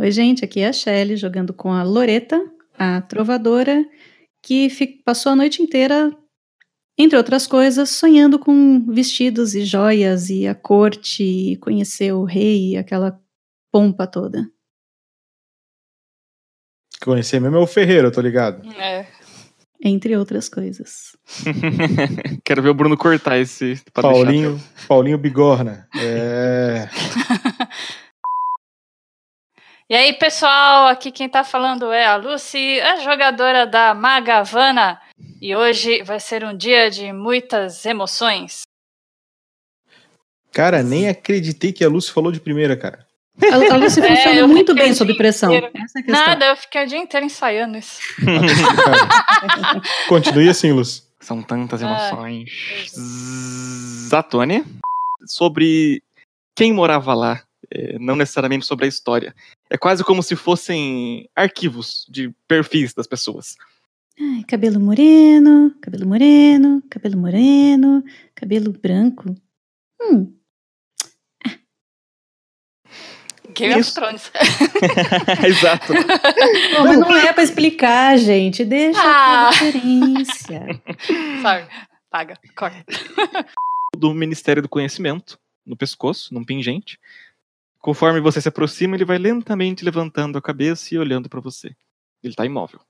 Speaker 5: Oi, gente, aqui é a Shelly jogando com a Loreta, a trovadora, que passou a noite inteira, entre outras coisas, sonhando com vestidos e joias e a corte, e conhecer o rei, e aquela pompa toda.
Speaker 3: Conhecer mesmo é o Ferreira, eu tô ligado.
Speaker 6: É.
Speaker 5: Entre outras coisas.
Speaker 8: Quero ver o Bruno cortar esse. pra deixar.
Speaker 3: Paulinho, Paulinho Bigorna. É.
Speaker 6: E aí, pessoal, aqui quem tá falando é a Lucy, a jogadora da Magavana. E hoje vai ser um dia de muitas emoções.
Speaker 3: Cara, nem acreditei que a Lucy falou de primeira, cara.
Speaker 5: A, a Lucy
Speaker 6: É,
Speaker 5: funciona muito bem sob pressão.
Speaker 6: inteiro.
Speaker 5: Essa é a questão.
Speaker 6: Nada, eu fiquei o dia inteiro ensaiando isso.
Speaker 3: Continue assim, Luz.
Speaker 8: São tantas
Speaker 6: Ai,
Speaker 8: emoções. Zatone. Sobre quem morava lá, é, não necessariamente sobre a história. É quase como se fossem arquivos de perfis das pessoas.
Speaker 5: Ai, cabelo moreno, cabelo moreno, cabelo moreno, cabelo branco. Hum,
Speaker 6: Game of
Speaker 8: Isso.
Speaker 6: Thrones.
Speaker 8: Exato.
Speaker 5: Bom, mas não é pra explicar, gente. Deixa
Speaker 6: Ah.
Speaker 5: a referência.
Speaker 6: Sorry. Paga. Corta.
Speaker 8: Do Ministério do Conhecimento, no pescoço, num pingente. Conforme você se aproxima, ele vai lentamente levantando a cabeça e olhando pra você. Ele tá imóvel.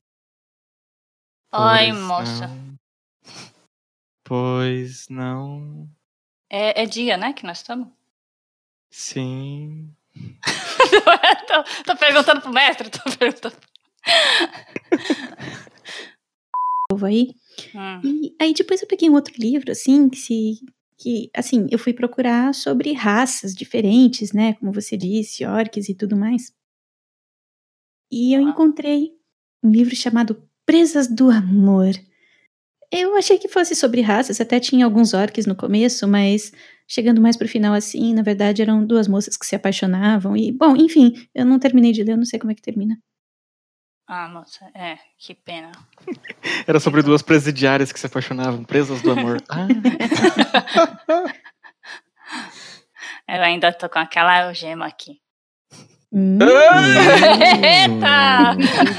Speaker 6: Oi,
Speaker 8: Pois
Speaker 6: moça.
Speaker 8: não. Pois não.
Speaker 6: É, é dia, né, que nós estamos?
Speaker 8: Sim.
Speaker 6: tô, tô perguntando pro mestre, tô perguntando.
Speaker 5: Povo aí.
Speaker 6: Hum.
Speaker 5: E aí depois eu peguei um outro livro, assim, que se. Que, assim, eu fui procurar sobre raças diferentes, né? Como você disse, orques e tudo mais. E eu encontrei um livro chamado Presas do Amor. Eu achei que fosse sobre raças, até tinha alguns orques no começo, mas chegando mais pro final assim, na verdade eram duas moças que se apaixonavam e, bom, enfim, eu não terminei de ler, eu não sei como é que termina.
Speaker 6: Ah, moça, é, que pena.
Speaker 8: Era sobre duas presidiárias que se apaixonavam, presas do amor. Ah,
Speaker 6: Eu ainda tô com aquela algema aqui.
Speaker 5: Hum.
Speaker 6: Eita!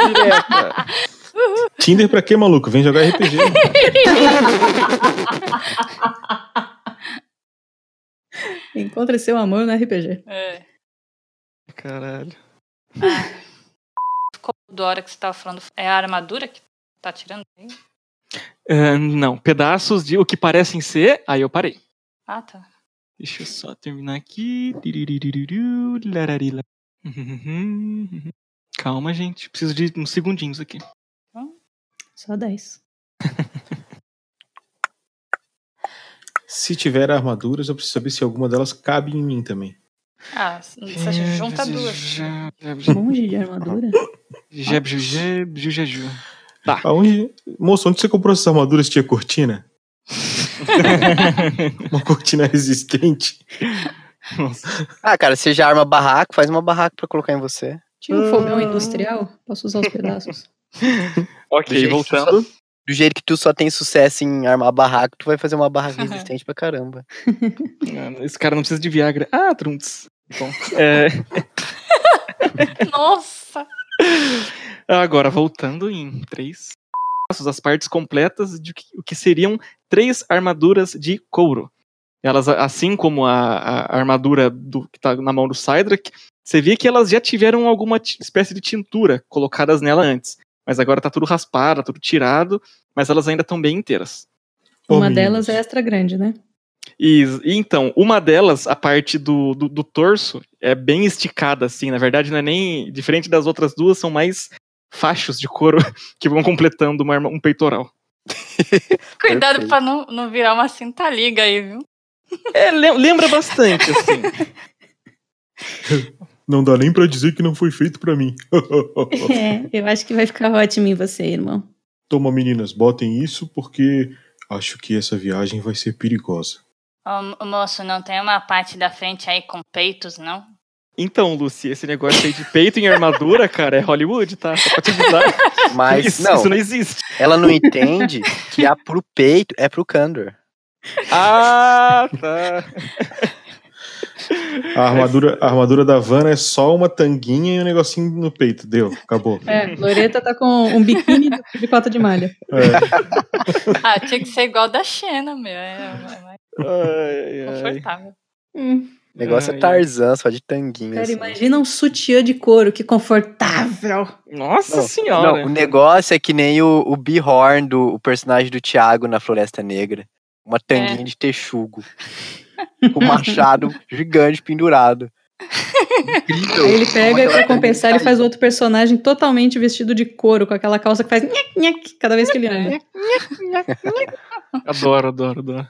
Speaker 8: indireta.
Speaker 3: Tinder pra quê, maluco? Vem jogar RPG.
Speaker 5: Encontre seu amor no RPG.
Speaker 6: É.
Speaker 8: Caralho.
Speaker 6: Ficou da hora que você tava falando. É a armadura que tá tirando aí?
Speaker 8: Ah, não, pedaços de o que parecem ser. Aí eu parei.
Speaker 6: Ah, tá.
Speaker 8: Deixa eu só terminar aqui. Calma, gente. Preciso de uns segundinhos aqui.
Speaker 5: Só 10.
Speaker 3: Se tiver armaduras, eu preciso saber se alguma delas cabe em mim também.
Speaker 6: Ah, você junta duas.
Speaker 5: Monge de armadura?
Speaker 8: Jeb, jeb, jujaju.
Speaker 3: Aonde, moço, onde você comprou essas armaduras? Tinha cortina? Uma cortina resistente?
Speaker 7: Ah, cara, você já arma barraco, faz uma barraca pra colocar em você.
Speaker 5: Tinha um fogão industrial? Posso usar os pedaços?
Speaker 8: ok, voltando.
Speaker 7: Do jeito que tu só tem sucesso em armar barraco, tu vai fazer uma barraca resistente pra caramba.
Speaker 8: Esse cara não precisa de Viagra. Ah, Trunks. Bom, é,
Speaker 6: Nossa!
Speaker 8: agora, voltando em três passos, as partes completas de que- o que seriam três armaduras de couro. Elas, assim como a, a armadura do, que tá na mão do Cydrak, você vê que elas já tiveram alguma espécie de tintura colocadas nela antes. Mas agora tá tudo raspado, tudo tirado, mas elas ainda estão bem inteiras.
Speaker 5: Uma delas é extra grande, né?
Speaker 8: E, e então, uma delas, a parte do, do, do torso, é bem esticada, assim. Na verdade, não é nem. Diferente das outras duas, são mais fachos de couro que vão completando uma um peitoral.
Speaker 6: Cuidado pra não, não virar uma cinta liga aí, viu?
Speaker 8: É, lem- lembra bastante, assim.
Speaker 3: Não dá nem pra dizer que não foi feito pra mim.
Speaker 5: É, eu acho que vai ficar ótimo em você, irmão.
Speaker 3: Toma, meninas, botem isso porque acho que essa viagem vai ser perigosa.
Speaker 6: Ô, moço, não tem uma parte da frente aí com peitos, não?
Speaker 8: Então, Lucy, esse negócio aí de peito em armadura, cara, é Hollywood, tá? Só pra te avisar.
Speaker 7: Mas,
Speaker 8: isso,
Speaker 7: não,
Speaker 8: isso não existe.
Speaker 7: ela não entende que a pro peito é pro Kandor.
Speaker 8: Ah, tá.
Speaker 3: A armadura, a armadura da Vanna é só uma tanguinha e um negocinho no peito. Deu, acabou.
Speaker 5: É, Loreta tá com um biquíni de cota de malha.
Speaker 3: É.
Speaker 6: Ah, tinha que ser igual da Xena, meu. É, é
Speaker 8: ai.
Speaker 6: confortável.
Speaker 5: Hum,
Speaker 7: O negócio
Speaker 8: Ai,
Speaker 7: é Tarzan, só de tanguinha.
Speaker 5: cara,
Speaker 7: assim.
Speaker 5: imagina um sutiã de couro, que confortável.
Speaker 8: Nossa
Speaker 7: Não,
Speaker 8: senhora.
Speaker 7: Não, o negócio é que nem o, o Bihorn, do, o personagem do Thiago na Floresta Negra. Uma tanguinha de texugo. Com um machado gigante pendurado. Incrível.
Speaker 5: Aí ele pega e
Speaker 7: Como
Speaker 5: pra compensar, ele faz outro personagem totalmente vestido de couro, com aquela calça que faz nhec, nhec cada vez que ele anda.
Speaker 8: Adoro, adoro, adoro.